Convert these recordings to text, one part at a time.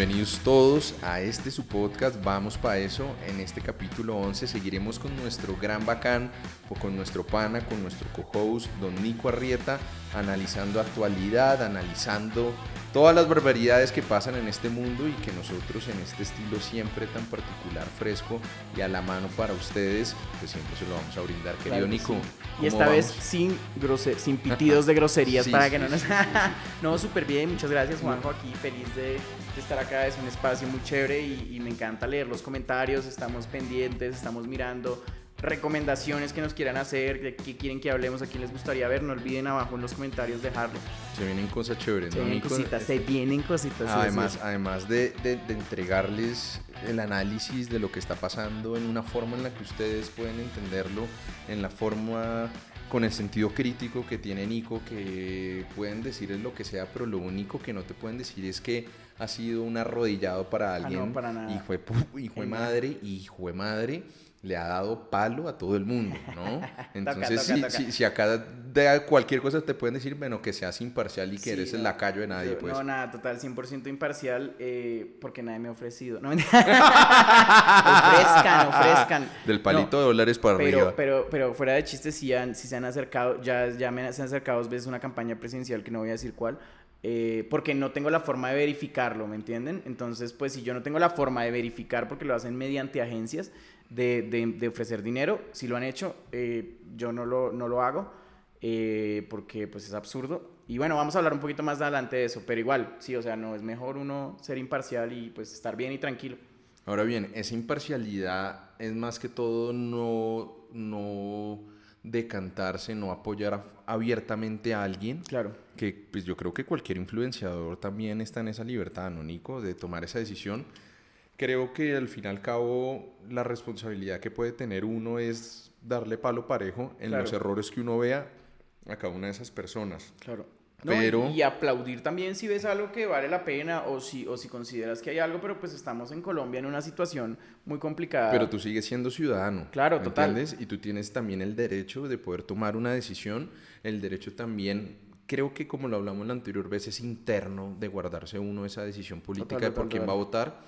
Bienvenidos todos a este su podcast Vamos pa' eso. En este capítulo 11 seguiremos con nuestro gran bacán o con nuestro pana, con nuestro co-host Don Nico Arrieta, analizando actualidad, analizando todas las barbaridades que pasan en este mundo y que nosotros en este estilo siempre tan particular, fresco y a la mano para ustedes, pues siempre se lo vamos a brindar, querido Nico. Y esta vez sin, sin pitidos de groserías para que no nos... no, súper bien, muchas gracias Juanjo, aquí feliz de, estar acá, es un espacio muy chévere y, y me encanta leer los comentarios, estamos pendientes, estamos mirando recomendaciones que nos quieran hacer, de qué quieren que hablemos, a quién les gustaría ver, no olviden abajo en los comentarios dejarlo. Se vienen cosas chéveres, se ¿no? Vienen cositas, se vienen cositas. Además, además de, de, entregarles el análisis de lo que está pasando en una forma en la que ustedes pueden entenderlo, en la forma con el sentido crítico que tiene Nico, que pueden decirles lo que sea, pero lo único que no te pueden decir es que ha sido un arrodillado para ah, alguien. no, para nada. Hijo de, hijo de madre, hijo de madre le ha dado palo a todo el mundo, ¿no? Entonces, si, Si, acá de cualquier cosa te pueden decir, bueno, que seas imparcial y que eres el lacayo de nadie, pues. No, nada, total, 100% imparcial, eh, porque nadie me ha ofrecido. No, ofrezcan, ofrezcan. Del palito de dólares para pero, arriba. Pero, pero fuera de chistes, si, han, si se han acercado, ya, ya me se han acercado dos veces una campaña presidencial que no voy a decir cuál, eh, porque no tengo la forma de verificarlo, ¿me entienden? Entonces, pues si yo no tengo la forma de verificar porque lo hacen mediante agencias, de, de, ofrecer dinero. Si lo han hecho, eh, yo no lo, no lo hago eh, porque pues es absurdo. Y bueno, vamos a hablar un poquito más adelante de eso, pero igual, sí, o sea, no es mejor uno ser imparcial y pues estar bien y tranquilo. Ahora bien, esa imparcialidad es más que todo no, no decantarse, no apoyar abiertamente a alguien. Claro. Que pues yo creo que cualquier influenciador también está en esa libertad, ¿no, Nico? De tomar esa decisión creo que al fin y al cabo la responsabilidad que puede tener uno es darle palo parejo en los errores que uno vea a cada una de esas personas. Claro. pero... y, aplaudir también si ves algo que vale la pena o si, o si consideras que hay algo, pero pues estamos en Colombia en una situación muy complicada. Pero tú sigues siendo ciudadano. Claro, total. ¿entiendes? Y tú tienes también el derecho de poder tomar una decisión, el derecho también creo que como lo hablamos la anterior vez, es interno de guardarse uno esa decisión política de por quién va a votar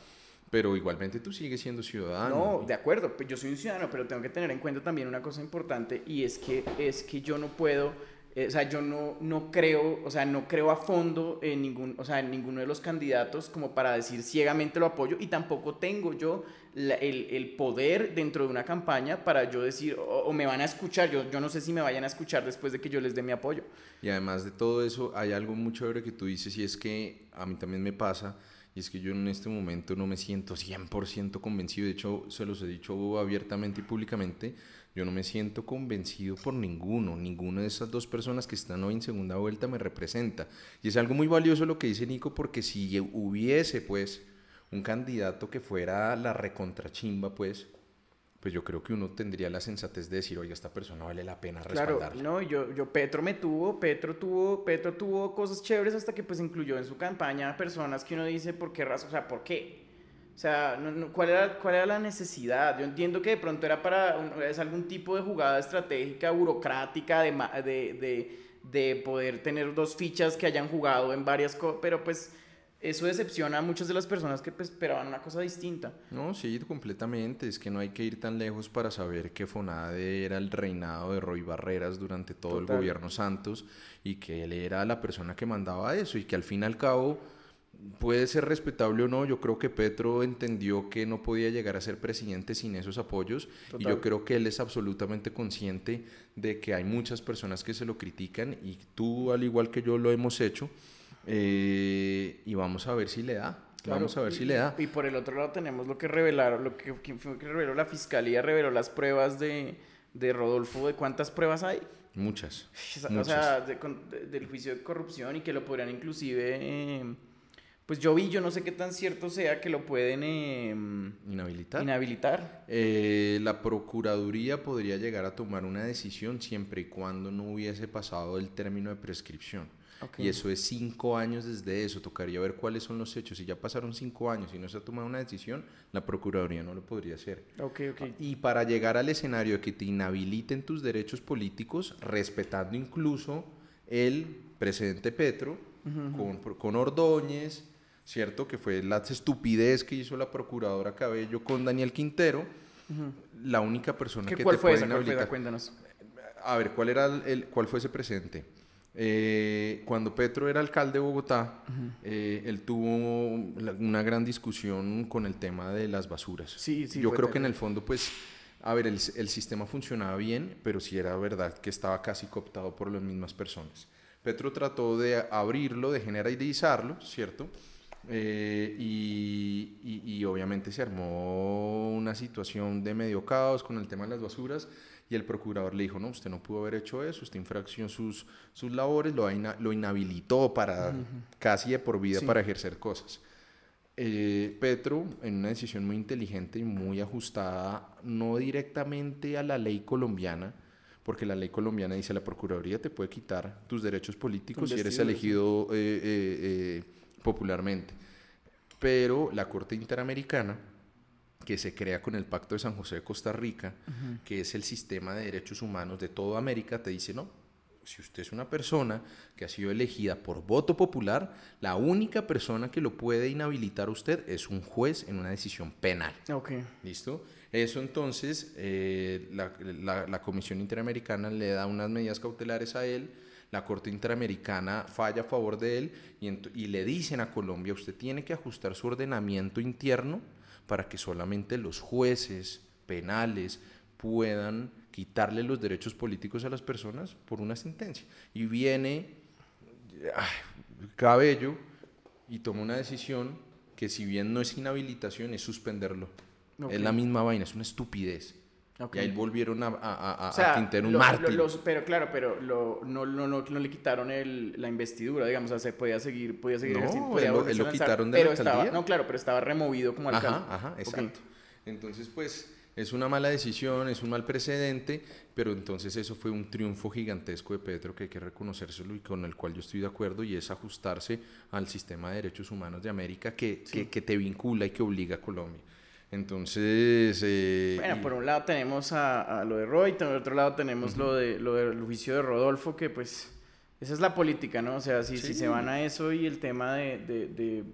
pero igualmente tú sigues siendo ciudadano. No, de acuerdo, yo soy un ciudadano, pero tengo que tener en cuenta también una cosa importante y es que, es que yo no puedo, eh, o sea, yo no, no creo, o sea, no creo a fondo en, ningún, o sea, en ninguno de los candidatos como para decir ciegamente lo apoyo y tampoco tengo yo el, poder dentro de una campaña para yo decir, o, me van a escuchar, yo, yo no sé si me vayan a escuchar después de que yo les dé mi apoyo. Y además de todo eso, hay algo muy chévere que tú dices y es que a mí también me pasa y es que yo en este momento no me siento 100% convencido, de hecho se los he dicho abiertamente y públicamente, yo no me siento convencido por ninguno, ninguna de esas dos personas que están hoy en segunda vuelta me representa. Y es algo muy valioso lo que dice Nico, porque si hubiese pues un candidato que fuera la recontrachimba, pues pues yo creo que uno tendría la sensatez de decir, oye, esta persona vale la pena respaldarla. Claro, no, yo, yo, Petro me tuvo, Petro tuvo, Petro tuvo cosas chéveres hasta que pues incluyó en su campaña personas que uno dice, ¿por qué razón? O sea, ¿por qué? O sea, ¿cuál, era, ¿cuál era la necesidad? Yo entiendo que de pronto era para, es algún tipo de jugada estratégica, burocrática, de, de, de, de poder tener dos fichas que hayan jugado en varias cosas, pero pues eso decepciona a muchas de las personas que pues, esperaban una cosa distinta. No, sí, completamente. Es que no hay que ir tan lejos para saber que Fonade era el reinado de Roy Barreras durante todo el gobierno Santos y que él era la persona que mandaba eso y que al fin y al cabo puede ser respetable o no. Yo creo que Petro entendió que no podía llegar a ser presidente sin esos apoyos y yo creo que él es absolutamente consciente de que hay muchas personas que se lo critican y tú, al igual que yo, lo hemos hecho eh, y vamos a ver si le da. vamos a ver si le da. Y por el otro lado tenemos lo que revelaron, lo que, que reveló la fiscalía, reveló las pruebas de, de Rodolfo, ¿de cuántas pruebas hay? Muchas. O sea, del juicio de corrupción y que lo podrían inclusive, em, pues yo vi, yo no sé qué tan cierto sea que lo pueden em, inhabilitar. inhabilitar. Eh, la Procuraduría podría llegar a tomar una decisión siempre y cuando no hubiese pasado el término de prescripción. Y eso es cinco años desde eso. Tocaría ver cuáles son los hechos. Si ya pasaron cinco años y no se ha tomado una decisión, la Procuraduría no lo podría hacer. Y para llegar al escenario de que te inhabiliten tus derechos políticos, respetando incluso el presidente Petro, con, con Ordóñez, ¿cierto? Que fue la estupidez que hizo la procuradora Cabello con Daniel Quintero, la única persona que ¿Cuál te fue puede esa? ¿Cuál fue inhabilitar. Cuéntanos. A ver, ¿cuál, era el, cuál fue ese presente? Eh, cuando Petro era alcalde de Bogotá, eh, él tuvo la- una gran discusión con el tema de las basuras. Sí, sí, Yo creo que en terrible. el fondo, pues, a ver, el, el sistema funcionaba bien, pero sí era verdad que estaba casi cooptado por las mismas personas. Petro trató de abrirlo, de generalizarlo, ¿cierto? Eh, y, y- y obviamente se armó una situación de medio caos con el tema de las basuras y el procurador le dijo, no, usted no pudo haber hecho eso, usted infracción sus, sus labores, lo, ina- lo inhabilitó para casi de por vida Sí. para ejercer cosas. Eh, Petro, en una decisión muy inteligente y muy ajustada, no directamente a la ley colombiana, porque la ley colombiana dice la Procuraduría te puede quitar tus derechos políticos si eres elegido eh, eh, popularmente. Pero la Corte Interamericana, que se crea con el Pacto de San José de Costa Rica, que es el sistema de derechos humanos de toda América, te dice, no, si usted es una persona que ha sido elegida por voto popular, la única persona que lo puede inhabilitar a usted es un juez en una decisión penal. Ok. ¿Listo? Eso entonces, eh, la, la- la Comisión Interamericana le da unas medidas cautelares a él, la Corte Interamericana falla a favor de él y le dicen a Colombia, usted tiene que ajustar su ordenamiento interno para que solamente los jueces penales puedan quitarle los derechos políticos a las personas por una sentencia. Y viene ay, Cabello y toma una decisión que si bien no es inhabilitación, es suspenderlo. Es la misma vaina, es una estupidez. Ok. Y ahí volvieron a, a, a- a O sea, Quintero un lo- mártir. lo- los- pero claro, pero lo- no, no, no, no le quitaron el, la investidura, digamos, o sea, se podía seguir, podía seguir No, ejerciendo, podía él lo lanzar, quitaron de la estaba. No, claro, pero estaba removido como alcalde. Ajá, ajá, exacto. Entonces, pues, es una mala decisión, es un mal precedente, pero entonces eso fue un triunfo gigantesco de Petro que hay que reconocérselo y con el cual yo estoy de acuerdo y es ajustarse al sistema de derechos humanos de América que, que, que te vincula y que obliga a Colombia. Entonces, eh, Bueno, por un lado tenemos a, a lo de Roy, por otro lado tenemos lo, de, lo del juicio de Rodolfo, que pues esa es la política, ¿no? O sea, si, si Sí. se van a eso y el tema de, de, de,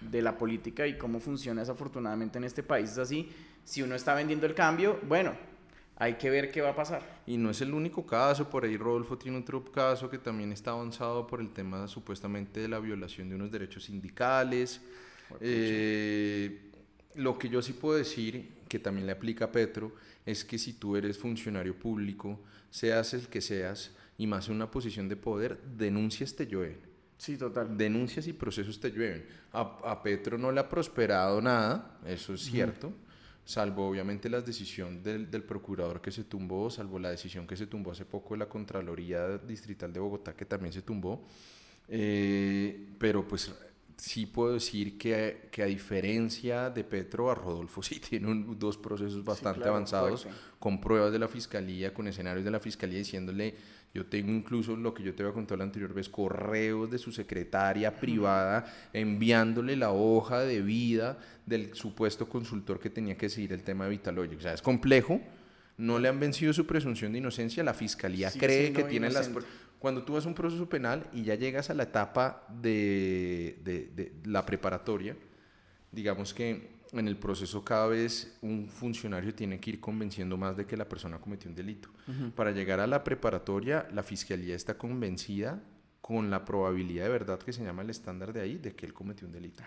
de la política y cómo funciona desafortunadamente en este país es así, si uno está vendiendo el cambio, bueno, hay que ver qué va a pasar. Y no es el único caso, por ahí Rodolfo tiene otro caso que también está avanzado por el tema supuestamente de la violación de unos derechos sindicales. Eh, lo que yo sí puedo decir, que también le aplica a Petro, es que si tú eres funcionario público, seas el que seas, y más en una posición de poder, denuncias te llueven. Sí, total. Denuncias y procesos te llueven. A, a Petro no le ha prosperado nada, eso es cierto, salvo obviamente la decisión del, del procurador que se tumbó, salvo la decisión que se tumbó hace poco de la Contraloría Distrital de Bogotá, que también se tumbó. Eh, pero pues sí puedo decir que, que a diferencia de Petro, a Rodolfo sí tiene un- dos procesos bastante claro, avanzados, fuerte. con pruebas de la fiscalía, con escenarios de la fiscalía diciéndole, yo tengo incluso lo que yo te había contado la anterior vez, correos de su secretaria privada enviándole la hoja de vida del supuesto consultor que tenía que seguir el tema de Vitalogic. O sea, es complejo, no le han vencido su presunción de inocencia, la fiscalía cree que tiene las pruebas. Cuando tú vas a un proceso penal y ya llegas a la etapa de, de- de la preparatoria, digamos que en el proceso cada vez un funcionario tiene que ir convenciendo más de que la persona cometió un delito. Para llegar a la preparatoria, la fiscalía está convencida con la probabilidad de verdad que se llama el estándar de ahí de que él cometió un delito.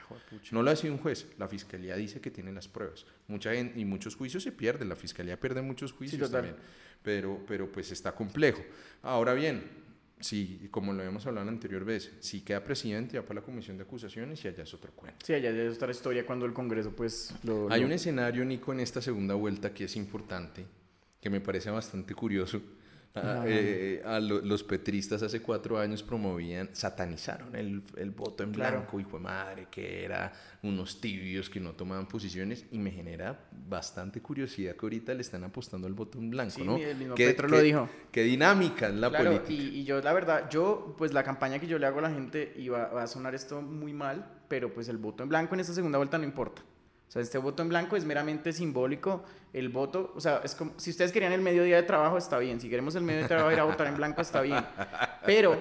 No lo ha sido un juez, la fiscalía dice que tiene las pruebas. Mucha gente, y muchos juicios se pierden, la fiscalía pierde muchos juicios total. también. Pero, pero pues está complejo. Ahora bien, si, como lo habíamos hablado la anterior vez, si queda presidente, va para la comisión de acusaciones y allá es otro cuento. Sí, allá es otra historia cuando el Congreso pues lo... Hay lo- un escenario, Nico, en esta segunda vuelta que es importante, que me parece bastante curioso. Ah, eh, a lo- los petristas hace cuatro años promovían, satanizaron el, el voto en Claro. blanco, hijo de madre, que era unos tibios que no tomaban posiciones, y me genera bastante curiosidad que ahorita le están apostando al voto en blanco, Sí, ¿no? el mismo Qué- Petro lo dijo. Qué dinámica es la Claro, política. y, y yo la verdad, yo pues la campaña que yo le hago a la gente y va, va a sonar esto muy mal, pero pues el voto en blanco en esta segunda vuelta no importa. O sea, este voto en blanco es meramente simbólico. El voto, o sea, es como, si ustedes querían el mediodía de trabajo, está bien. Si queremos el mediodía de trabajo ir a votar en blanco, está bien. Pero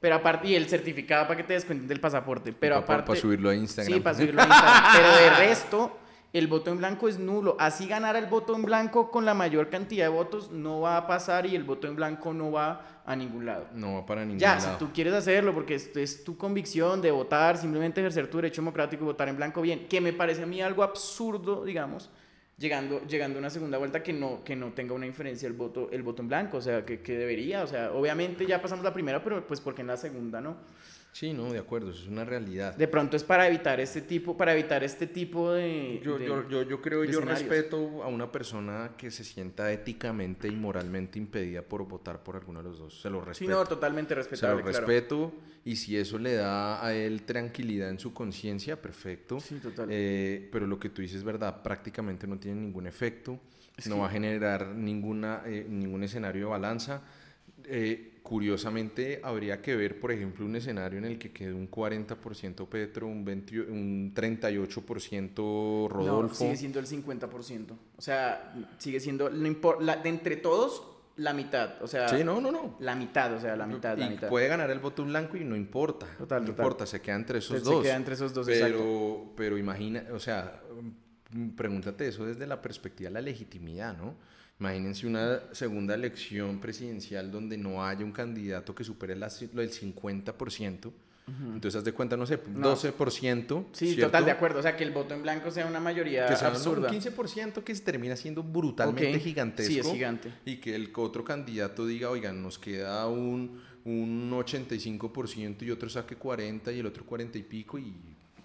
Pero aparte, y el certificado para que te descuenten del pasaporte. Pero aparte. Para subirlo a Instagram. Sí, para subirlo a Instagram. pero de resto, el voto en blanco es nulo. Así ganar el voto en blanco con la mayor cantidad de votos no va a pasar y el voto en blanco no va a ningún lado. No va para ningún lado. Ya, si tú quieres hacerlo porque es, es, tu convicción de votar, simplemente ejercer tu derecho democrático y votar en blanco, bien. Que me parece a mí algo absurdo, digamos llegando, llegando a una segunda vuelta que no, que no tenga una inferencia el voto, el voto en blanco, o sea, que, que debería, o sea, obviamente ya pasamos la primera, pero pues porque en la segunda no. Sí, no, de acuerdo, eso es una realidad. De pronto es para evitar este tipo, para evitar este tipo de... Yo, yo, yo, yo, creo, yo respeto a una persona que se sienta éticamente y moralmente impedida por votar por alguno de los dos. Se lo respeto. Sí, no, totalmente respetable, Se lo respeto y si eso le da a él tranquilidad en su conciencia, perfecto. Sí, total. Eh, pero lo que tú dices es verdad, prácticamente no tiene ningún efecto, no va a generar ninguna, eh, ningún escenario de balanza. Eh, curiosamente, habría que ver, por ejemplo, un escenario en el que quede un 40% Petro, un, 20, un 38% Rodolfo. No, sigue siendo el 50%. O sea, sigue siendo, la, de entre todos, la mitad. O sea, sí, no, no, no. La mitad, o sea, la mitad, la mitad. Puede ganar el voto blanco y no importa. Total, no total. importa, se queda entre esos dos. Se queda entre esos dos, pero, exacto. Pero imagina, o sea, pregúntate eso desde la perspectiva de la legitimidad, ¿no? Imagínense una segunda elección presidencial donde no haya un candidato que supere la, lo del 50%. Entonces, haz de cuenta, no sé, 12%. Sí, total, de acuerdo. O sea, que el voto en blanco sea una mayoría que sea absurda. Un 15% que se termina siendo brutalmente gigantesco. Sí, es gigante. Y que el otro candidato diga, oigan, nos queda un, un 85% y otro saque 40 y el otro 40 y pico y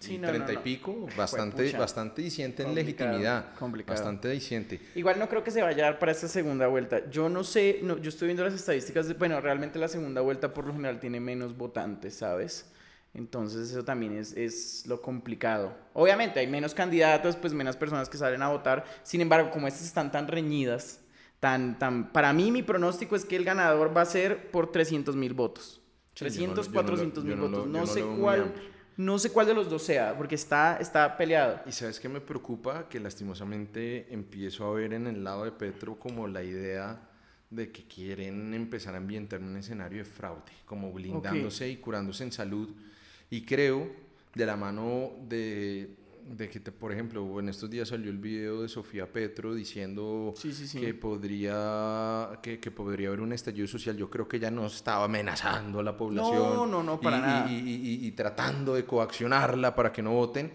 sí, 30 y pico, bastante, bastante diciente en legitimidad. Complicado. Bastante diciente. Igual no creo que se vaya a dar para esta segunda vuelta. Yo no sé, no, yo estoy viendo las estadísticas, de, bueno, realmente la segunda vuelta por lo general tiene menos votantes, ¿sabes? Entonces eso también es, es, lo complicado. Obviamente hay menos candidatos, pues menos personas que salen a votar. Sin embargo, como estas están tan reñidas, tan, tan, para mí mi pronóstico es que el ganador va a ser por 300 mil votos. 300, 400 mil votos. No, sé cuál no sé cuál de los dos sea, porque está, está peleado. Y sabes qué me preocupa? Que lastimosamente empiezo a ver en el lado de Petro como la idea de que quieren empezar a ambientar un escenario de fraude, como blindándose y curándose en salud. Y creo, de la mano de, de que, por ejemplo, en estos días salió el video de Sofía Petro diciendo que podría que, que, podría haber un estallido social. Yo creo que ella no estaba amenazando a la población. No, no, no, para y, nada. Y, y, tratando de coaccionarla para que no voten.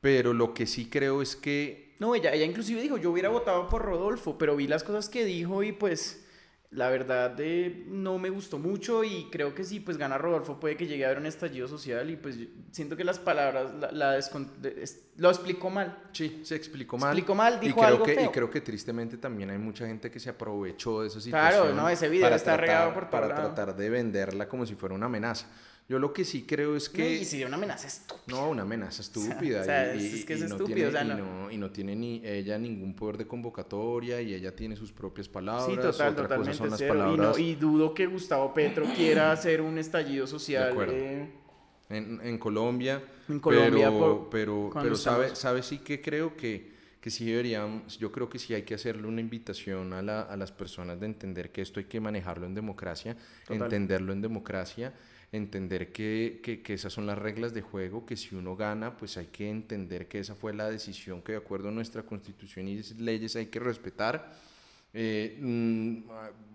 Pero lo que sí creo es que... No, ella, ella inclusive dijo, yo hubiera votado por Rodolfo, pero vi las cosas que dijo y pues la verdad eh, no me gustó mucho y creo que sí, pues gana Rodolfo, puede que llegue a haber un estallido social y pues siento que las palabras la, lo explicó mal. Sí, se explicó mal. Explicó mal, dijo y creo algo que, feo. Y creo que tristemente también hay mucha gente que se aprovechó de esa situación. Claro, no, ese video está regado por Para tratar de venderla como si fuera una amenaza. Yo lo que sí creo es que... y sería una amenaza estúpida. No, una amenaza estúpida. O sea, y, es que es y estúpido. No tiene, o sea, no. Y, no, tiene ni ella ningún poder de convocatoria y ella tiene sus propias palabras. Sí, total, Otra totalmente cosa son las cero. palabras. Y, dudo que Gustavo Petro quiera hacer un estallido social. De. Eh, en, en, Colombia. En Colombia, pero, por, pero, pero sabe, sabe sí que creo que, que sí deberíamos, yo creo que sí hay que hacerle una invitación a, la, a las personas de entender que esto hay que manejarlo en democracia, Total. entenderlo en democracia entender que, que, que, esas son las reglas de juego, que si uno gana, pues hay que entender que esa fue la decisión que de acuerdo a nuestra constitución y leyes hay que respetar. Eh,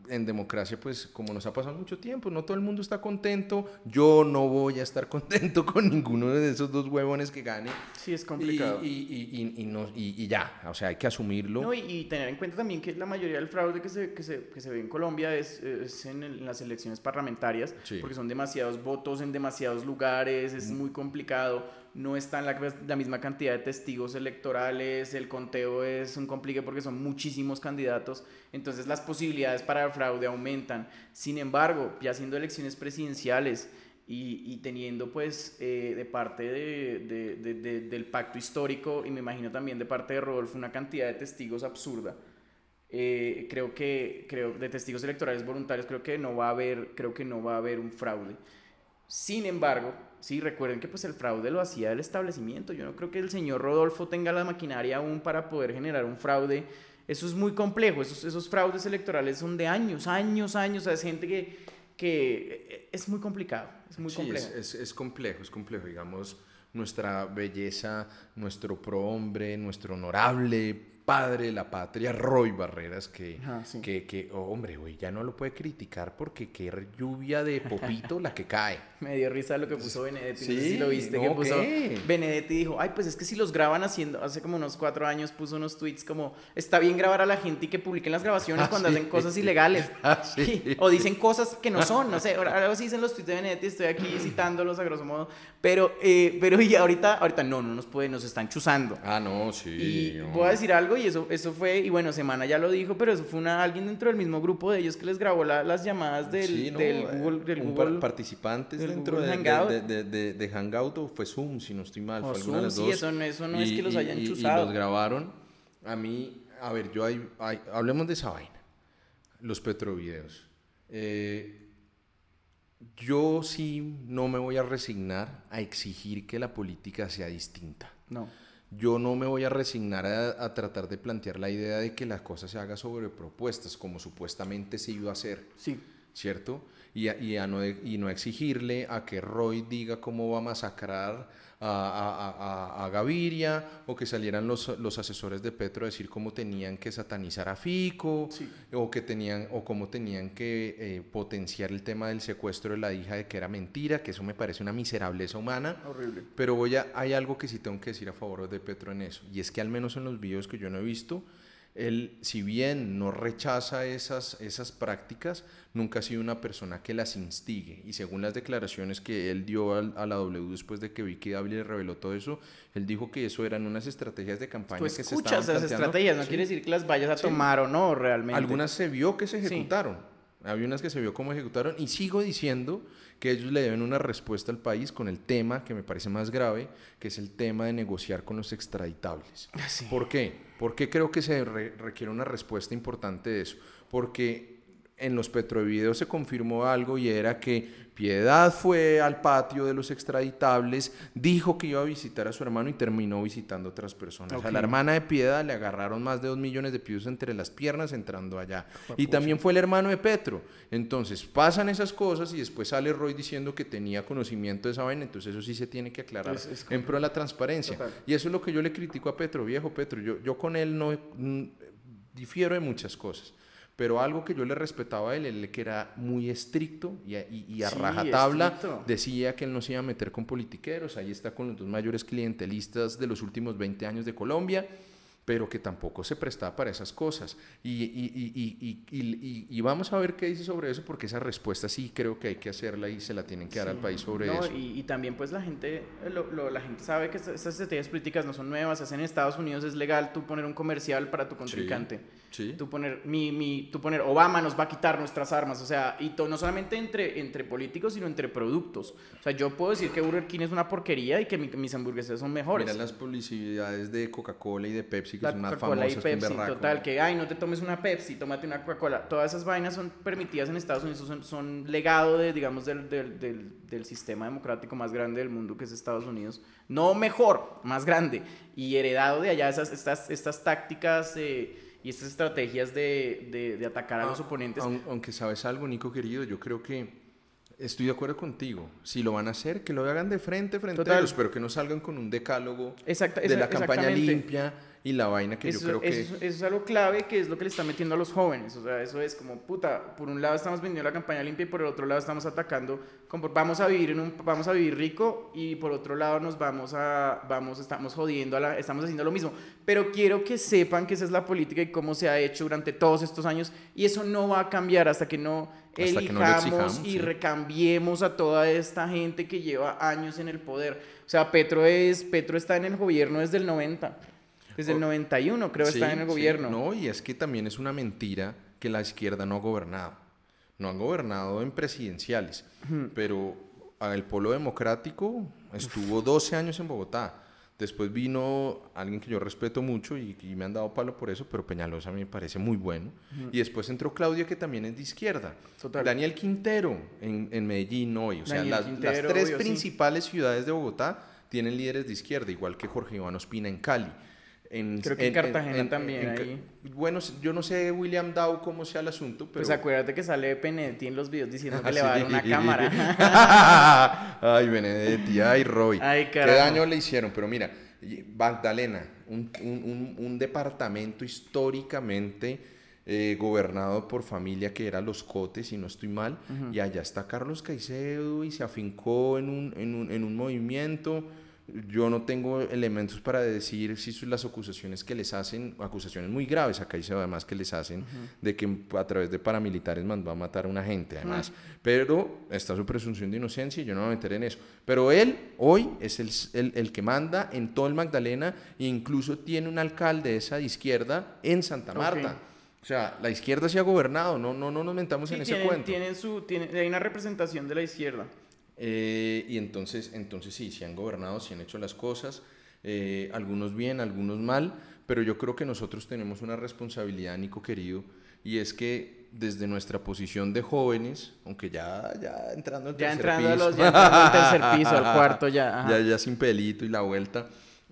en democracia, pues como nos ha pasado mucho tiempo, no todo el mundo está contento. Yo no voy a estar contento con ninguno de esos dos huevones que gane. Sí, es complicado. Y, y, y, y no, y, ya, o sea, hay que asumirlo. No, y, tener en cuenta también que la mayoría del fraude que se, que se, que se ve en Colombia es, es en, el, en, las elecciones parlamentarias, sí. porque son demasiados votos en demasiados lugares, es mm. muy complicado no están la, misma cantidad de testigos electorales, el conteo es un complique porque son muchísimos candidatos, entonces las posibilidades para el fraude aumentan. Sin embargo, ya siendo elecciones presidenciales y, teniendo pues eh, de parte de, del pacto histórico y me imagino también de parte de Rodolfo una cantidad de testigos absurda. Eh, creo que creo de testigos electorales voluntarios creo que no va a haber creo que no va a haber un fraude sin embargo, sí, recuerden que pues el fraude lo hacía el establecimiento. Yo no creo que el señor Rodolfo tenga la maquinaria aún para poder generar un fraude. Eso es muy complejo. Esos, esos fraudes electorales son de años, años, años. O sea, es gente que, que es muy complicado, es muy sí, complejo. Es, es, complejo, es complejo, digamos, nuestra belleza, nuestro prohombre, nuestro honorable padre la patria, Roy Barreras, que, que, que oh, hombre, güey, ya no lo puede criticar porque qué lluvia de popito la que cae. Me dio risa lo que puso Benedetti, sí, no sé si lo viste, que puso Benedetti dijo, ay, pues es que si los graban haciendo, hace como unos cuatro años puso unos tweets como, está bien grabar a la gente y que publiquen las grabaciones ah, cuando hacen cosas ilegales. Ah, o dicen cosas que no son, no sé, algo así dicen los tweets de Benedetti, estoy aquí citándolos a grosso modo, pero, eh, pero y ahorita, ahorita no, no nos puede, nos están chuzando. Ah, no, sí. Y voy a decir algo y eso, eso fue, y bueno, Semana ya lo dijo, pero eso fue una, alguien dentro del mismo grupo de ellos que les grabó las llamadas del, del Google. Del Google participantes dentro de, Hangout. De, de, Hangout o fue Zoom, si no estoy mal. fue Zoom, de sí, eso, eso no es que los hayan chuzado. Y los grabaron. A mí, a ver, yo hay, hablemos de esa vaina. Los petrovideos. Eh, yo sí no me voy a resignar a exigir que la política sea distinta. No yo no me voy a resignar a, tratar de plantear la idea de que la cosa se haga sobre propuestas, como supuestamente se iba a hacer. Sí. ¿Cierto? Y, y, no, y no exigirle a que Roy diga cómo va a masacrar a, a, Gaviria o que salieran los, los, asesores de Petro a decir cómo tenían que satanizar a Fico o, que tenían, o cómo tenían que eh, potenciar el tema del secuestro de la hija de que era mentira, que eso me parece una miserableza humana. Horrible. Pero voy a, hay algo que sí tengo que decir a favor de Petro en eso, y es que al menos en los videos que yo no he visto, él, si bien no rechaza esas, esas prácticas, nunca ha sido una persona que las instigue. Y según las declaraciones que él dio a, la W después de que Vicky le reveló todo eso, él dijo que eso eran unas estrategias de campaña que se estaban esas estrategias, no quiere decir que las vayas a tomar o no realmente. Algunas se vio que se ejecutaron. Había unas que se vio cómo ejecutaron y sigo diciendo que ellos le deben una respuesta al país con el tema que me parece más grave, que es el tema de negociar con los extraditables. Ah, ¿Por qué? Porque creo que se requiere una respuesta importante de eso. Porque en los petrovideos se confirmó algo y era que Piedad fue al patio de los extraditables, dijo que iba a visitar a su hermano y terminó visitando a otras personas. A la hermana de Piedad le agarraron más de dos millones de pisos entre las piernas entrando allá. y también fue el hermano de Petro. Entonces pasan esas cosas y después sale Roy diciendo que tenía conocimiento de esa vaina, entonces eso sí se tiene que aclarar en pro de la transparencia. Y eso es lo que yo le critico a Petro, viejo Petro. Yo, yo con él no mm, difiero de muchas cosas pero algo que yo le respetaba a él, él que era muy estricto y, y, a rajatabla decía que él no se iba a meter con politiqueros, ahí está con los dos mayores clientelistas de los últimos 20 años de Colombia, pero que tampoco se prestaba para esas cosas. Y, y, y, y, vamos a ver qué dice sobre eso, porque esa respuesta sí creo que hay que hacerla y se la tienen que dar al país sobre eso. Y, también pues la gente, lo, la gente sabe que estas estrategias políticas no son nuevas, hacen en Estados Unidos es legal tú poner un comercial para tu contrincante. Sí, Tú, poner, mi, mi, tú poner, Obama nos va a quitar nuestras armas, o sea, y no solamente entre, entre políticos, sino entre productos. O sea, yo puedo decir que Burger King es una porquería y que mis hamburguesas son mejores. Mira las publicidades de Coca-Cola y de Pepsi que son más famosas y Pepsi, total, que ay, no te tomes una Pepsi, tómate una Coca-Cola. Todas esas vainas son permitidas en Estados Unidos, son, son legado de, digamos, del, del, del, del, sistema democrático más grande del mundo que es Estados Unidos. No mejor, más grande. Y heredado de allá esas, estas, estas tácticas eh, y estas estrategias de, de, de atacar a los ah, oponentes. Aunque sabes algo, Nico querido, yo creo que Estoy de acuerdo contigo. Si lo van a hacer, que lo hagan de frente, frente a ellos, pero que no salgan con un decálogo de la campaña limpia y la vaina que yo creo que... Eso, es algo clave que es lo que le está metiendo a los jóvenes. O sea, eso es como, puta, por un lado estamos vendiendo la campaña limpia y por el otro lado estamos atacando, como, vamos a vivir en un, vamos a vivir rico y por otro lado nos vamos a, vamos, estamos jodiendo, a la, estamos haciendo lo mismo. Pero quiero que sepan que esa es la política y cómo se ha hecho durante todos estos años y eso no va a cambiar hasta que no elijamos y recambiemos a toda esta gente que lleva años en el poder. O sea, Petro, es, Petro está en el gobierno desde el 90. Desde el 91 creo que está en el gobierno. No, y es que también es una mentira que la izquierda no ha gobernado. No han gobernado en presidenciales, pero el Polo Democrático estuvo 12 años en Bogotá. Después vino alguien que yo respeto mucho y, me han dado palo por eso, pero Peñalosa me parece muy bueno. Y después entró Claudia, que también es de izquierda. Daniel Quintero en, en Medellín hoy. O sea, las, tres principales ciudades de Bogotá tienen líderes de izquierda, igual que Jorge Iván Ospina en Cali. Creo que en, Cartagena también. Bueno, yo no sé William Dow cómo sea el asunto, pero... Pues acuérdate que sale Benedetti en los videos diciendo que le va a dar una cámara. ay, Benedetti, ay, Roy. Ay, Qué daño le hicieron, pero mira, Magdalena, un, un, un, departamento históricamente eh, gobernado por familia que era Los Cotes, si no estoy mal, y allá está Carlos Caicedo y se afincó en un, en un, en un movimiento yo no tengo elementos para decir si las acusaciones que les hacen, acusaciones muy graves, acá dice además que les hacen, de que a través de paramilitares mandó a matar a una gente, además. Pero está su presunción de inocencia y yo no me voy a meter en eso. Pero él hoy es el, el, que manda en todo el Magdalena e incluso tiene un alcalde esa de izquierda en Santa Marta. O sea, la izquierda se ha gobernado, no, no, no nos mentamos en ese cuento. Tienen su, hay una representación de la izquierda. Eh, y entonces, entonces sí, se han gobernado, se han hecho las cosas, eh, algunos bien, algunos mal, pero yo creo que nosotros tenemos una responsabilidad, Nico querido, y es que desde nuestra posición de jóvenes, aunque ya, ya entrando al tercer entrando piso, ya entrando al tercer piso, al cuarto ya, ya, ya sin pelito y la vuelta,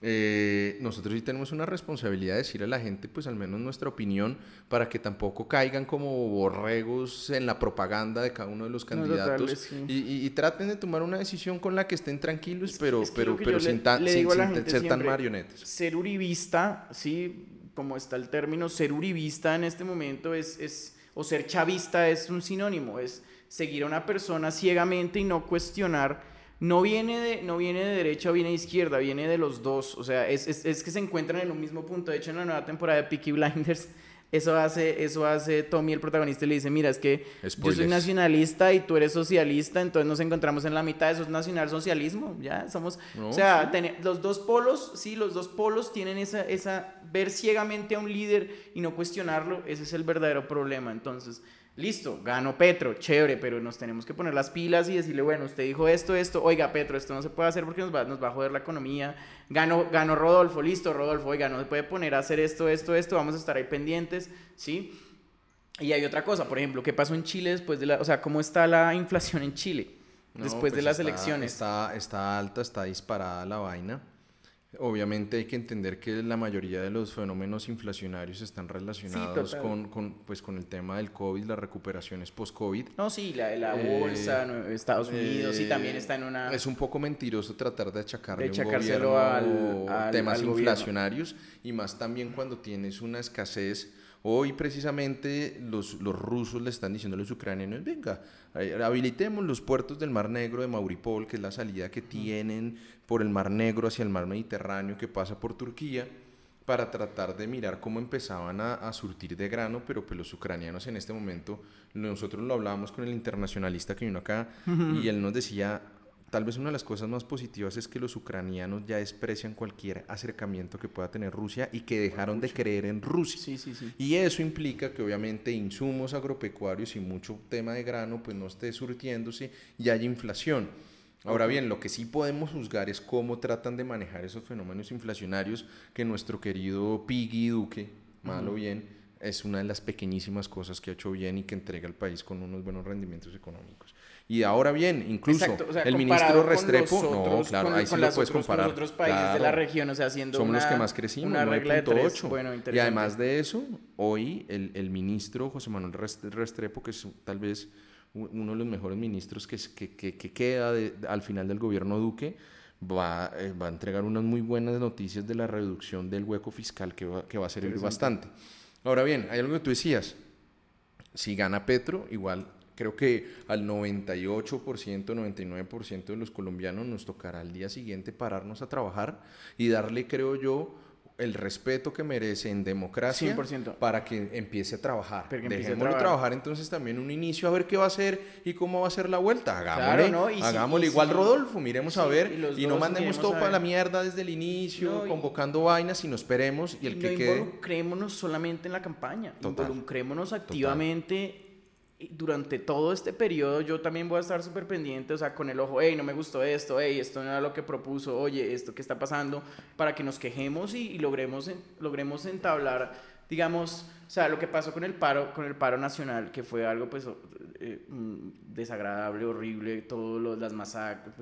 eh, nosotros sí tenemos una responsabilidad de decir a la gente, pues al menos nuestra opinión, para que tampoco caigan como borregos en la propaganda de cada uno de los candidatos y, traten de tomar una decisión con la que estén tranquilos, pero, pero, pero sin, ser tan marionetes. Ser uribista, sí, como está el término, ser uribista en este momento es, es, o ser chavista es un sinónimo, es seguir a una persona ciegamente y no cuestionar no viene de, no viene de derecha o viene de izquierda, viene de los dos. O sea, es, es, que se encuentran en un mismo punto. De hecho, en la nueva temporada de Peaky Blinders, eso hace, eso hace Tommy, el protagonista, y le dice, mira, es que yo soy nacionalista y tú eres socialista, entonces nos encontramos en la mitad, eso es nacional-socialismo, ya, somos, o sea, los dos polos, sí, los dos polos tienen esa, esa, ver ciegamente a un líder y no cuestionarlo, ese es el verdadero problema, entonces Listo, ganó Petro, chévere, pero nos tenemos que poner las pilas y decirle, bueno, usted dijo esto, esto, oiga, Petro, esto no se puede hacer porque nos va, nos va a joder la economía. Ganó, ganó Rodolfo, listo, Rodolfo, oiga, no se puede poner a hacer esto, esto, esto, vamos a estar ahí pendientes, ¿sí? Y hay otra cosa, por ejemplo, ¿qué pasó en Chile después de la, o sea, cómo está la inflación en Chile después de pues las elecciones? Está, está alta, está disparada la vaina. Obviamente hay que entender que la mayoría de los fenómenos inflacionarios están relacionados con, con, pues, con el tema del COVID, las recuperaciones post-COVID. No, sí, la, la eh, bolsa, Estados Unidos, sí, también está en una... Es un poco mentiroso tratar de achacarle un gobierno al, temas inflacionarios y más también cuando tienes una escasez Hoy precisamente los, los rusos le están diciendo a los ucranianos, venga, eh, habilitemos los puertos del Mar Negro de Mauripol, que es la salida que tienen por el Mar Negro hacia el Mar Mediterráneo que pasa por Turquía, para tratar de mirar cómo empezaban a, surtir de grano, pero pues los ucranianos en este momento, nosotros lo hablábamos con el internacionalista que vino acá y él nos decía, Tal vez una de las cosas más positivas es que los ucranianos ya desprecian cualquier acercamiento que pueda tener Rusia y que dejaron de creer en Rusia. Sí, sí, sí. Y eso implica que obviamente insumos agropecuarios y mucho tema de grano pues no esté surtiéndose y haya inflación. Ahora bien, lo que sí podemos juzgar es cómo tratan de manejar esos fenómenos inflacionarios que nuestro querido Piggy Duque, malo o bien, es una de las pequeñísimas cosas que ha hecho bien y que entrega al país con unos buenos rendimientos económicos. Y ahora bien, incluso el ministro Restrepo, no, claro, ahí sí lo puedes comparar. Con otros países de la región, o sea, haciendo Somos los que más crecimos, una regla de Bueno, y además de eso, hoy el, el ministro José Manuel Restrepo, que es tal vez uno de los mejores ministros que, que, que queda al final del gobierno Duque, va, eh, va, a entregar unas muy buenas noticias de la reducción del hueco fiscal que va, que va a servir bastante. Ahora bien, hay algo que tú decías. Si gana Petro, igual Creo que al 98%, 99% de los colombianos nos tocará al día siguiente pararnos a trabajar y darle, creo yo, el respeto que merece en democracia para que empiece a trabajar. Dejémoslo trabajar. entonces también un inicio a ver qué va a hacer y cómo va a ser la vuelta. Hagámosle, hagámosle igual Rodolfo, miremos a ver y, no mandemos todo para la mierda desde el inicio, convocando vainas y nos esperemos y el que quede... involucrémonos solamente en la campaña, Total. involucrémonos activamente durante todo este periodo yo también voy a estar súper pendiente, o sea, con el ojo, hey, no me gustó esto, hey, esto no era lo que propuso, oye, esto que está pasando, para que nos quejemos y, logremos, logremos entablar, digamos, o sea, lo que pasó con el paro, con el paro nacional, que fue algo pues eh, mm, desagradable, horrible, todas las masacres,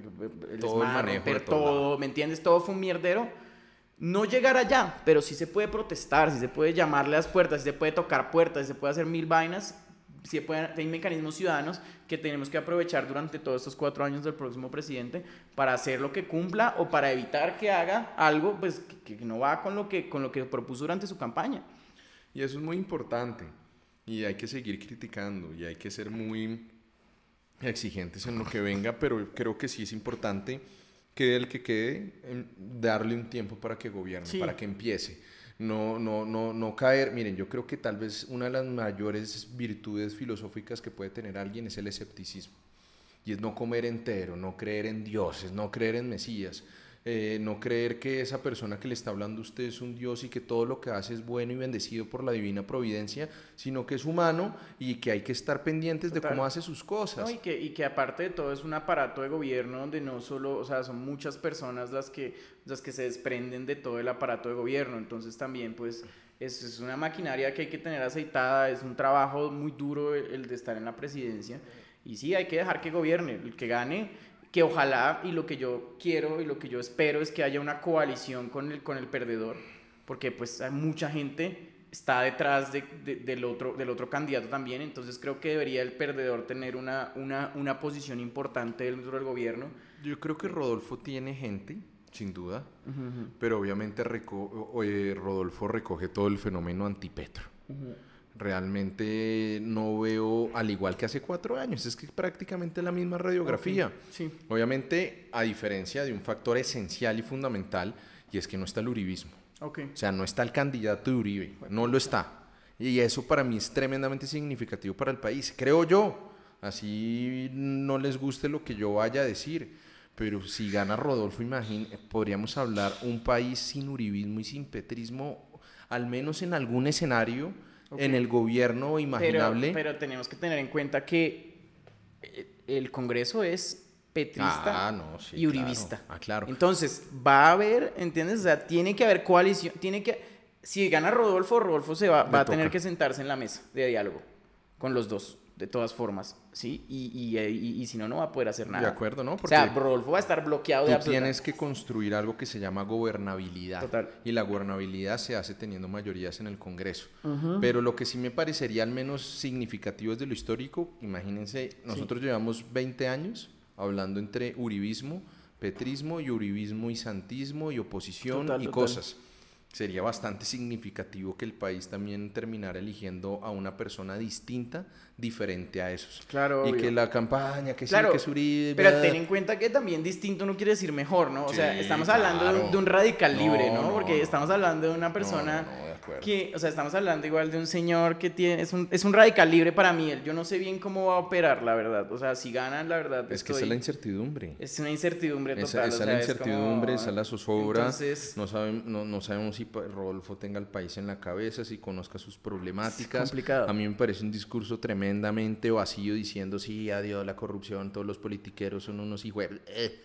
el todo el todo, ¿me entiendes? Todo fue un mierdero no llegar allá, pero sí se puede protestar, sí se puede llamarle a las puertas, sí se puede tocar puertas, sí se puede hacer mil vainas, sí pueden, hay mecanismos ciudadanos que tenemos que aprovechar durante todos estos cuatro años del próximo presidente para hacer lo que cumpla o para evitar que haga algo pues, que, que no va con lo que, con lo que propuso durante su campaña. Y eso es muy importante. Y hay que seguir criticando y hay que ser muy exigentes en lo que venga, pero creo que sí es importante que el que quede, em, darle un tiempo para que gobierne, para que empiece. No, no, no, no caer. Miren, yo creo que tal vez una de las mayores virtudes filosóficas que puede tener alguien es el escepticismo. Y es no comer entero, no creer en dioses, no creer en Mesías. Eh, no creer que esa persona que le está hablando a usted es un Dios y que todo lo que hace es bueno y bendecido por la divina providencia, sino que es humano y que hay que estar pendientes de cómo hace sus cosas. y, que, y que aparte de todo es un aparato de gobierno donde no solo, o sea, son muchas personas las que, las que se desprenden de todo el aparato de gobierno, entonces también pues es, una maquinaria que hay que tener aceitada, es un trabajo muy duro el, el de estar en la presidencia. Y sí, hay que dejar que gobierne. El que gane que ojalá y lo que yo quiero y lo que yo espero es que haya una coalición con el, con el perdedor, porque pues hay mucha gente está detrás de, del, otro, del otro candidato también, entonces creo que debería el perdedor tener una, una, una posición importante dentro del gobierno. Yo creo que Rodolfo tiene gente, sin duda, pero obviamente Rodolfo recoge todo el fenómeno antipetro realmente no veo, al igual que hace cuatro años, es que prácticamente la misma radiografía. Sí. Obviamente, a diferencia de un factor esencial y fundamental, y es que no está el uribismo. Okay. O sea, no está el candidato de Uribe, no lo está. Y eso para mí es tremendamente significativo para el país, creo yo. Así no les guste lo que yo vaya a decir. Pero si gana Rodolfo, imagínate, podríamos hablar un país sin uribismo y sin petrismo, al menos en algún escenario en el gobierno imaginable. Pero, tenemos que tener en cuenta que eh, el Congreso es petrista ah, y uribista. Ah, claro. Entonces, va a haber, ¿entiendes? O sea, tiene que haber coalición, tiene que... Si gana Rodolfo, Rodolfo se va, va a tener que sentarse en la mesa de diálogo con los dos de todas formas, ¿sí? Y, y, y, si no, no va a poder hacer nada. De acuerdo, ¿no? Porque o sea, Rodolfo va a estar bloqueado tú tienes que construir algo que se llama gobernabilidad. Total. Y la gobernabilidad se hace teniendo mayorías en el Congreso. Pero lo que sí me parecería al menos significativo desde lo histórico, imagínense, nosotros llevamos 20 años hablando entre uribismo, petrismo y uribismo y santismo y oposición y cosas sería bastante significativo que el país también terminara eligiendo a una persona distinta, diferente a esos. Claro. Y que la campaña, que claro, sí, que es Uribe. Pero ten en cuenta que también distinto no quiere decir mejor, ¿no? O sea, estamos hablando de, un, radical libre, ¿no? Porque estamos hablando de una persona que, o sea, estamos hablando igual de un señor que tiene, es un, es un radical libre para mí. Yo no sé bien cómo va a operar, la verdad. O sea, si ganan, la verdad. Es que esa es la incertidumbre. Es una incertidumbre total. Esa, es la incertidumbre, esa es la zozobra. no, saben, no, no, sabemos si Rodolfo tenga el país en la cabeza, si conozca sus problemáticas. Es complicado. A mí me parece un discurso tremendamente vacío diciendo, sí, adiós la corrupción, todos los politiqueros son unos hijos. Eh.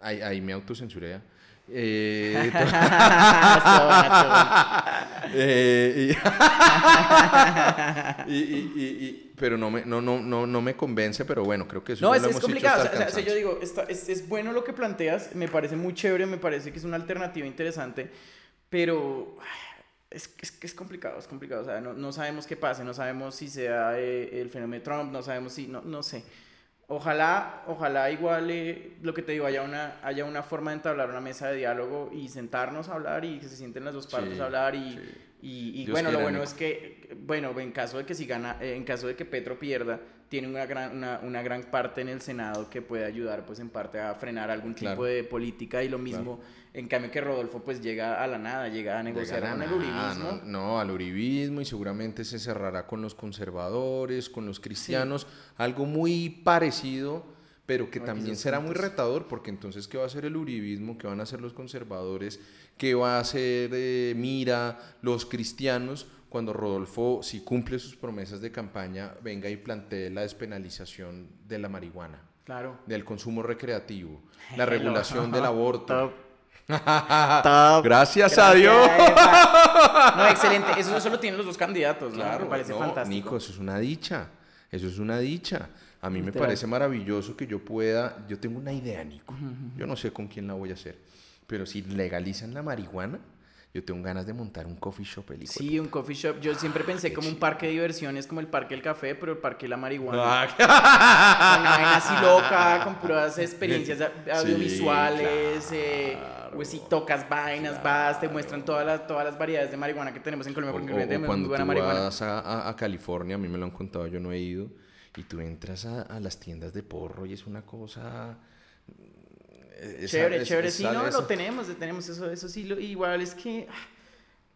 Ahí, ahí me autocensuré. Eh, eh y, y, pero no me, no, no, no, no me convence, pero bueno, creo que eso no, es, es complicado. O sea, yo digo, es, es, bueno lo que planteas, me parece muy chévere, me parece que es una alternativa interesante, pero es, es, es complicado, es complicado. O sea, no, no, sabemos qué pase, no sabemos si sea eh, el fenómeno Trump, no sabemos si, no, no sé. Ojalá, ojalá igual eh, lo que te digo, haya una, haya una forma de entablar una mesa de diálogo y sentarnos a hablar y que se sienten las dos partes a hablar y, y, bueno, lo bueno es que, bueno, en caso de que si gana, en caso de que Petro pierda, tiene una gran, una, una gran parte en el Senado que puede ayudar pues en parte a frenar algún tipo de política y lo mismo en cambio que Rodolfo pues llega a la nada, llega a negociar con el uribismo. No, al uribismo y seguramente se cerrará con los conservadores, con los cristianos, algo muy parecido, pero que también será muy retador, porque entonces ¿qué va a hacer el uribismo? ¿Qué van a hacer los conservadores? ¿Qué va a hacer eh, Mira, los cristianos? Cuando Rodolfo, si cumple sus promesas de campaña, venga y plantee la despenalización de la marihuana. Claro. Del consumo recreativo, la regulación del aborto. Gracias, a Dios. no, excelente. Eso solo tienen los dos candidatos, claro. Me parece fantástico. Nico, eso es una dicha. Eso es una dicha. A mí me parece maravilloso que yo pueda. Yo tengo una idea, Nico. Yo no sé con quién la voy a hacer. Pero si legalizan la marihuana, yo tengo ganas de montar un coffee shop. El sí, un coffee shop. Yo siempre ah, pensé como un parque de diversiones, como el parque del café, pero el parque de la marihuana. Ah. Una vaina así loca, con puras experiencias audiovisuales. Eh, pues si tocas vainas, vas, te muestran todas las, todas las variedades de marihuana que tenemos en Colombia. Porque o, cuando tú vas a, a, California, a mí me lo han contado, yo no he ido, y tú entras a, a las tiendas de porro y es una cosa chévere, chévere. sí, no, lo tenemos, tenemos eso, eso sí. Lo, igual es que ah,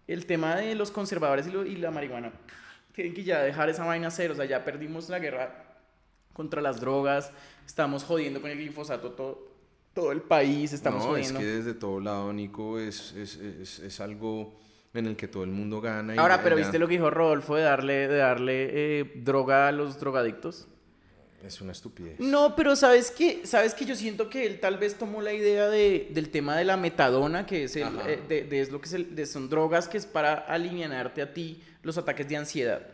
el tema de los conservadores y, y la marihuana, tienen que ya dejar esa vaina cero. O sea, ya perdimos la guerra contra las drogas, estamos jodiendo con el glifosato todo, todo el país, estamos no, es que desde todo lado, Nico, es, es, es, es algo en el que todo el mundo gana. Ahora, pero ¿viste lo que dijo Rodolfo de darle, de darle eh, droga a los drogadictos? Es una estupidez. No, pero sabes que, sabes que yo siento que él tal vez tomó la idea de, del tema de la metadona, que es, el, eh, de, es lo que de, son drogas que es para alivianarte a ti los ataques de ansiedad.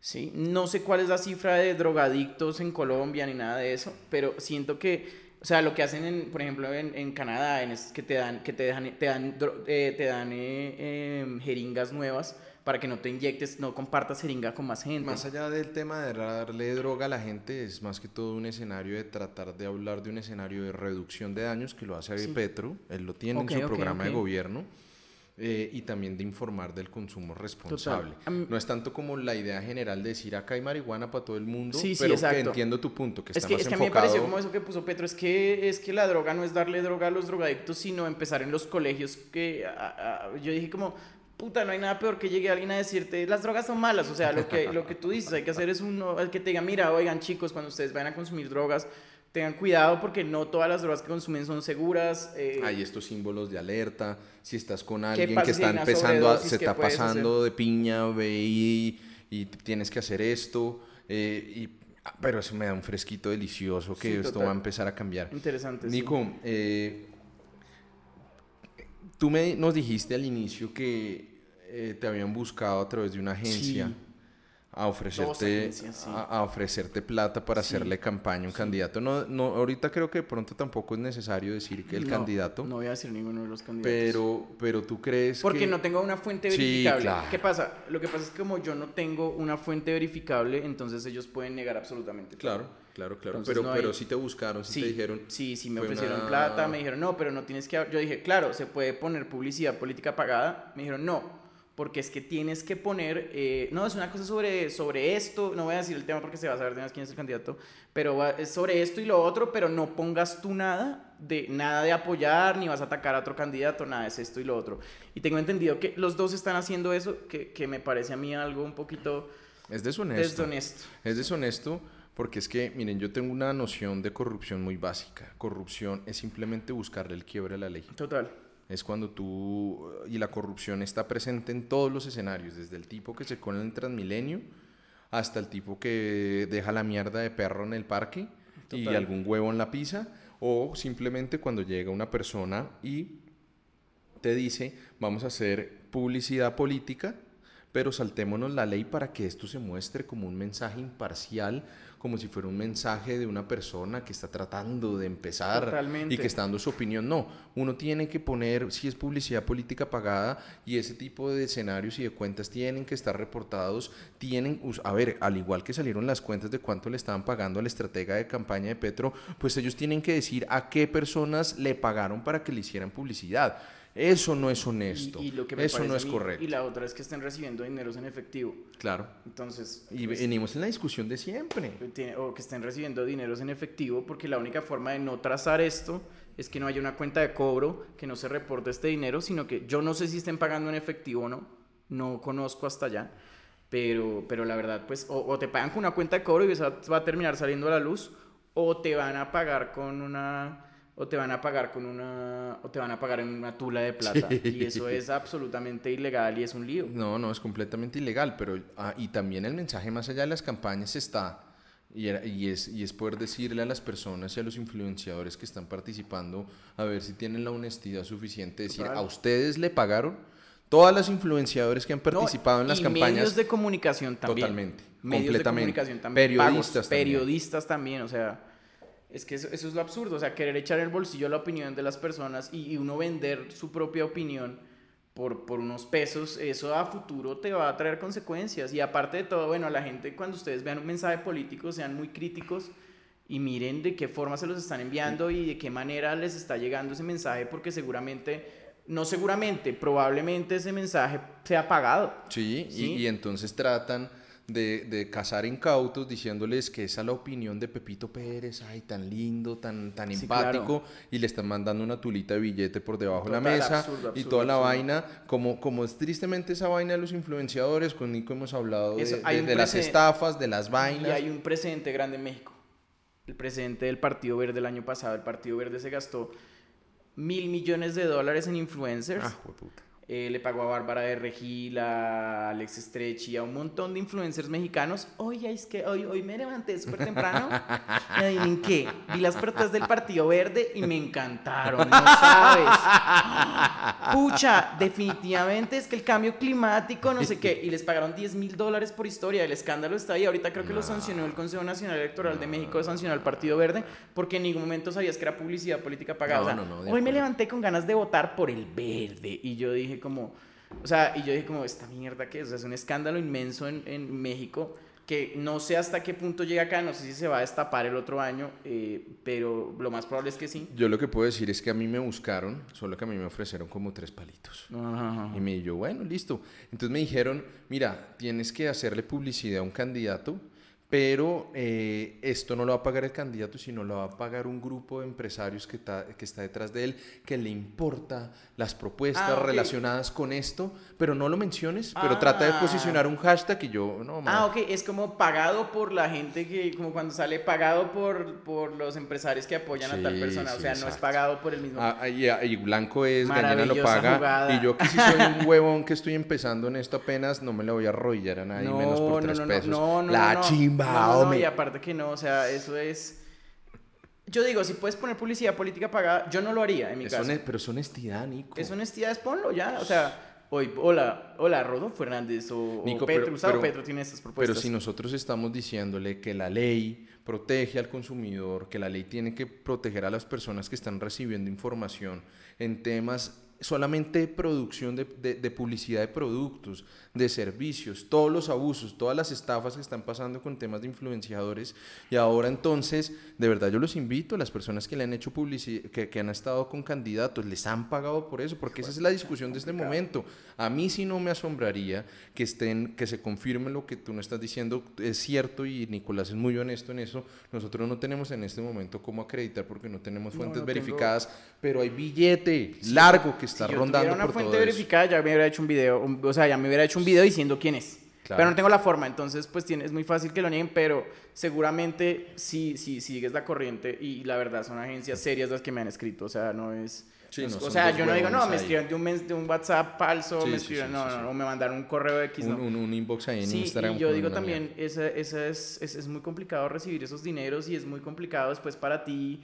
¿sí? No sé cuál es la cifra de drogadictos en Colombia ni nada de eso, pero siento que, o sea, lo que hacen, en, por ejemplo, en, en Canadá, en es que te dan, que te dejan, te dan, eh, te dan eh, em, jeringas nuevas para que no te inyectes, no compartas jeringa con más gente. Más allá del tema de darle droga a la gente, es más que todo un escenario de tratar de hablar de un escenario de reducción de daños que lo hace Petro, él lo tiene en su programa de gobierno. Eh, y también de informar del consumo responsable. No es tanto como la idea general de decir acá hay marihuana para todo el mundo, sí, pero que entiendo tu punto, que es está que, más es que a mí me pareció como eso que puso Petro, es que, es que la droga no es darle droga a los drogadictos, sino empezar en los colegios que yo dije como, puta, no hay nada peor que llegue alguien a decirte, las drogas son malas, o sea, lo que, lo que tú dices, hay que hacer es uno, el que te diga, mira, oigan chicos, cuando ustedes vayan a consumir drogas, tengan cuidado porque no todas las drogas que consumen son seguras. Eh, hay estos símbolos de alerta, si estás con alguien que está empezando, a, se está pasando de piña, ve y, y, tienes que hacer esto, eh, y ah, pero eso me da un fresquito delicioso que esto va a empezar a cambiar. Interesante. Nico, eh, tú me, nos dijiste al inicio que eh, te habían buscado a través de una agencia a ofrecerte a, ofrecerte plata para hacerle campaña a un candidato. No, no, ahorita creo que de pronto tampoco es necesario decir que el candidato. No voy a decir ninguno de los candidatos. Pero, pero tú crees Porque no tengo una fuente verificable. ¿Qué pasa? Lo que pasa es que como yo no tengo una fuente verificable, entonces ellos pueden negar absolutamente. Claro, claro, claro. pero, pero sí te buscaron, sí, te dijeron. Sí, sí me ofrecieron plata, me dijeron no, pero no tienes que. Yo dije, claro, se puede poner publicidad política pagada. Me dijeron no porque es que tienes que poner, eh, no, es una cosa sobre, sobre esto, no voy a decir el tema porque se va a saber de quién es el candidato, pero es sobre esto y lo otro, pero no pongas tú nada de, nada de apoyar, ni vas a atacar a otro candidato, nada, es esto y lo otro. Y tengo entendido que los dos están haciendo eso, que, que me parece a mí algo un poquito... Es deshonesto. Es deshonesto porque es que, miren, yo tengo una noción de corrupción muy básica. Corrupción es simplemente buscarle el quiebre a la ley. Total es cuando tú, y la corrupción está presente en todos los escenarios, desde el tipo que se cone en el Transmilenio hasta el tipo que deja la mierda de perro en el parque y algún huevo en la pizza, o simplemente cuando llega una persona y te dice, vamos a hacer publicidad política, pero saltémonos la ley para que esto se muestre como un mensaje imparcial como si fuera un mensaje de una persona que está tratando de empezar y que está dando su opinión. No, uno tiene que poner, si es publicidad política pagada y ese tipo de escenarios y de cuentas tienen que estar reportados, tienen, a ver, al igual que salieron las cuentas de cuánto le estaban pagando al estratega de campaña de Petro, pues ellos tienen que decir a qué personas le pagaron para que le hicieran publicidad. Eso no es honesto. Eso no es correcto. Y la otra es que estén recibiendo dineros en efectivo. Claro. Entonces. Y pues, venimos en la discusión de siempre. o que estén recibiendo dineros en efectivo, porque la única forma de no trazar esto es que no haya una cuenta de cobro, que no se reporte este dinero, sino que yo no sé si estén pagando en efectivo o no. No conozco hasta allá. Pero, pero la verdad, pues, o, o te pagan con una cuenta de cobro y eso va a terminar saliendo a la luz, o te van a pagar con una o te van a pagar con una o te van a pagar en una tula de plata y eso es absolutamente ilegal y es un lío. No, no, es completamente ilegal, pero ah, y también el mensaje más allá de las campañas está y, y, es, y es poder decirle a las personas y a los influenciadores que están participando a ver si tienen la honestidad suficiente de decir, a ustedes le pagaron todas las influenciadores que han participado en las campañas. Medios de comunicación también. Totalmente. Medios completamente. de comunicación también. Periodistas Periodistas también, o sea Es que eso, es lo absurdo, o sea, querer echar el bolsillo la opinión de las personas y, uno vender su propia opinión por, por, unos pesos, eso a futuro te va a traer consecuencias. Y aparte de todo, bueno, a la gente cuando ustedes vean un mensaje político sean muy críticos y miren de qué forma se los están enviando y de qué manera les está llegando ese mensaje, porque seguramente, no seguramente, probablemente ese mensaje sea pagado. Sí, ¿sí? Y, y entonces tratan de, de cazar incautos diciéndoles que esa es la opinión de Pepito Pérez, ay, tan lindo, tan, tan empático, y le están mandando una tulita de billete por debajo de la mesa y toda la vaina, como, como es tristemente esa vaina de los influenciadores, con Nico hemos hablado de, las estafas, de las vainas. Y hay un presente grande en México. El presidente del Partido Verde el año pasado, el Partido Verde se gastó mil millones de dólares en influencers. Ah, puta eh, le pagó a Bárbara de Regil, a Alex Estrechi, a un montón de influencers mexicanos. Oye, es que hoy, hoy me levanté súper temprano. ¿En qué? Vi las protestas del Partido Verde y me encantaron, no sabes. Pucha, definitivamente es que el cambio climático, no sé qué. Y les pagaron 10 mil dólares por historia. El escándalo está ahí. Ahorita creo que lo sancionó el Consejo Nacional Electoral de México, sancionó al Partido Verde, porque en ningún momento sabías que era publicidad política pagada. hoy me levanté con ganas de votar por el verde. Y yo dije, como, o sea, y yo dije como, esta mierda que es, o sea, es un escándalo inmenso en, en, México que no sé hasta qué punto llega acá, no sé si se va a destapar el otro año, eh, pero lo más probable es que sí. Yo lo que puedo decir es que a mí me buscaron, solo que a mí me ofrecieron como tres palitos. Y me dijo, bueno, listo. Entonces me dijeron, mira, tienes que hacerle publicidad a un candidato pero eh, esto no lo va a pagar el candidato, sino lo va a pagar un grupo de empresarios que está, que está detrás de él, que le importa las propuestas ah, relacionadas con esto, pero no lo menciones, pero trata de ah. posicionar un hashtag y yo, no, Ah, ok, es como pagado por la gente que, como cuando sale pagado por, por los empresarios que apoyan a tal persona, o sea, no es pagado por el mismo. Ah, y, Blanco es, Gañana lo paga, y yo que si soy un huevón que estoy empezando en esto apenas, no me lo voy a arrodillar a nadie, menos por tres pesos. la chimba no, y aparte que no, o sea, eso es... Yo digo, si puedes poner publicidad política pagada, yo no lo haría en mi caso. pero es honestidad, Nico. Es honestidad, es ponlo ya. O sea, hoy, hola, hola, Rodolfo Fernández o, Nico, Petro, pero, Petro tiene estas propuestas. Pero si nosotros estamos diciéndole que la ley protege al consumidor, que la ley tiene que proteger a las personas que están recibiendo información en temas solamente producción de, de, publicidad de productos, de servicios, todos los abusos, todas las estafas que están pasando con temas de influenciadores. Y ahora entonces, de verdad yo los invito, a las personas que le han hecho publicidad, que, que han estado con candidatos, les han pagado por eso, porque esa es la discusión de este momento. A mí sí no me asombraría que estén, que se confirme lo que tú no estás diciendo, es cierto y Nicolás es muy honesto en eso, nosotros no tenemos en este momento cómo acreditar porque no tenemos fuentes verificadas, pero hay billete largo que está si yo rondando una fuente verificada, ya me hubiera hecho un video, o sea, ya me hubiera hecho un video diciendo quién es. Pero no tengo la forma, entonces pues tiene, es muy fácil que lo nieguen, pero seguramente sí, sí, sigues la corriente y la verdad son agencias serias las que me han escrito, o sea, no es... o sea, yo no digo, no, me escriben de un, de un WhatsApp falso, me escriben, no, no, no, me mandaron un correo de X, un, un, inbox ahí en Instagram. Y yo digo también, esa, esa es, es, es, muy complicado recibir esos dineros y es muy complicado después para ti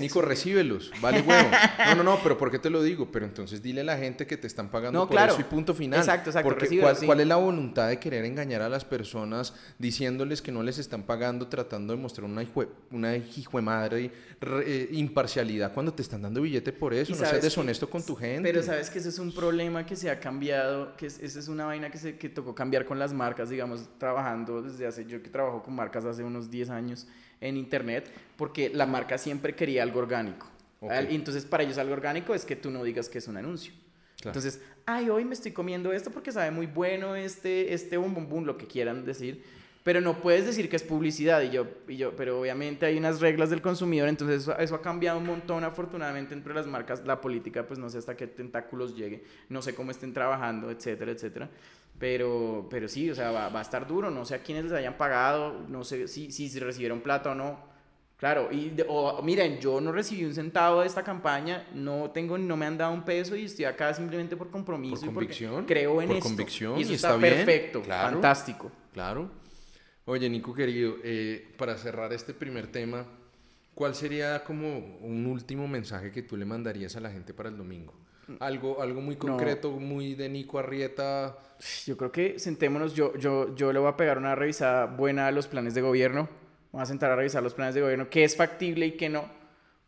Nico, recíbelos, vale huevo. No, no, no, pero ¿por qué te lo digo? Pero entonces dile a la gente que te están pagando por eso y punto final. Exacto, exacto. Porque ¿cuál, es la voluntad de querer engañar a las personas diciéndoles que no les están pagando, tratando de mostrar una hijo, una eh, imparcialidad cuando te están dando billete por eso? No seas deshonesto con tu gente. Pero sabes que ese es un problema que se ha cambiado, que esa es una vaina que, se, que tocó cambiar con las marcas, digamos, trabajando desde hace, yo que trabajo con marcas hace unos 10 años en internet porque la marca siempre quería algo orgánico. Y entonces para ellos algo orgánico es que tú no digas que es un anuncio. Entonces, ay, hoy me estoy comiendo esto porque sabe muy bueno este, este bum bum bum, lo que quieran decir. Pero no puedes decir que es publicidad. Y yo, y yo, pero obviamente hay unas reglas del consumidor, entonces eso, eso, ha cambiado un montón, afortunadamente, entre las marcas. La política, pues no sé hasta qué tentáculos llegue, no sé cómo estén trabajando, etcétera, etcétera. Pero, pero sí, o sea, va, va, a estar duro. No sé a quiénes les hayan pagado, no sé si, si, recibieron plata o no. Claro, y o, miren, yo no recibí un centavo de esta campaña, no tengo, no me han dado un peso y estoy acá simplemente por compromiso. Por convicción. creo en por esto. convicción. Y eso está, perfecto, fantástico. Claro. Oye, Nico querido, eh, para cerrar este primer tema, ¿cuál sería como un último mensaje que tú le mandarías a la gente para el domingo? Algo, algo muy concreto, muy de Nico Arrieta. Yo creo que sentémonos, yo, yo, yo le voy a pegar una revisada buena a los planes de gobierno. vamos a sentar a revisar los planes de gobierno, qué es factible y qué no,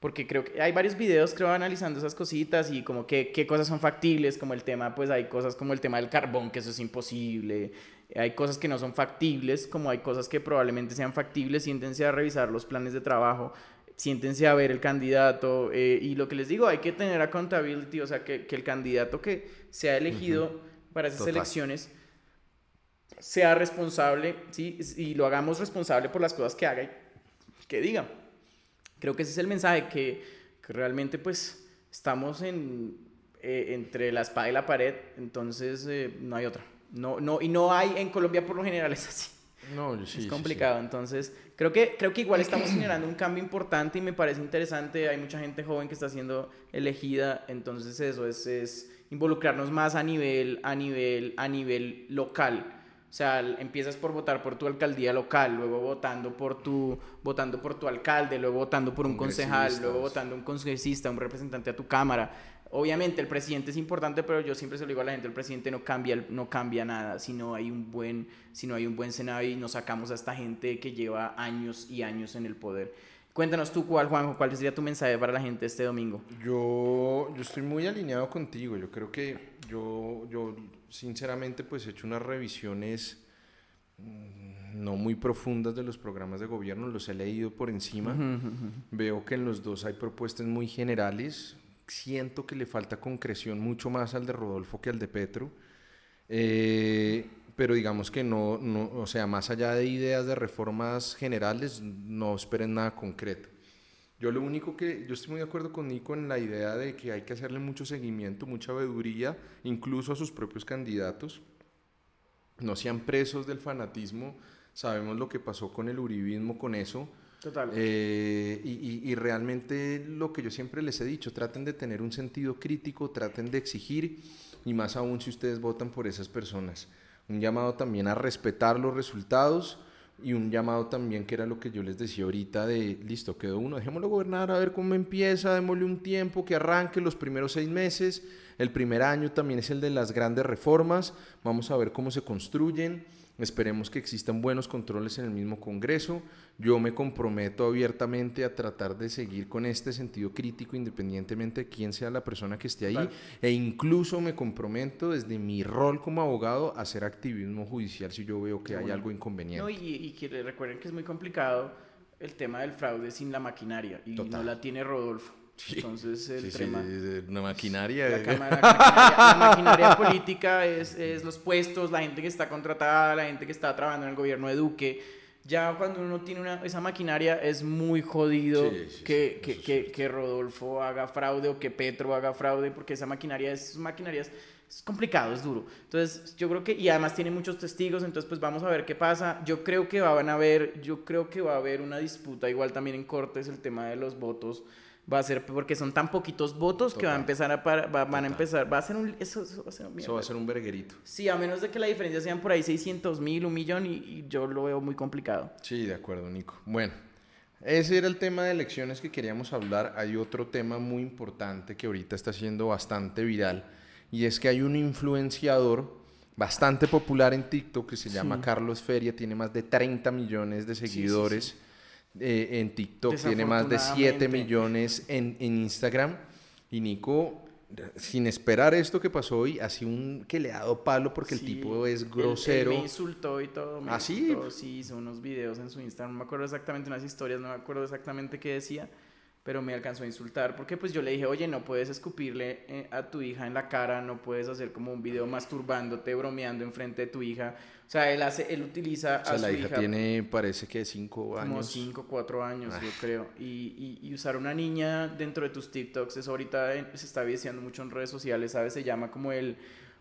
porque creo que hay varios videos, creo, analizando esas cositas y como qué, qué cosas son factibles, como el tema, pues hay cosas como el tema del carbón, que eso es imposible, hay cosas que no son factibles, como hay cosas que probablemente sean factibles, siéntense a revisar los planes de trabajo, siéntense a ver el candidato, eh, y lo que les digo, hay que tener accountability, o sea, que, que el candidato que sea elegido para esas elecciones sea responsable, ¿sí? Y lo hagamos responsable por las cosas que haga y que diga. Creo que ese es el mensaje, que, que realmente pues estamos en, eh, entre la espada y la pared, entonces eh, no hay otra. No, no, y no hay, en Colombia por lo general es así. No, sí, es complicado, entonces creo que, creo que igual estamos generando un cambio importante y me parece interesante, hay mucha gente joven que está siendo elegida, entonces eso es, es involucrarnos más a nivel, a nivel, a nivel local. O sea, empiezas por votar por tu alcaldía local, luego votando por tu, votando por tu alcalde, luego votando por un concejal, luego votando un congresista, un representante a tu cámara. Obviamente el presidente es importante, pero yo siempre se lo digo a la gente, el presidente no cambia, no cambia nada si no hay un buen, si no hay un buen Senado y nos sacamos a esta gente que lleva años y años en el poder. Cuéntanos tú cuál, Juanjo, cuál sería tu mensaje para la gente este domingo. Yo, yo estoy muy alineado contigo. Yo creo que yo, yo sinceramente pues he hecho unas revisiones mm, no muy profundas de los programas de gobierno, los he leído por encima. Veo que en los dos hay propuestas muy generales. Siento que le falta concreción mucho más al de Rodolfo que al de Petro. Eh, pero digamos que no, no, o sea, más allá de ideas de reformas generales, no esperen nada concreto. Yo lo único que, yo estoy muy de acuerdo con Nico en la idea de que hay que hacerle mucho seguimiento, mucha veeduría, incluso a sus propios candidatos. No sean presos del fanatismo, sabemos lo que pasó con el uribismo, con eso. Total. Eh, y, realmente lo que yo siempre les he dicho, traten de tener un sentido crítico, traten de exigir, y más aún si ustedes votan por esas personas. Un llamado también a respetar los resultados y un llamado también que era lo que yo les decía ahorita de, listo, quedó uno, dejémoslo gobernar a ver cómo empieza, démosle un tiempo, que arranque los primeros seis meses, el primer año también es el de las grandes reformas, vamos a ver cómo se construyen, esperemos que existan buenos controles en el mismo Congreso, yo me comprometo abiertamente a tratar de seguir con este sentido crítico independientemente de quién sea la persona que esté ahí. E incluso me comprometo desde mi rol como abogado a hacer activismo judicial si yo veo que hay algo inconveniente. No, y, y, que recuerden que es muy complicado el tema del fraude sin la maquinaria y no la tiene Rodolfo. Entonces el tema... una maquinaria. La, la, maquinaria, política es, es los puestos, la gente que está contratada, la gente que está trabajando en el gobierno de Duque ya cuando uno tiene una, esa maquinaria es muy jodido que, que, que, que, Rodolfo haga fraude o que Petro haga fraude, porque esa maquinaria es, maquinaria es, complicado, es duro. Entonces, yo creo que, y además tiene muchos testigos, entonces pues vamos a ver qué pasa. Yo creo que van a haber, yo creo que va a haber una disputa, igual también en Cortes, el tema de los votos va a ser porque son tan poquitos votos que va a empezar a van a empezar va a ser un eso, va a ser un, eso va a ser un verguerito. Sí a menos de que la diferencia sean por ahí 600 mil un millón y, yo lo veo muy complicado. Sí de acuerdo Nico. Bueno ese era el tema de elecciones que queríamos hablar. Hay otro tema muy importante que ahorita está siendo bastante viral y es que hay un influenciador bastante popular en TikTok que se llama Carlos Feria tiene más de 30 millones de seguidores eh, en TikTok, tiene más de 7 millones en, en, Instagram. Y Nico, sin esperar esto que pasó hoy, así un que le ha dado palo porque el tipo es grosero. me insultó y todo. Me ¿Ah, sí? Sí, hizo unos videos en su Instagram. No me acuerdo exactamente unas historias, no me acuerdo exactamente qué decía pero me alcanzó a insultar porque pues yo le dije, oye, no puedes escupirle eh, a tu hija en la cara, no puedes hacer como un video masturbándote, bromeando enfrente de tu hija. O sea, él hace, él utiliza o sea, la hija, tiene, parece que cinco años. Como cinco, cuatro años, yo creo. Y, y, usar una niña dentro de tus TikToks, eso ahorita se está viciando mucho en redes sociales, ¿sabes? Se llama como el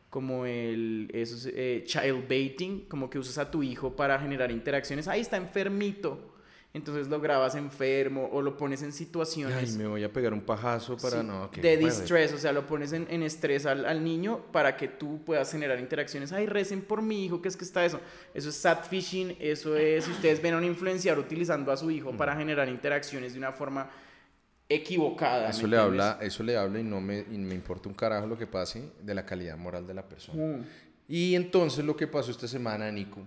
como el eso eh, child baiting, como que usas a tu hijo para generar interacciones. Ahí está enfermito entonces lo grabas enfermo o lo pones en situaciones... Ay, me voy a pegar un pajazo para no... de distress, o sea, lo pones en, en estrés al, al, niño para que tú puedas generar interacciones. Ay, recen por mi hijo, ¿qué es que está eso? Eso es sad fishing, eso es... Ustedes ven a un influenciador utilizando a su hijo para generar interacciones de una forma equivocada. Eso le, habla, eso le habla y no me, y me importa un carajo lo que pase de la calidad moral de la persona. Mm. Y entonces lo que pasó esta semana, Nico,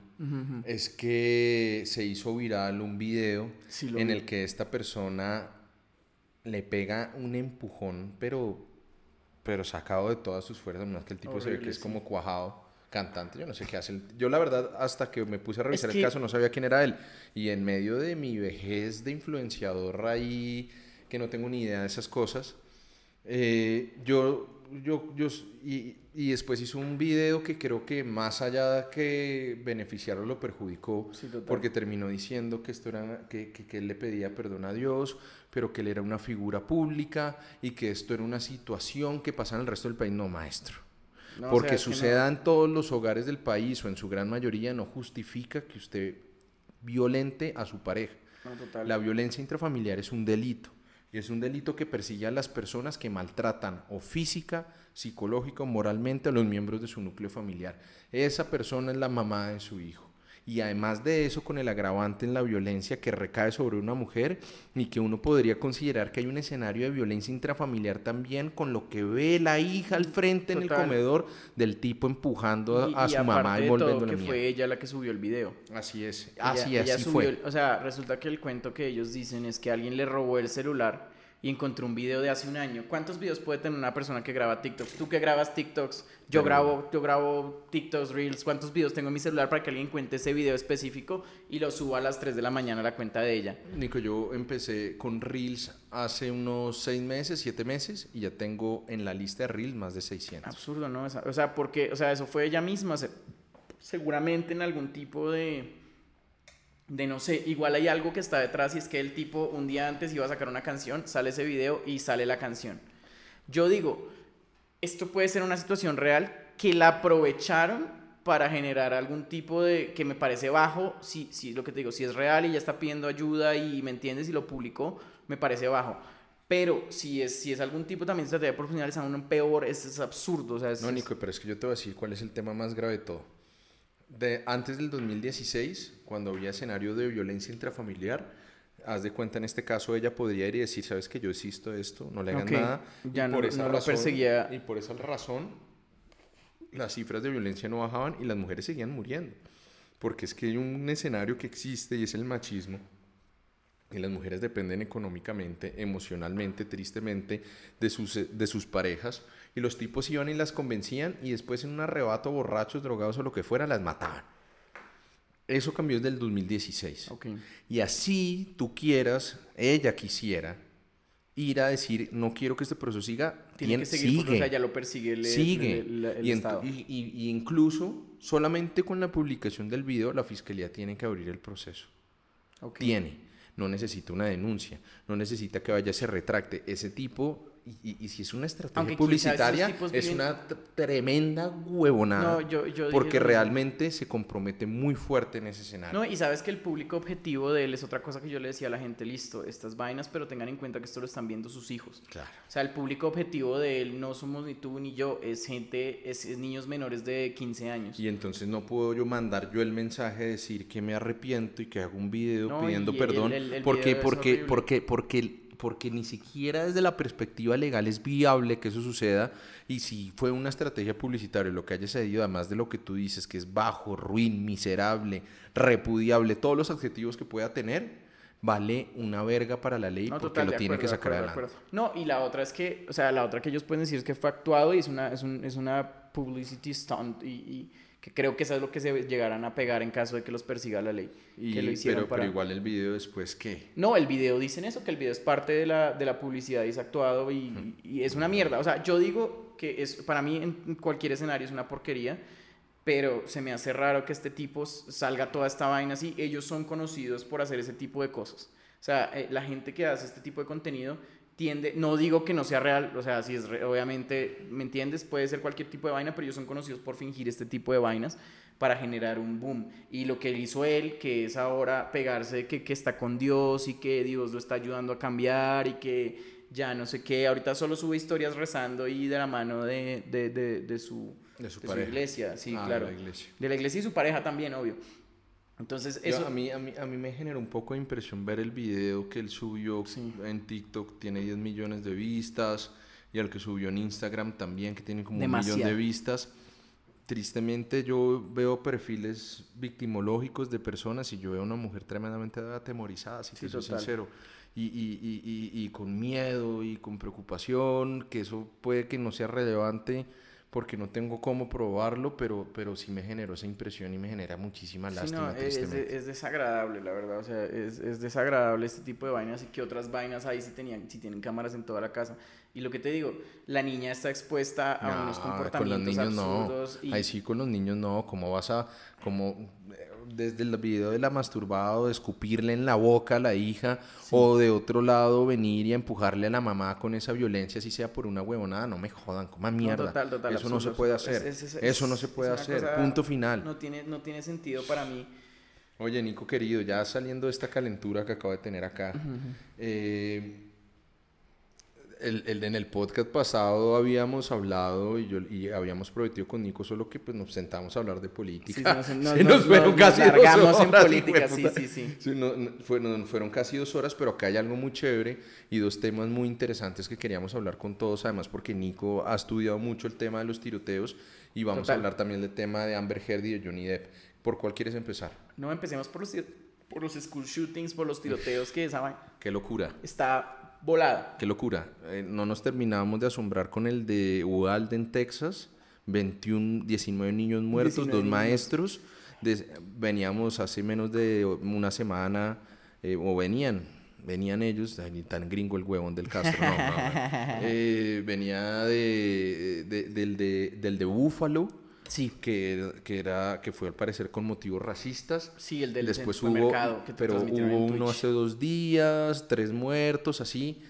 es que se hizo viral un video en el que esta persona le pega un empujón, pero, pero sacado de todas sus fuerzas, más que el tipo se ve que es como cuajado cantante, yo no sé qué hace. Yo la verdad, hasta que me puse a revisar el caso, no sabía quién era él. Y en medio de mi vejez de influenciador ahí, que no tengo ni idea de esas cosas, eh, yo, yo, yo, y, y, después hizo un video que creo que más allá que beneficiarlo lo perjudicó, porque terminó diciendo que, esto era, que, que, él le pedía perdón a Dios, pero que él era una figura pública y que esto era una situación que pasa en el resto del país. No, maestro. porque suceda en todos los hogares del país o en su gran mayoría no justifica que usted violente a su pareja. La violencia intrafamiliar es un delito es un delito que persigue a las personas que maltratan o física, psicológica o moralmente a los miembros de su núcleo familiar. Esa persona es la mamá de su hijo y además de eso con el agravante en la violencia que recae sobre una mujer y que uno podría considerar que hay un escenario de violencia intrafamiliar también con lo que ve la hija al frente en el comedor del tipo empujando a, su mamá y volviendo que fue ella la que subió el video. Así es, así, así fue. O sea, resulta que el cuento que ellos dicen es que alguien le robó el celular y encontré un video de hace un año. ¿Cuántos videos puede tener una persona que graba TikToks? Tú que grabas TikToks, yo grabo, yo grabo TikToks, Reels. ¿Cuántos videos tengo en mi celular para que alguien cuente ese video específico y lo suba a las 3 de la mañana a la cuenta de ella? Nico, yo empecé con Reels hace unos 6 meses, 7 meses y ya tengo en la lista de Reels más de 600. Absurdo, ¿no? O sea, porque, o sea, eso fue ella misma, seguramente en algún tipo de de no sé, igual hay algo que está detrás y es que el tipo un día antes iba a sacar una canción, sale ese video y sale la canción. Yo digo, esto puede ser una situación real que la aprovecharon para generar algún tipo de que me parece bajo, si, si lo que te digo, si es real y ya está pidiendo ayuda y me entiendes y lo publicó, me parece bajo. Pero si es, si es algún tipo también de estrategia profesional, es aún peor, es, es absurdo. O sea, no, Nico, pero es que yo te voy a decir cuál es el tema más grave de todo de antes del 2016, cuando había escenario de violencia intrafamiliar, haz de cuenta en este caso ella podría ir y decir, sabes que yo existo esto, no le hagan nada. Ya no, por esa razón, perseguía. Y por esa razón las cifras de violencia no bajaban y las mujeres seguían muriendo. Porque es que hay un escenario que existe y es el machismo. Y las mujeres dependen económicamente, emocionalmente, tristemente de sus, de sus parejas y los tipos iban y las convencían y después en un arrebato, borrachos, drogados o lo que fuera, las mataban. Eso cambió desde el 2016. Y así tú quieras, ella quisiera, ir a decir, no quiero que este proceso siga, tiene que seguir, sigue, porque, ya lo persigue el, sigue. y, Estado. Y, incluso solamente con la publicación del video la fiscalía tiene que abrir el proceso. Tiene. No necesita una denuncia, no necesita que vaya se retracte. Ese tipo y, si es una estrategia publicitaria, es una tremenda huevonada. porque realmente se compromete muy fuerte en ese escenario. No, y sabes que el público objetivo de él es otra cosa que yo le decía a la gente, listo, estas vainas, pero tengan en cuenta que esto lo están viendo sus hijos. Claro. O sea, el público objetivo de él no somos ni tú ni yo, es gente, es, niños menores de 15 años. Y entonces no puedo yo mandar yo el mensaje de decir que me arrepiento y que hago un video pidiendo perdón. porque, porque, porque, porque porque ni siquiera desde la perspectiva legal es viable que eso suceda y si fue una estrategia publicitaria lo que haya sucedido, además de lo que tú dices, que es bajo, ruin, miserable, repudiable, todos los adjetivos que pueda tener, vale una verga para la ley porque lo tiene que sacar adelante. No, y la otra es que, o sea, la otra que ellos pueden decir es que fue actuado y es una, es, un, es una publicity stunt y que creo que eso es lo que se llegarán a pegar en caso de que los persiga la ley. Y, que lo hicieron pero, igual el video después, ¿qué? No, el video dicen eso, que el video es parte de la, de la publicidad y es actuado y, y, es una mierda. O sea, yo digo que es, para mí en cualquier escenario es una porquería, pero se me hace raro que este tipo salga toda esta vaina así. Ellos son conocidos por hacer ese tipo de cosas. O sea, eh, la gente que hace este tipo de contenido tiende, no digo que no sea real, o sea, si es obviamente, ¿me entiendes? Puede ser cualquier tipo de vaina, pero ellos son conocidos por fingir este tipo de vainas para generar un boom. Y lo que hizo él, que es ahora pegarse que, que está con Dios y que Dios lo está ayudando a cambiar y que ya no sé qué, ahorita solo sube historias rezando y de la mano de, de, de, su, de su, iglesia, sí, claro. De la iglesia. De la iglesia y su pareja también, obvio. Entonces, eso... a, mí, a, mí, a mí me generó un poco de impresión ver el video que él subió en TikTok, tiene 10 millones de vistas, y el que subió en Instagram también, que tiene como un millón de vistas. tristemente yo veo perfiles victimológicos de personas y yo veo una mujer tremendamente atemorizada, si te soy sincero. Y, y, y, y, con miedo y con preocupación, que eso puede que no sea relevante porque no tengo cómo probarlo, pero, pero sí me generó esa impresión y me genera muchísima lástima. no, es, es, desagradable, la verdad, o sea, es, es, desagradable este tipo de vainas y que otras vainas ahí si, tenían, si tienen cámaras en toda la casa. Y lo que te digo, la niña está expuesta a unos comportamientos con los niños absurdos. No. Y... Ahí sí, con los niños no, ¿cómo vas a, como desde el video de la masturbado, de escupirle en la boca a la hija, o de otro lado venir y empujarle a la mamá con esa violencia, si sea por una huevonada, no me jodan, coma mierda. Eso no se puede hacer. Eso no se puede hacer. Punto final. No tiene, no tiene sentido para mí. Oye, Nico querido, ya saliendo de esta calentura que acabo de tener acá, eh, el, en el podcast pasado habíamos hablado y, yo, y habíamos prometido con Nico, solo que pues nos sentamos a hablar de política. Sí, nos, fueron casi dos horas. En política, sí, sí, sí. fueron, fueron casi dos horas, pero acá hay algo muy chévere y dos temas muy interesantes que queríamos hablar con todos, además porque Nico ha estudiado mucho el tema de los tiroteos y vamos a hablar también del tema de Amber Heard y de Johnny Depp. ¿Por cuál quieres empezar? No, empecemos por los, por los school shootings, por los tiroteos que saben. Qué locura. Está volada. Qué locura. Eh, no nos terminábamos de asombrar con el de Uvalde en Texas. 21, 19 niños muertos, dos maestros. veníamos hace menos de una semana, eh, o venían, venían ellos, tan gringo el huevón del Castro, no, eh, venía de, del, de, del de Búfalo, Sí. Que, que, era, que fue al parecer con motivos racistas. Sí, el del Después hubo, pero hubo uno hace dos días, tres muertos, así.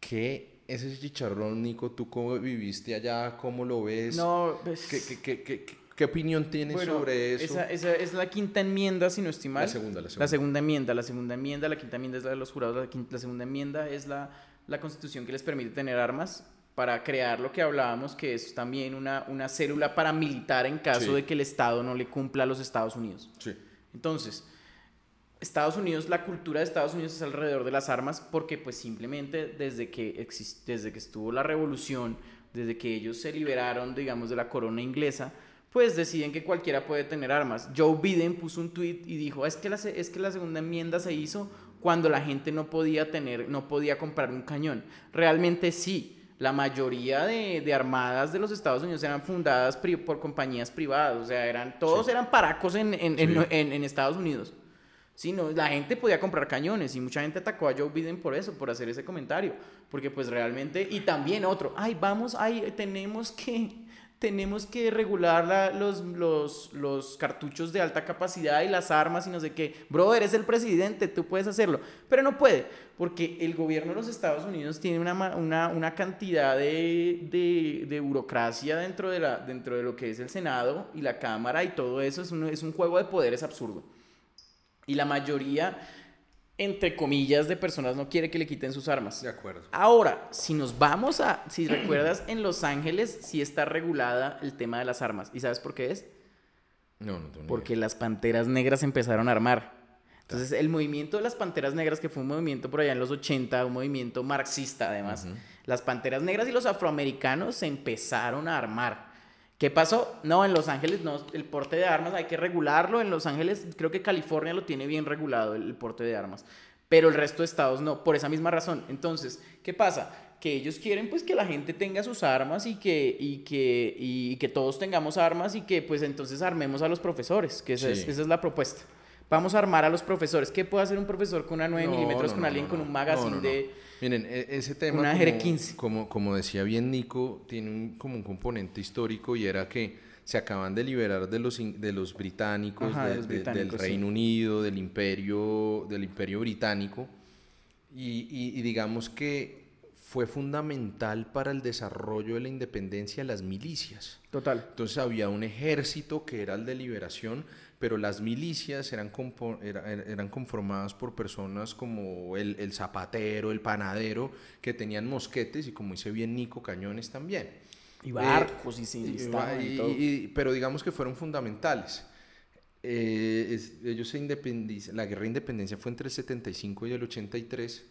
¿Qué ese chicharrón, Nico? ¿Tú cómo viviste allá? ¿Cómo lo ves? No, pues... ¿Qué, qué, qué, qué opinión tienes sobre eso? Esa, esa, es la quinta enmienda, si no estoy mal. La segunda, la segunda. La segunda enmienda, la segunda enmienda, la quinta enmienda es la de los jurados, la, la segunda enmienda es la, la constitución que les permite tener armas para crear lo que hablábamos, que es también una, una célula paramilitar en caso de que el Estado no le cumpla a los Estados Unidos. Sí. Entonces, Estados Unidos, la cultura de Estados Unidos es alrededor de las armas porque pues simplemente desde que, desde que estuvo la revolución, desde que ellos se liberaron, digamos, de la corona inglesa, pues deciden que cualquiera puede tener armas. Joe Biden puso un tweet y dijo, es que la, es que la segunda enmienda se hizo cuando la gente no podía tener, no podía comprar un cañón. Realmente sí la mayoría de, armadas de los Estados Unidos eran fundadas por compañías privadas, o sea, eran, todos eran paracos en, en, Estados Unidos. Sí, no, la gente podía comprar cañones y mucha gente atacó a Joe Biden por eso, por hacer ese comentario, porque pues realmente, y también otro, ay, vamos, ay, tenemos que, tenemos que regular los, cartuchos de alta capacidad y las armas y no sé qué. Bro, eres el presidente, tú puedes hacerlo. Pero no puede, porque el gobierno de los Estados Unidos tiene una, cantidad de, burocracia dentro de, la, dentro de lo que es el Senado y la Cámara y todo eso. Es un, es un juego de poderes absurdo. Y la mayoría entre comillas, de personas no quiere que le quiten sus armas. De acuerdo. Ahora, si nos vamos a, si recuerdas, en Los Ángeles sí está regulada el tema de las armas. ¿Y sabes por qué es? No, no tengo Porque las panteras negras empezaron a armar. Entonces, el movimiento de las panteras negras, que fue un movimiento por allá en los 80, un movimiento marxista además, las panteras negras y los afroamericanos se empezaron a armar. ¿Qué pasó? No, en Los Ángeles no, el porte de armas hay que regularlo. En Los Ángeles, creo que California lo tiene bien regulado, el, porte de armas. Pero el resto de estados no, por esa misma razón. Entonces, ¿qué pasa? Que ellos quieren pues que la gente tenga sus armas y que, y que, y que todos tengamos armas y que pues entonces armemos a los profesores, que esa, es, esa es la propuesta. Vamos a armar a los profesores. ¿Qué puede hacer un profesor con una 9 milímetros con alguien con un magazine de Miren, e, ese tema, Una como, 15. Como, decía bien Nico, tiene un, como un componente histórico y era que se acaban de liberar de los, de los británicos, del Reino Unido, del imperio, del imperio británico, y, digamos que fue fundamental para el desarrollo de la independencia las milicias. Total. Entonces había un ejército que era el de liberación, pero las milicias eran, eran conformadas por personas como el, zapatero, el panadero, que tenían mosquetes y como dice bien Nico, cañones también. Y barcos y, sin y, Pero digamos que fueron fundamentales. Eh, ellos se la guerra de independencia fue entre el 75 y el 83.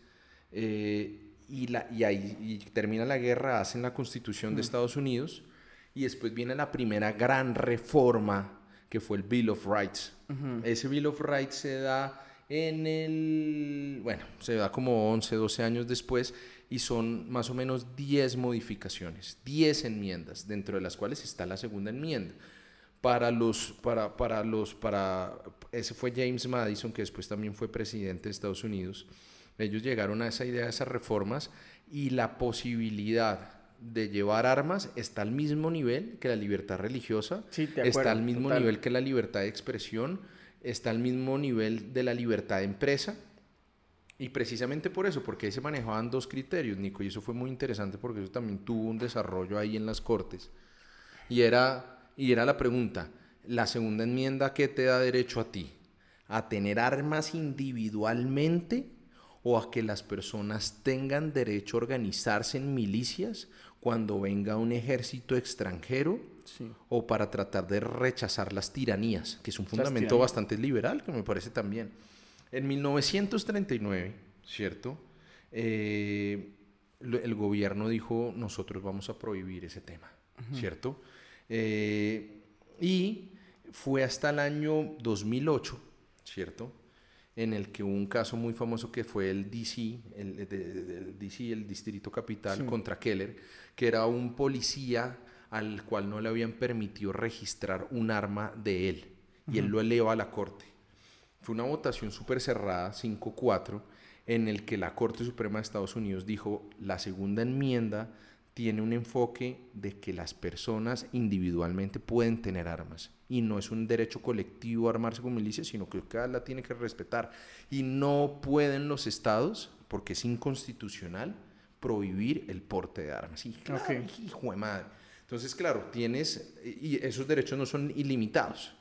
Eh, y, la, y ahí termina la guerra, hacen la constitución de Estados Unidos Y después viene la primera gran reforma, que fue el Bill of Rights. Ese Bill of Rights se da en el, bueno, se da como 11, 12 años después y son más o menos 10 modificaciones, 10 enmiendas, dentro de las cuales está la segunda enmienda. Para los, para, para los, para, ese fue James Madison, que después también fue presidente de Estados Unidos. Ellos llegaron a esa idea, a esas reformas, y la posibilidad de llevar armas está al mismo nivel que la libertad religiosa, está al mismo nivel que la libertad de expresión, está al mismo nivel de la libertad de empresa. Y precisamente por eso, porque ahí se manejaban dos criterios, Nico, y eso fue muy interesante porque eso también tuvo un desarrollo ahí en las cortes. Y era, y era la pregunta, la segunda enmienda, ¿qué te da derecho a ti? ¿A tener armas individualmente o a que las personas tengan derecho a organizarse en milicias cuando venga un ejército extranjero o para tratar de rechazar las tiranías, que es un fundamento bastante liberal, que me parece también. En 1939, ¿cierto? Eh, el gobierno dijo, nosotros vamos a prohibir ese tema, ¿cierto? Eh, y fue hasta el año 2008, ¿cierto? En el que hubo un caso muy famoso que fue el DC, el, DC, el Distrito Capital, contra Keller, que era un policía al cual no le habían permitido registrar un arma de él. Y él lo eleva a la corte. Fue una votación súper cerrada, 5-4, en el que la Corte Suprema de Estados Unidos dijo la segunda enmienda tiene un enfoque de que las personas individualmente pueden tener armas y no es un derecho colectivo armarse con milicia, sino que cada la tiene que respetar y no pueden los estados, porque es inconstitucional, prohibir el porte de armas. Y hijo de madre. Entonces, claro, tienes, y esos derechos no son ilimitados.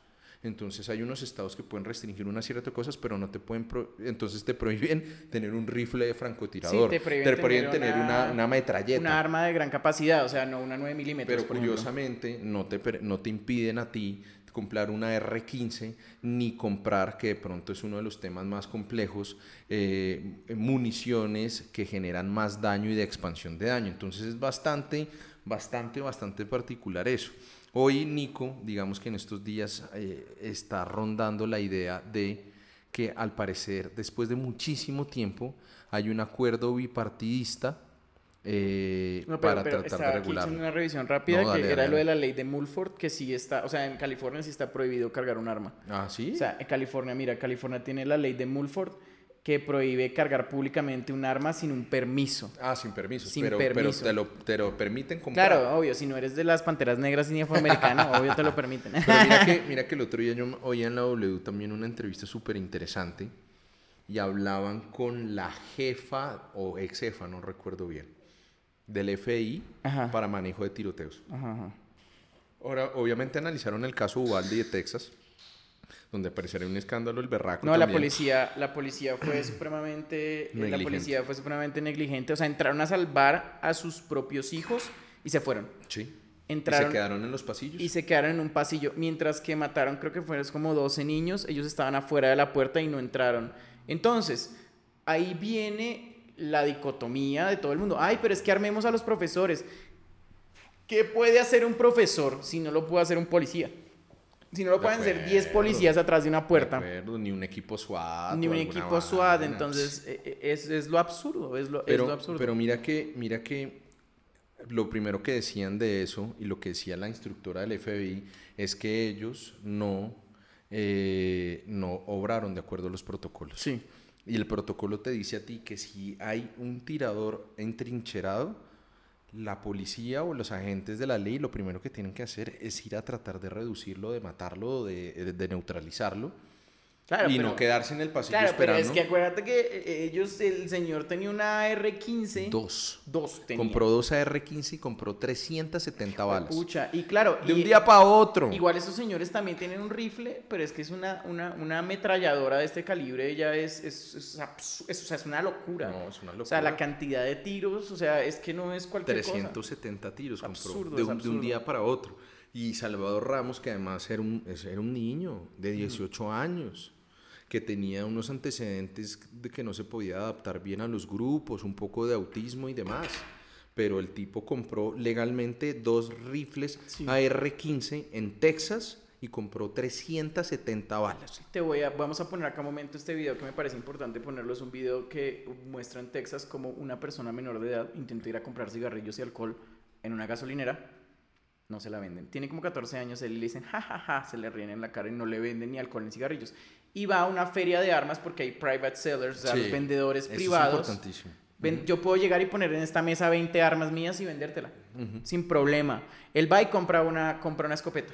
Entonces hay unos estados que pueden restringir una de cosas, pero no te pueden, entonces te prohíben tener un rifle de francotirador, te prohíben, tener, una, una, metralleta. Una arma de gran capacidad, o sea, no una 9 milímetros. Pero curiosamente no te, no te impiden a ti comprar una R15 ni comprar, que de pronto es uno de los temas más complejos, eh, municiones que generan más daño y de expansión de daño. Entonces es bastante, bastante, bastante particular eso. Hoy Nico, digamos que en estos días eh, está rondando la idea de que al parecer después de muchísimo tiempo hay un acuerdo bipartidista eh, para tratar de regular. una revisión rápida que era lo de la ley de Mulford, que sí está, o sea, en California sí está prohibido cargar un arma. Ah, sí. O sea, en California, mira, California tiene la ley de Mulford que prohíbe cargar públicamente un arma sin un permiso. Ah, sin permiso. Sin pero, permiso. Pero te lo, permiten comprar. Claro, obvio. Si no eres de las Panteras Negras ni afroamericano, obvio te lo permiten. Pero mira que, mira que el otro día yo oía en la W también una entrevista súper interesante y hablaban con la jefa o ex jefa, no recuerdo bien, del FI para manejo de tiroteos. Ahora, obviamente analizaron el caso Uvalde de Texas donde aparecería un escándalo el berraco. No, la policía, la policía fue supremamente, la policía fue supremamente negligente, o sea, entraron a salvar a sus propios hijos y se fueron. Sí. Entraron, ¿Y se quedaron en los pasillos? Y se quedaron en un pasillo, mientras que mataron, creo que fueron como 12 niños, ellos estaban afuera de la puerta y no entraron. Entonces, ahí viene la dicotomía de todo el mundo. Ay, pero es que armemos a los profesores. ¿Qué puede hacer un profesor si no lo puede hacer un policía? Si no lo pueden ser 10 policías atrás de una puerta. ni un equipo SWAT. Ni un equipo SWAT. Entonces, e, e, es, es, lo absurdo. Es lo, pero, es lo absurdo. Pero mira que, mira que lo primero que decían de eso y lo que decía la instructora del FBI es que ellos no, eh, no obraron de acuerdo a los protocolos. Sí. Y el protocolo te dice a ti que si hay un tirador entrincherado, la policía o los agentes de la ley lo primero que tienen que hacer es ir a tratar de reducirlo, de matarlo, de, de neutralizarlo y no quedarse en el pasillo claro, esperando. Pero es que acuérdate que eh, ellos, el señor tenía una R15. Dos. Dos tenía. Compró dos AR-15 y compró 370 balas. Pucha, y claro. De un día para otro. Igual esos señores también tienen un rifle, pero es que es una, una, una ametralladora de este calibre, ella es, es, es, es, o sea, es una locura. No, es una locura. O sea, la cantidad de tiros, o sea, es que no es cualquier 370 tiros compró. de, un, de un día para otro. Y Salvador Ramos, que además era un, era un niño de 18 años que tenía unos antecedentes de que no se podía adaptar bien a los grupos, un poco de autismo y demás. pero el tipo compró legalmente dos rifles AR-15 en Texas y compró 370 balas. Te voy a, vamos a poner acá un momento este video que me parece importante ponerlo. Es un video que muestra en Texas como una persona menor de edad intentó ir a comprar cigarrillos y alcohol en una gasolinera. No se la venden. Tiene como 14 años, él le dicen, jajaja, se le ríen en la cara y no le venden ni alcohol ni cigarrillos. Y va a una feria de armas porque hay private sellers, o sea, los vendedores privados. Es importantísimo. Yo puedo llegar y poner en esta mesa 20 armas mías y vendértela, sin problema. Él va y compra una, compra una escopeta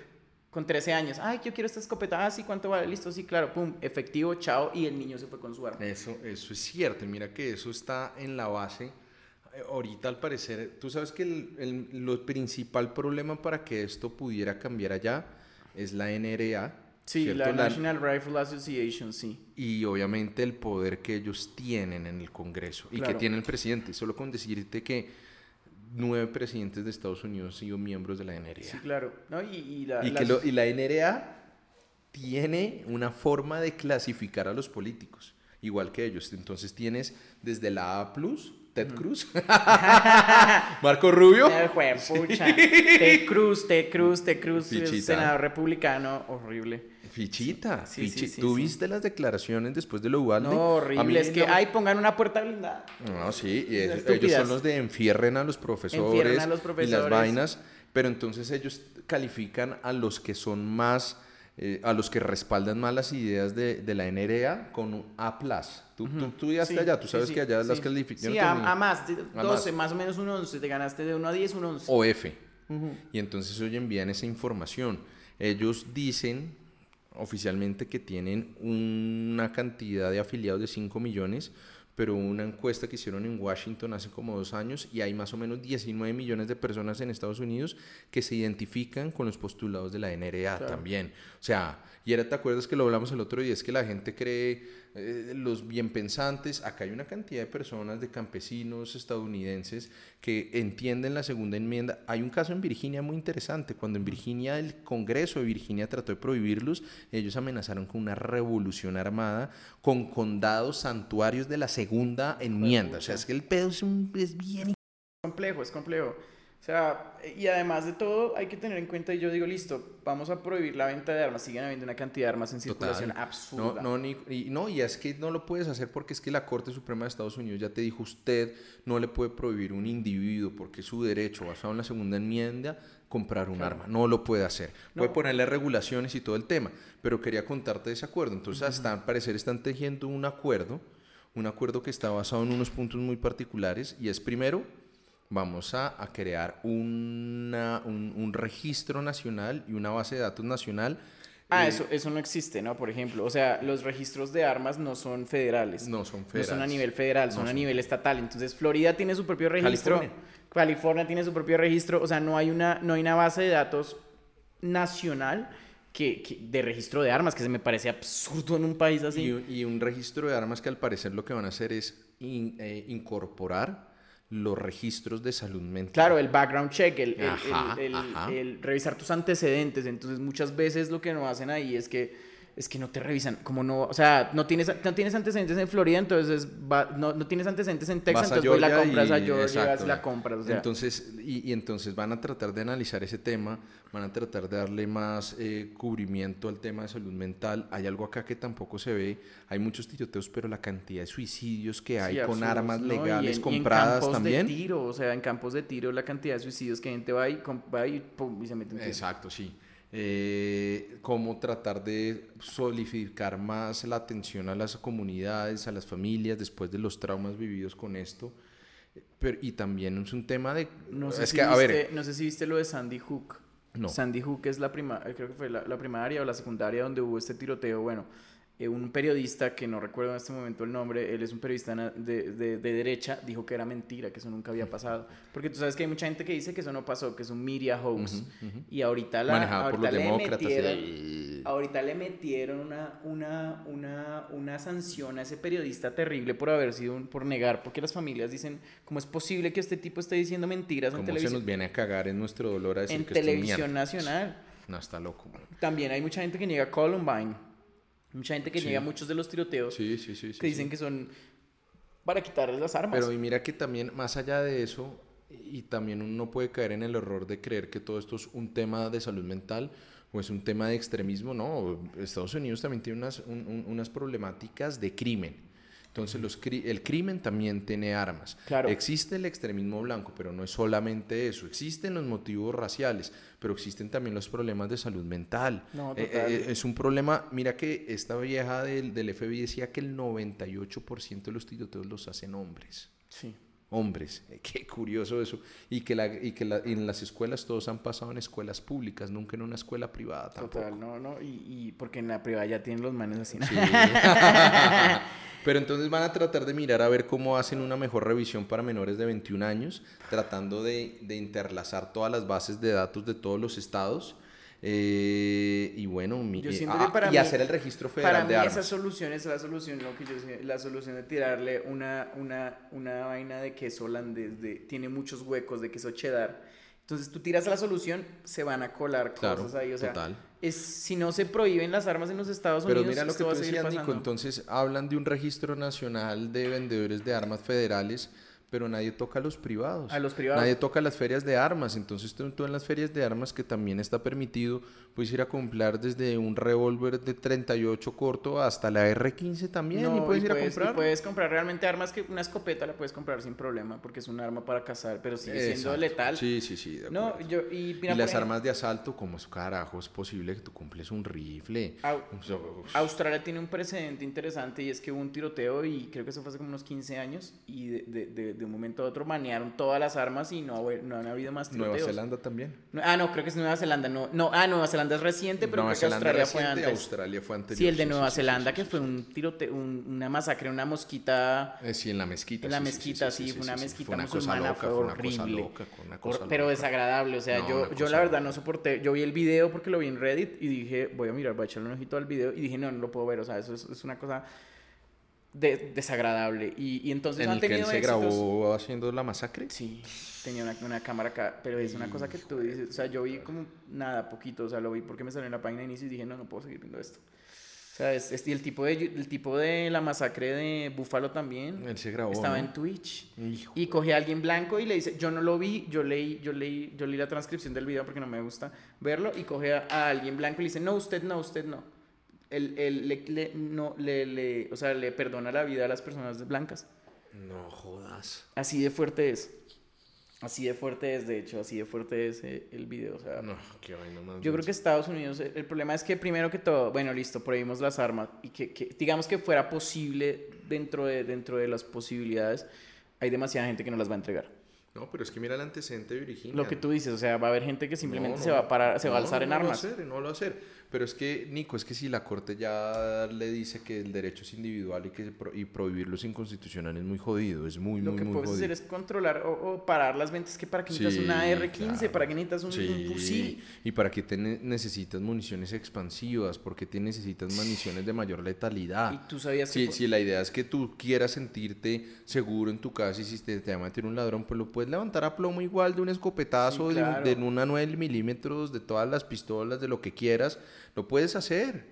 con 13 años. Ay, yo quiero esta escopeta. Ah, sí, ¿cuánto vale? Listo, sí, claro. Pum, efectivo, chao. Y el niño se fue con su arma. Eso, eso es cierto. Mira que eso está en la base. Eh, ahorita, al parecer, tú sabes que el, el, principal problema para que esto pudiera cambiar allá es la NRA. Sí, la National Rifle Association, sí. Y obviamente el poder que ellos tienen en el Congreso y que tiene el presidente. Solo con decirte que nueve presidentes de Estados Unidos han sido miembros de la NRA. Sí, claro. y, la, y, la NRA tiene una forma de clasificar a los políticos, igual que ellos. Entonces tienes desde la A Ted Cruz, Marco Rubio, Ted Cruz, Ted Cruz, Ted Cruz, senador republicano, horrible. Fichita, sí, ¿Tú viste las declaraciones después de lo Ubalde? No, horrible. Es que, ay, pongan una puerta blindada. No, sí. Y ellos son los de enfierren a los profesores. a los profesores. Y las vainas. Pero entonces ellos califican a los que son más, eh, a los que respaldan más las ideas de, de la NRA con un A+. Tú, tú, tú allá, tú sabes que allá las calificaciones... Sí, a, más, 12, más. o menos un 11. Te ganaste de 1 a 10, un 11. O F. Y entonces ellos envían esa información. Ellos dicen oficialmente que tienen una cantidad de afiliados de 5 millones, pero una encuesta que hicieron en Washington hace como dos años y hay más o menos 19 millones de personas en Estados Unidos que se identifican con los postulados de la NRA también. O sea, y era, ¿te acuerdas que lo hablamos el otro día? Es que la gente cree eh, los bien pensantes, acá hay una cantidad de personas, de campesinos estadounidenses que entienden la segunda enmienda. Hay un caso en Virginia muy interesante, cuando en Virginia el Congreso de Virginia trató de prohibirlos, ellos amenazaron con una revolución armada con condados santuarios de la segunda enmienda. O sea, es que el pedo es, un, es bien... complejo, es complejo. O sea, y además de todo, hay que tener en cuenta, y yo digo, listo, vamos a prohibir la venta de armas, siguen habiendo una cantidad de armas en circulación absurda. No, no, ni, y, no, y es que no lo puedes hacer porque es que la Corte Suprema de Estados Unidos ya te dijo, usted no le puede prohibir un individuo, porque es su derecho, basado en la segunda enmienda, comprar un arma. No lo puede hacer. Puede ponerle regulaciones y todo el tema, pero quería contarte de ese acuerdo. Entonces, hasta al parecer están tejiendo un acuerdo, un acuerdo que está basado en unos puntos muy particulares, y es primero vamos a, crear una, un, registro nacional y una base de datos nacional. Ah, eh, eso, eso no existe, ¿no? Por ejemplo, o sea, los registros de armas no son federales. No son federales. No son a nivel federal, son, a nivel estatal. Entonces, Florida tiene su propio registro. California. California tiene su propio registro. O sea, no hay una, no hay una base de datos nacional que, de registro de armas, que se me parece absurdo en un país así. Y, un registro de armas que al parecer lo que van a hacer es eh, incorporar los registros de salud mental. Claro, el background check, el, el, revisar tus antecedentes. Entonces, muchas veces lo que nos hacen ahí es que es que no te revisan, como no, o sea, no tienes, no tienes antecedentes en Florida, entonces no, no, tienes antecedentes en Texas, entonces voy la compras a Georgia, la compras. Entonces, y, y, entonces van a tratar de analizar ese tema, van a tratar de darle más eh, cubrimiento al tema de salud mental. Hay algo acá que tampoco se ve, hay muchos tiroteos, pero la cantidad de suicidios que hay con armas legales compradas y en también. De tiro, o sea, en campos de tiro, la cantidad de suicidios que gente va y, va y, y se mete en Exacto, sí eh, cómo tratar de solidificar más la atención a las comunidades, a las familias después de los traumas vividos con esto. Pero, y también es un tema de... No sé, si, viste, no sé si viste lo de Sandy Hook. No. Sandy Hook es la prima, creo que fue la, la primaria o la secundaria donde hubo este tiroteo. Bueno, eh, un periodista, que no recuerdo en este momento el nombre, él es un periodista de, de, derecha, dijo que era mentira, que eso nunca había pasado. Porque tú sabes que hay mucha gente que dice que eso no pasó, que es un media hoax. Y ahorita, la, ahorita le metieron, ahorita le metieron una, una, una, una sanción a ese periodista terrible por haber sido, por negar, porque las familias dicen, ¿cómo es posible que este tipo esté diciendo mentiras en televisión? se nos viene a cagar en nuestro dolor a decir en televisión nacional. No, está loco. También hay mucha gente que niega Columbine Mucha gente que niega muchos de los tiroteos. Sí, sí, sí. que dicen que son para quitarles las armas. Pero y mira que también, más allá de eso, y también uno puede caer en el error de creer que todo esto es un tema de salud mental o es un tema de extremismo, no, Estados Unidos también tiene unas, unas problemáticas de crimen. Entonces los el crimen también tiene armas. Claro. Existe el extremismo blanco, pero no es solamente eso. Existen los motivos raciales, pero existen también los problemas de salud mental. No, eh, eh, es un problema, mira que esta vieja del, del FBI decía que el 98% de los tiroteos los hacen hombres. Sí hombres. Eh, qué curioso eso. Y que, la, y que en las escuelas todos han pasado en escuelas públicas, nunca en una escuela privada tampoco. Total, no, no. Y, y porque en la privada ya tienen los manes así. Sí. Pero entonces van a tratar de mirar a ver cómo hacen una mejor revisión para menores de 21 años, tratando de, de interlazar todas las bases de datos de todos los estados eh, y bueno, eh, ah, y hacer el registro federal para mí Esa solución es la solución, lo que yo la solución de tirarle una, una, una vaina de queso holandés, de, tiene muchos huecos de queso cheddar. Entonces tú tiras la solución, se van a colar cosas ahí. O sea, Es, si no se prohíben las armas en los Estados Unidos, Pero mira lo que tú decías, Nico, entonces hablan de un registro nacional de vendedores de armas federales pero nadie toca a los privados. A los privados. Nadie toca las ferias de armas. Entonces tú, en las ferias de armas, que también está permitido, puedes ir a comprar desde un revólver de 38 corto hasta la R15 también y puedes ir a comprar. puedes comprar realmente armas que una escopeta la puedes comprar sin problema porque es un arma para cazar, pero sigue siendo letal. Sí, sí, sí. no, yo, y, las armas de asalto, ¿cómo es carajo? Es posible que tú cumples un rifle. Australia tiene un precedente interesante y es que hubo un tiroteo y creo que eso fue hace como unos 15 años y de de un momento a otro banearon todas las armas y no, no han habido más tiroteos. Nueva Zelanda también. ah, no, creo que es Nueva Zelanda. No, no, ah, Nueva Zelanda es reciente, pero creo que Australia fue antes. Australia fue anterior. Sí, el de Nueva Zelanda, que fue un tiroteo, una masacre, una mosquita. Eh, sí, en la mezquita. En la mezquita, sí, fue una mezquita fue musulmana, fue horrible. pero desagradable, o sea, yo, yo la verdad no soporté. Yo vi el video porque lo vi en Reddit y dije, voy a mirar, voy a echarle un ojito al video y dije, no, no lo puedo ver, o sea, eso es una cosa desagradable. Y, y entonces ¿En han el que él se grabó haciendo la masacre? Sí, tenía una, una cámara acá, pero es una cosa que tú dices, o sea, yo vi como nada, poquito, o sea, lo vi porque me salió en la página de inicio y dije, no, no puedo seguir viendo esto. O sea, es, el, tipo de, el tipo de la masacre de Búfalo también. Él se grabó. Estaba en Twitch. Y coge a alguien blanco y le dice, yo no lo vi, yo leí, yo leí, yo leí la transcripción del video porque no me gusta verlo. Y coge a, a alguien blanco y le dice, no, usted no, usted no él, le, no, le, o sea, le perdona la vida a las personas blancas. No jodas. Así de fuerte es. Así de fuerte es, de hecho, así de fuerte es eh, el video. O sea, no, qué vaina más. Yo creo que Estados Unidos, el problema es que primero que todo, bueno, listo, prohibimos las armas y que, que, digamos que fuera posible dentro de, dentro de las posibilidades, hay demasiada gente que no las va a entregar. No, pero es que mira el antecedente de Virginia. Lo que tú dices, o sea, va a haber gente que simplemente se va a parar, se va a alzar en armas. No lo va a hacer, no lo va a hacer. Pero es que, Nico, es que si la Corte ya le dice que el derecho es individual y que y prohibirlo es inconstitucional es muy jodido, es muy, muy, muy Lo que puedes hacer es controlar o, parar las ventas, que para qué necesitas una R-15, para qué necesitas un, fusil. Y para qué te necesitas municiones expansivas, porque te necesitas municiones de mayor letalidad. Y tú sabías que... Si, la idea es que tú quieras sentirte seguro en tu casa y si te, te va a meter un ladrón, pues lo puedes levantar a plomo igual de un escopetazo, de, de una 9 milímetros, de todas las pistolas, de lo que quieras lo puedes hacer,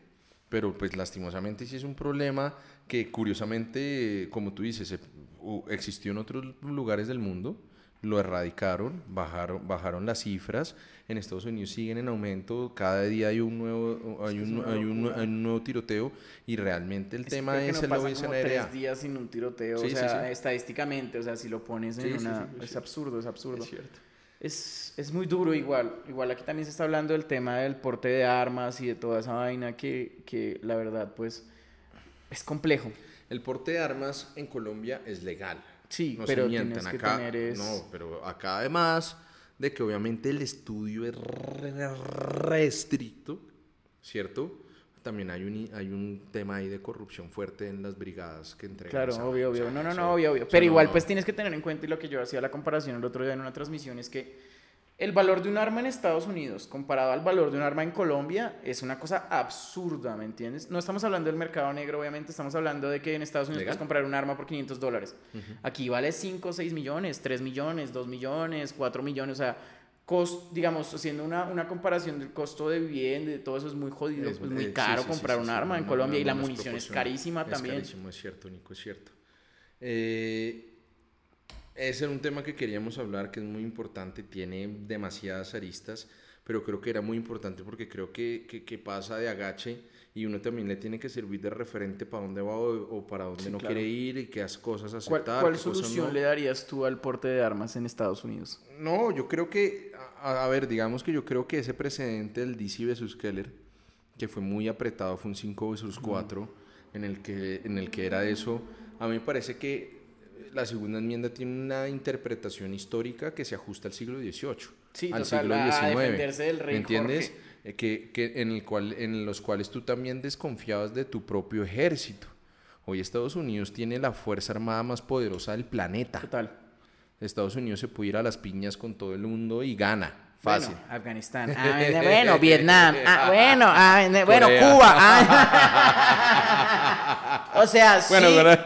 pero pues lastimosamente sí es un problema que curiosamente, como tú dices, existió en otros lugares del mundo, lo erradicaron, bajaron, bajaron las cifras, en Estados Unidos siguen en aumento, cada día hay un nuevo, hay un, hay un, nuevo tiroteo y realmente el tema es, el como tres días sin un tiroteo, o sea, estadísticamente, o sea, si lo pones en una... es absurdo, es absurdo. Es cierto es, es, muy duro igual. Igual aquí también se está hablando del tema del porte de armas y de toda esa vaina que, que la verdad pues es complejo. El porte de armas en Colombia es legal. Sí, pero tienes que acá, tener No, pero acá además de que obviamente el estudio es restricto, ¿cierto? También hay un, hay un tema ahí de corrupción fuerte en las brigadas que entregan. Claro, obvio, obvio. No, no, no, obvio, obvio. Pero igual, pues tienes que tener en cuenta, y lo que yo hacía la comparación el otro día en una transmisión, es que el valor de un arma en Estados Unidos comparado al valor de un arma en Colombia es una cosa absurda, ¿me entiendes? No estamos hablando del mercado negro, obviamente, estamos hablando de que en Estados Unidos puedes comprar un arma por 500 dólares. Aquí vale 5, 6 millones, 3 millones, 2 millones, 4 millones, o sea cost, digamos, haciendo una, una, comparación del costo de vivienda, de todo eso es muy jodido, es, muy caro comprar un arma en Colombia y la munición es carísima también. Es carísimo, es cierto, Nico, es cierto. Eh, Ese era un tema que queríamos hablar, que es muy importante, tiene demasiadas aristas, pero creo que era muy importante porque creo que, que, pasa de agache y uno también le tiene que servir de referente para dónde va o, para dónde no quiere ir y qué cosas aceptar. ¿Cuál, solución le darías tú al porte de armas en Estados Unidos? No, yo creo que, a, ver, digamos que yo creo que ese precedente del DC vs. Keller, que fue muy apretado, fue un 5 vs. 4, en, el que, en el que era eso, a mí me parece que la segunda enmienda tiene una interpretación histórica que se ajusta al siglo XVIII, al siglo XIX. del rey ¿Me entiendes? Que, que, en, el cual, en los cuales tú también desconfiabas de tu propio ejército. Hoy Estados Unidos tiene la fuerza armada más poderosa del planeta. Total. Estados Unidos se puede ir a las piñas con todo el mundo y gana. Fácil. Bueno, Afganistán. Ah, bueno, Vietnam. Ah, bueno, ah, bueno, Cuba. Ah. o sea, sí. Bueno, bueno,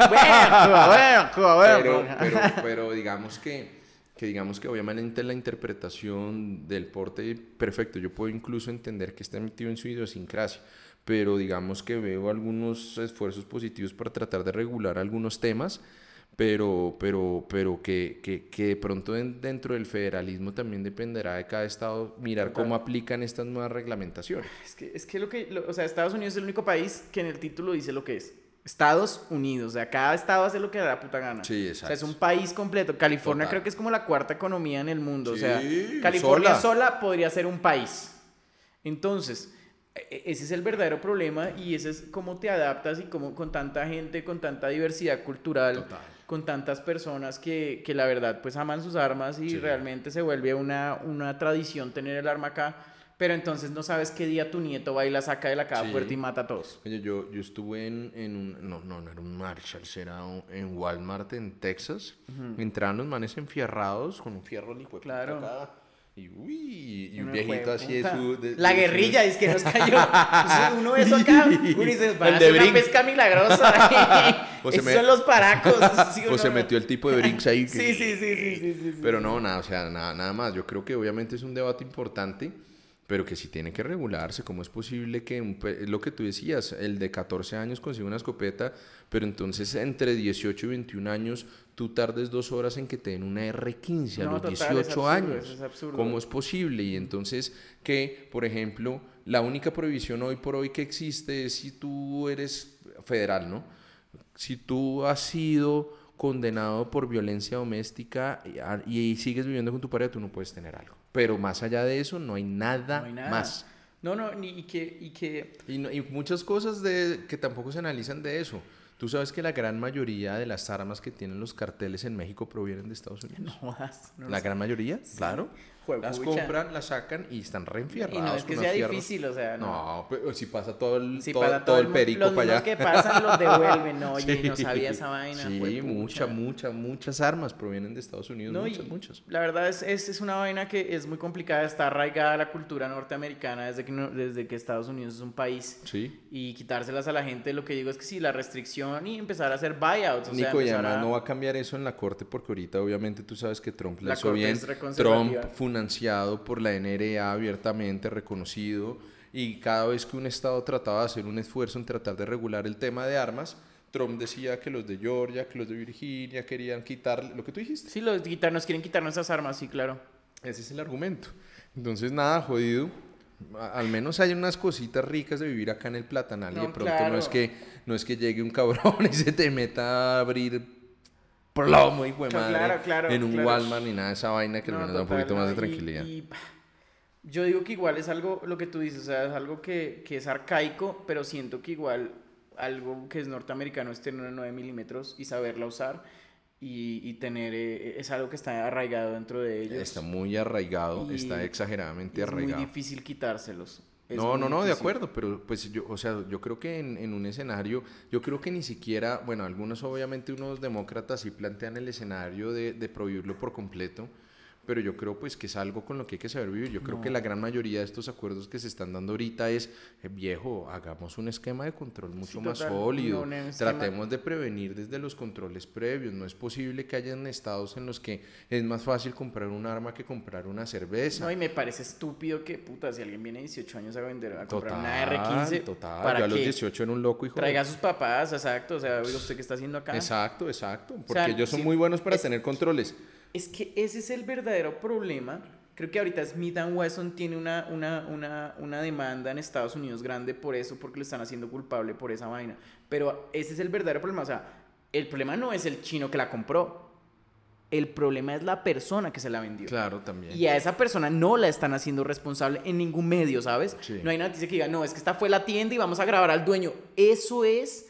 Cuba, bueno, bueno. Pero, pero, digamos que, que, digamos que obviamente la interpretación del porte, perfecto, yo puedo incluso entender que está metido en su idiosincrasia, pero digamos que veo algunos esfuerzos positivos para tratar de regular algunos temas pero, pero, pero que, que, que de pronto dentro del federalismo también dependerá de cada estado mirar cómo aplican estas nuevas reglamentaciones. Es que, es que lo que, o sea, Estados Unidos es el único país que en el título dice lo que es. Estados Unidos, o sea, cada estado hace lo que le da puta gana. Sí, exacto. O sea, es un país completo. California creo que es como la cuarta economía en el mundo. o sea, California sola podría ser un país. Entonces, e, e, ese es el verdadero problema y ese es cómo te adaptas y cómo con tanta gente, con tanta diversidad cultural. Total con tantas personas que, que la verdad pues aman sus armas y realmente se vuelve una, una tradición tener el arma acá pero entonces no sabes qué día tu nieto va y la saca de la caja fuerte y mata a todos. Oye, yo, yo estuve en, en, un, no, no, no era un Marshall, era en Walmart en Texas. Entraron los manes enfierrados con un fierro licuado. Claro. Acá, y, uy, y un viejito así de su... la guerrilla, es que nos cayó. uno ve eso acá, uno dice, va a una pesca milagrosa. o Esos son los paracos. o se metió el tipo de Brinks ahí. sí, sí, sí, sí, sí, sí, Pero no, nada, o sea, nada, nada más. Yo creo que obviamente es un debate importante pero que sí tiene que regularse. ¿Cómo es posible que, un, lo que tú decías, el de 14 años consiga una escopeta, pero entonces entre 18 y 21 años tú tardes dos horas en que te den una R15 a los 18 años? Es absurdo. ¿Cómo es posible? Y entonces que, por ejemplo, la única prohibición hoy por hoy que existe es si tú eres federal, ¿no? Si tú has sido condenado por violencia doméstica y, y sigues viviendo con tu pareja, tú no puedes tener algo. Pero más allá de eso, no hay nada, más. No, no, ni, y que... Y, que... Y, y, muchas cosas de, que tampoco se analizan de eso. Tú sabes que la gran mayoría de las armas que tienen los carteles en México provienen de Estados Unidos. No, la gran mayoría, claro las compran, las sacan y están reenfierradas. Y no es que sea difícil, o sea, no. No, si pasa todo el, todo, el, perico los para allá. que pasan los devuelven, no, oye, no sabía esa vaina. Sí, muchas, muchas, muchas armas provienen de Estados Unidos, muchas, muchas. La verdad es, es, es, una vaina que es muy complicada, está arraigada a la cultura norteamericana desde que, desde que Estados Unidos es un país. Sí. Y quitárselas a la gente, lo que digo es que sí, la restricción y empezar a hacer buyouts. O Nico, y además no va a cambiar eso en la corte porque ahorita obviamente tú sabes que Trump le hizo bien. Trump fue financiado por la NRA abiertamente reconocido y cada vez que un estado trataba de hacer un esfuerzo en tratar de regular el tema de armas, Trump decía que los de Georgia, que los de Virginia querían quitar lo que tú dijiste. Sí, los quitarnos quieren quitar nuestras armas, sí, claro. Ese es el argumento. Entonces, nada, jodido. Al menos hay unas cositas ricas de vivir acá en el Platanal y de pronto no es que no es que llegue un cabrón y se te meta a abrir plomo y madre en un Walmart ni nada de esa vaina que nos da un poquito más de tranquilidad. yo digo que igual es algo, lo que tú dices, o sea, es algo que, que es arcaico, pero siento que igual algo que es norteamericano es tener una 9 milímetros y saberla usar. Y, y, tener eh, es algo que está arraigado dentro de ellos. Está muy arraigado, está exageradamente arraigado. Es muy difícil quitárselos no, no, no, de acuerdo, pero pues yo, o sea, yo creo que en, en, un escenario, yo creo que ni siquiera, bueno, algunos obviamente unos demócratas sí plantean el escenario de, de prohibirlo por completo, pero yo creo pues que es algo con lo que hay que saber vivir. Yo creo que la gran mayoría de estos acuerdos que se están dando ahorita es, eh, viejo, hagamos un esquema de control mucho más sólido, tratemos de prevenir desde los controles previos, no es posible que hayan estados en los que es más fácil comprar un arma que comprar una cerveza. No, y me parece estúpido que, puta, si alguien viene a 18 años a vender, a comprar una R15, total, para a los 18 en un loco hijo Traiga a sus papás, exacto, o sea, ¿usted qué está haciendo acá? Exacto, exacto, porque ellos son muy buenos para tener controles. Es que ese es el verdadero problema. Creo que ahorita Smith Wesson tiene una, una, una, una, demanda en Estados Unidos grande por eso, porque lo están haciendo culpable por esa vaina. Pero ese es el verdadero problema. O sea, el problema no es el chino que la compró. El problema es la persona que se la vendió. Claro, también. Y a esa persona no la están haciendo responsable en ningún medio, ¿sabes? No hay noticia que diga, no, es que esta fue la tienda y vamos a grabar al dueño. Eso es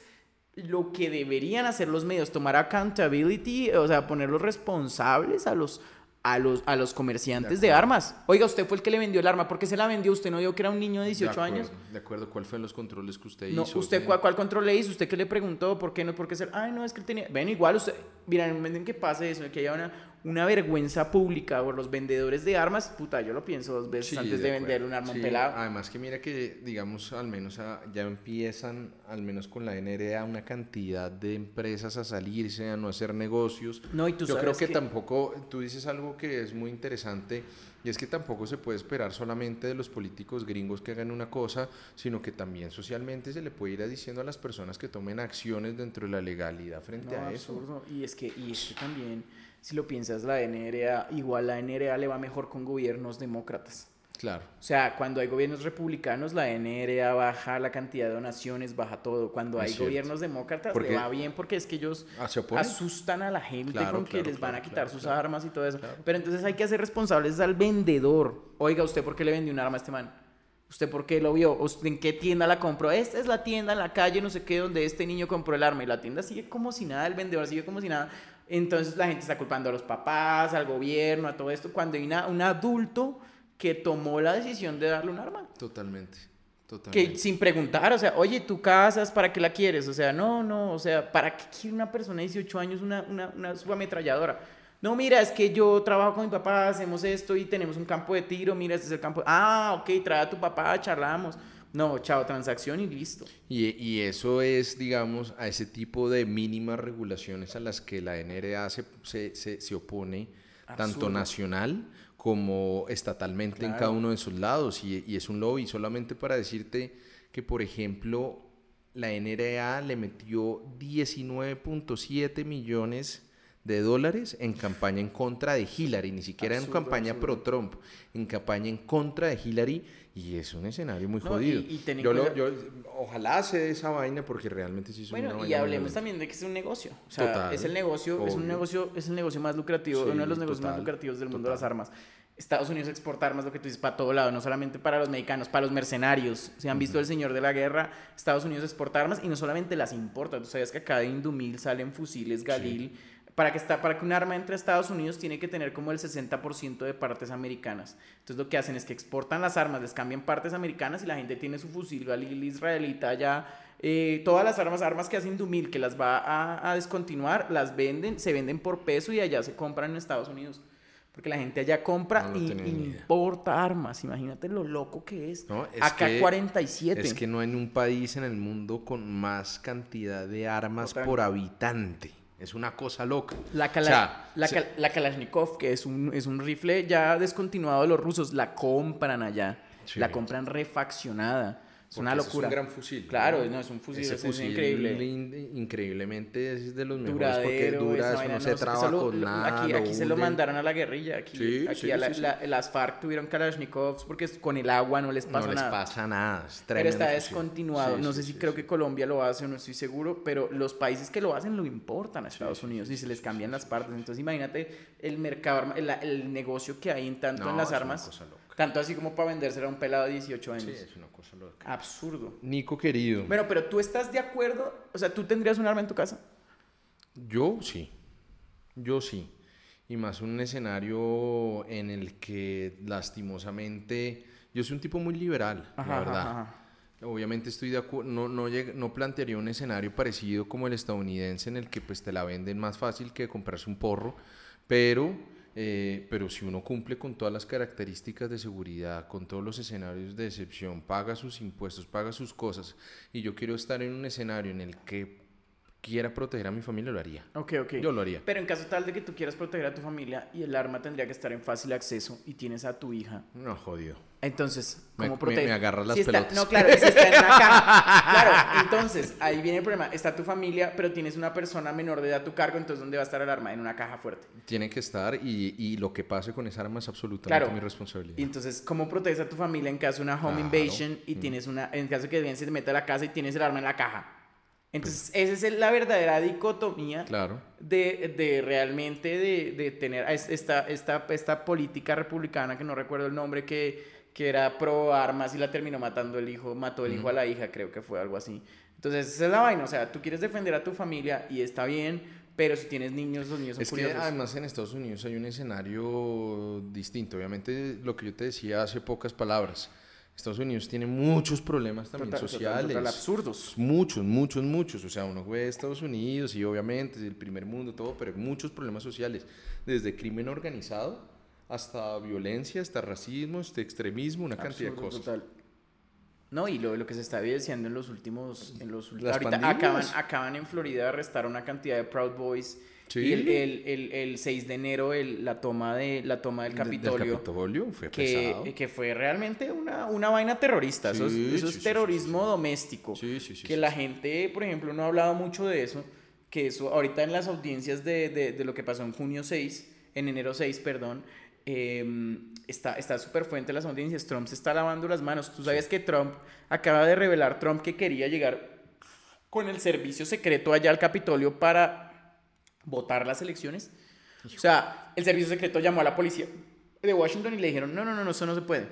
lo que deberían hacer los medios, tomar accountability, o sea, ponerlos responsables a los, a los, a los comerciantes de, armas. Oiga, usted fue el que le vendió el arma, ¿por qué se la vendió? ¿Usted no dijo que era un niño de 18 años? De acuerdo, ¿cuáles fueron los controles que usted no, hizo? ¿Usted cuál, control le hizo? ¿Usted qué le preguntó? ¿Por qué no? ¿Por qué ser? Ay, no, es que él tenía... Ven, igual usted... Mira, en el momento en que pase eso, que haya una, una vergüenza pública por los vendedores de armas, puta, yo lo pienso dos veces antes de, vender un arma pelado. Además que mira que, digamos, al menos ya empiezan, al menos con la NRA, una cantidad de empresas a salirse, a no hacer negocios. No, y tú yo creo que, tampoco, tú dices algo que es muy interesante, y es que tampoco se puede esperar solamente de los políticos gringos que hagan una cosa, sino que también socialmente se le puede ir diciendo a las personas que tomen acciones dentro de la legalidad frente a eso. Y es que, y es que también si lo piensas, la NRA, igual la NRA le va mejor con gobiernos demócratas. Claro. O sea, cuando hay gobiernos republicanos, la NRA baja la cantidad de donaciones, baja todo. Cuando hay gobiernos demócratas, le va bien porque es que ellos ah, asustan a la gente con que les van a quitar sus armas y todo eso. Pero entonces hay que hacer responsables al vendedor. Oiga, ¿usted por qué le vendió un arma a este man? ¿Usted por qué lo vio? ¿Usted ¿En qué tienda la compró? Esta es la tienda en la calle, no sé qué, donde este niño compró el arma. Y la tienda sigue como si nada, el vendedor sigue como si nada. Entonces la gente está culpando a los papás, al gobierno, a todo esto, cuando hay un adulto que tomó la decisión de darle un arma. Totalmente. Totalmente. Que sin preguntar, o sea, oye, ¿tu casa para qué la quieres? O sea, no, no, o sea, ¿para qué quiere una persona de 18 años una, una, una subametralladora? No, mira, es que yo trabajo con mi papá, hacemos esto y tenemos un campo de tiro, mira, este es el campo. Ah, ok, trae a tu papá, charlamos. No, chao, transacción y listo. Y, y, eso es, digamos, a ese tipo de mínimas regulaciones a las que la NRA se, se, se, opone, tanto nacional como estatalmente en cada uno de sus lados. Y, y es un lobby. Solamente para decirte que, por ejemplo, la NRA le metió 19.7 millones de dólares en campaña en contra de Hillary, ni siquiera en campaña pro-Trump, en campaña en contra de Hillary y es un escenario muy jodido. yo, yo, ojalá se esa vaina porque realmente sí es bueno, una y hablemos también de que es un negocio. O sea, es el negocio, es un negocio, es el negocio más lucrativo, uno de los negocios más lucrativos del mundo de las armas. Estados Unidos exporta armas, lo que tú dices, para todo lado, no solamente para los mexicanos, para los mercenarios. Se han visto el señor de la guerra, Estados Unidos exporta armas y no solamente las importa. Tú sabes que acá de Indumil salen fusiles Galil para que, está, para que un arma entre a Estados Unidos tiene que tener como el 60% de partes americanas. Entonces lo que hacen es que exportan las armas, les cambian partes americanas y la gente tiene su fusil al israelita ya. Eh, todas las armas, armas que hacen Dumil, que las va a, a, descontinuar, las venden, se venden por peso y allá se compran en Estados Unidos. Porque la gente allá compra y importa armas. Imagínate lo loco que es. Acá 47. Es que no hay un país en el mundo con más cantidad de armas por habitante. Es una cosa loca. La, la, Kalashnikov, que es un, es un rifle ya descontinuado de los rusos, la compran allá. La compran refaccionada. Es una locura. Es un gran fusil. Claro, no, es un fusil, es, increíble. increíblemente es de los mejores porque dura, no, se traba con nada. Aquí, aquí se lo mandaron a la guerrilla. Aquí, aquí a las FARC tuvieron Kalashnikovs porque con el agua no les pasa nada. No les pasa nada. pero está descontinuado. no sé si creo que Colombia lo hace o no estoy seguro, pero los países que lo hacen lo importan a Estados Unidos y se les cambian las partes. Entonces imagínate el mercado, el, el negocio que hay en tanto en las armas. Tanto así como para vendérsela a un pelado de 18 años. Sí, es una cosa loca. Absurdo. Nico querido. Bueno, pero tú estás de acuerdo, o sea, ¿tú tendrías un arma en tu casa? Yo sí. Yo sí. Y más un escenario en el que lastimosamente yo soy un tipo muy liberal, la verdad. Obviamente estoy de acuerdo, no, no, no plantearía un escenario parecido como el estadounidense en el que pues te la venden más fácil que comprarse un porro, pero Eh, pero si uno cumple con todas las características de seguridad, con todos los escenarios de excepción, paga sus impuestos, paga sus cosas, y yo quiero estar en un escenario en el que quiera proteger a mi familia, lo haría. Ok, ok. Yo lo haría. Pero en caso tal de que tú quieras proteger a tu familia y el arma tendría que estar en fácil acceso y tienes a tu hija. No, jodido. Entonces, ¿cómo me, proteger? Me, agarras las Si está- pelotas. no, claro, si está en una caja. Claro, entonces, ahí viene el problema. Está tu familia, pero tienes una persona menor de edad a tu cargo, entonces ¿dónde va a estar el arma? En una caja fuerte. Tiene que estar y, y lo que pase con esa arma es absolutamente Claro. mi responsabilidad. Y entonces, ¿cómo proteges a tu familia en caso de una home invasion y Mm. tienes una, en caso de que alguien se te meta a la casa y tienes el arma en la caja? Entonces, esa es la verdadera dicotomía Claro. de, de realmente de, de tener esta, esta, esta política republicana que no recuerdo el nombre que, que era pro armas y la terminó matando el hijo, mató el hijo a la hija, creo que fue algo así. Entonces, esa es la vaina, o sea, tú quieres defender a tu familia y está bien, pero si tienes niños, los niños son Es que curiosos. además en Estados Unidos hay un escenario distinto. Obviamente lo que yo te decía hace pocas palabras. Estados Unidos tiene muchos problemas también Total, total, sociales. total, absurdos. Muchos, muchos, muchos. O sea, uno ve Estados Unidos y obviamente es el primer mundo, todo, pero muchos problemas sociales. Desde crimen organizado hasta violencia, hasta racismo, hasta extremismo, una cantidad de Absurdo cosas. total. No, y lo, lo que se está evidenciando en los últimos... En los, Las ahorita pandillas. acaban, acaban en Florida de arrestar una cantidad de Proud Boys. Sí. Y el, el, el, el 6 de enero el, la, toma de, la toma del De- del Capitolio. Capitolio fue que, pesado. que fue realmente una, una vaina terrorista. eso es, Sí, eso es sí, sí, terrorismo sí, sí. doméstico. Sí, sí, sí, que la gente, por ejemplo, no ha hablado mucho de eso. Que eso ahorita en las audiencias de, de, de lo que pasó en junio 6, en enero 6, perdón, eh, está está súper fuente las audiencias. Trump se está lavando las manos. ¿Tú sabías que Trump acaba de revelar Trump que quería llegar con el servicio secreto allá al Capitolio para votar las elecciones? O sea, el servicio secreto llamó a la policía de Washington y le dijeron, no, no, no, no, eso no se puede.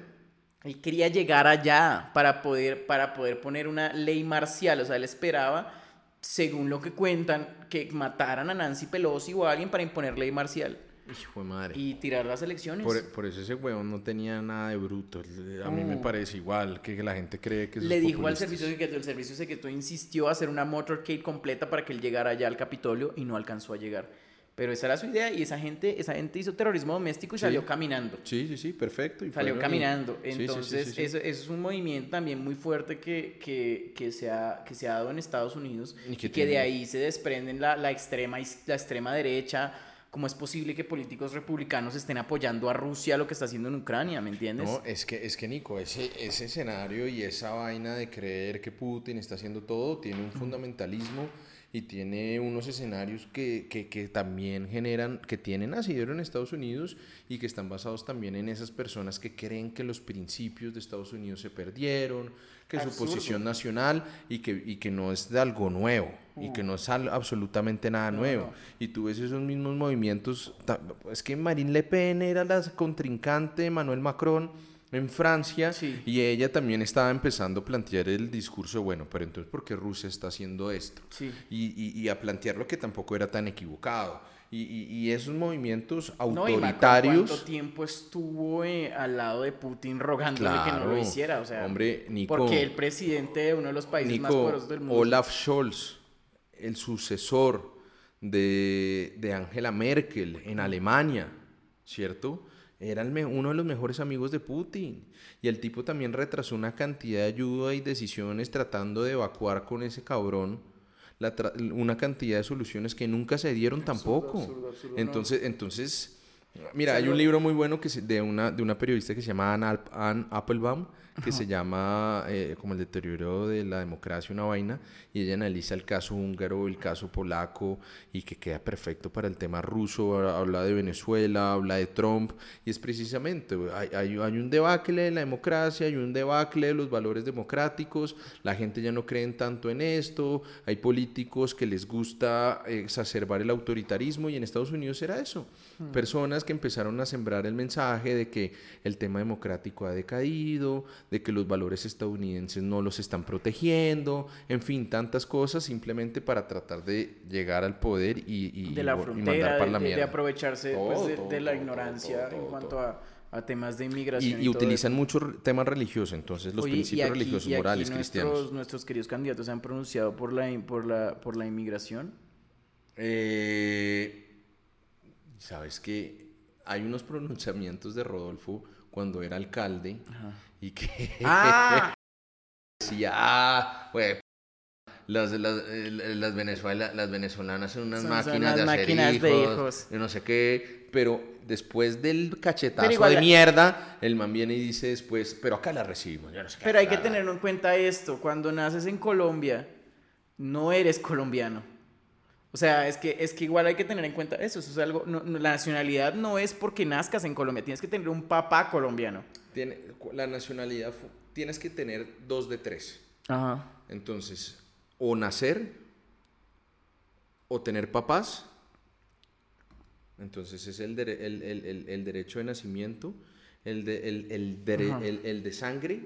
Él quería llegar allá para poder, para poder poner una ley marcial, o sea, él esperaba, según lo que cuentan, que mataran a Nancy Pelosi o a alguien para imponer ley marcial Hijo de madre. y tirar las elecciones. Por, por eso ese huevón no tenía nada de bruto. A mí me parece igual que la gente cree que Le dijo al servicio secreto, el servicio secreto insistió a hacer una motorcade completa para que él llegara allá al Capitolio y no alcanzó a llegar. Pero esa era su idea y esa gente, esa gente hizo terrorismo doméstico y Sí. salió caminando. Sí, sí, sí, perfecto. y Salió y- caminando. Sí, Entonces, sí, sí. Eso, eso es un movimiento también muy fuerte que, que, que, se, ha, que se ha dado en Estados Unidos Y y que que, de ahí se desprenden la, la, extrema, la extrema derecha. ¿Cómo es posible que políticos republicanos estén apoyando a Rusia lo que está haciendo en Ucrania? ¿Me entiendes? No, es que, es que Nico, ese, ese escenario y esa vaina de creer que Putin está haciendo todo tiene un fundamentalismo y tiene unos escenarios que, que, que también generan, que tienen asidero en Estados Unidos y que están basados también en esas personas que creen que los principios de Estados Unidos se perdieron, que su posición nacional y que, y que no es de algo nuevo y que no es al- absolutamente nada No, nuevo. no. Y tú ves esos mismos movimientos. Es que Marine Le Pen era la contrincante de Manuel Macron en Francia Sí. y ella también estaba empezando a plantear el discurso, bueno, pero entonces, ¿por qué Rusia está haciendo esto? Sí. Y, y- y a plantearlo que tampoco era tan equivocado. Y, y- y esos movimientos No, autoritarios... ¿Cuánto tiempo estuvo eh, al lado de Putin rogándole que no lo hiciera? O sea, Hombre, Nico, porque el presidente de uno de los países más poderosos del mundo. Olaf Scholz, el sucesor de, de Angela Merkel en Alemania, ¿cierto? Era el uno de los mejores amigos de Putin. Y el tipo también retrasó una cantidad de ayuda y decisiones tratando de evacuar con ese cabrón la una cantidad de soluciones que nunca se dieron tampoco. absurdo, absurdo, no. entonces, entonces, mira, hay un libro muy bueno que se- de, una, de una periodista que se llama Ann, Alp- Ann Applebaum, que se llama eh, como el deterioro de la democracia, una vaina, y ella analiza el caso húngaro, el caso polaco, y que queda perfecto para el tema ruso, ha- habla de Venezuela, habla de Trump, y es precisamente, hay, hay, hay un debacle de la democracia, hay un debacle de los valores democráticos, la gente ya no cree tanto en esto, hay políticos que les gusta exacerbar el autoritarismo, y en Estados Unidos era eso, personas que empezaron a sembrar el mensaje de que el tema democrático ha decaído, de que los valores estadounidenses no los están protegiendo, en fin, tantas cosas simplemente para tratar de llegar al poder y, y- de la y mandar para la de- de mierda. aprovecharse Todo, pues, de, todo, de la todo, ignorancia todo, todo, en cuanto a, a temas de Y, inmigración. y utilizan eso. mucho r- tema religioso, entonces los Oye, y principios aquí- religiosos, y aquí morales, nuestros, cristianos. Nuestros queridos candidatos se han pronunciado por la, por la, por la inmigración. Eh, Sabes que hay unos pronunciamientos de Rodolfo cuando era alcalde y que Ah, decía, ah, güey, las, las, las, Venezuela, las venezolanas son unas Son- máquinas de hacer máquinas hijos, de hijos. y no sé qué, pero después del cachetazo igual de mierda, el man viene y dice después, pero acá la recibimos, yo no sé qué, pero hay que bla, bla". tener en cuenta esto, cuando naces en Colombia, no eres colombiano. O sea, es que, es que igual hay que tener en cuenta eso, eso es algo, no- no, la nacionalidad no es porque nazcas en Colombia, tienes que tener un papá colombiano. Tiene, la nacionalidad, tienes que tener dos de tres. Ajá. Entonces, o nacer, o tener papás. Entonces es el, el, el- el- el derecho de nacimiento, el de, de sangre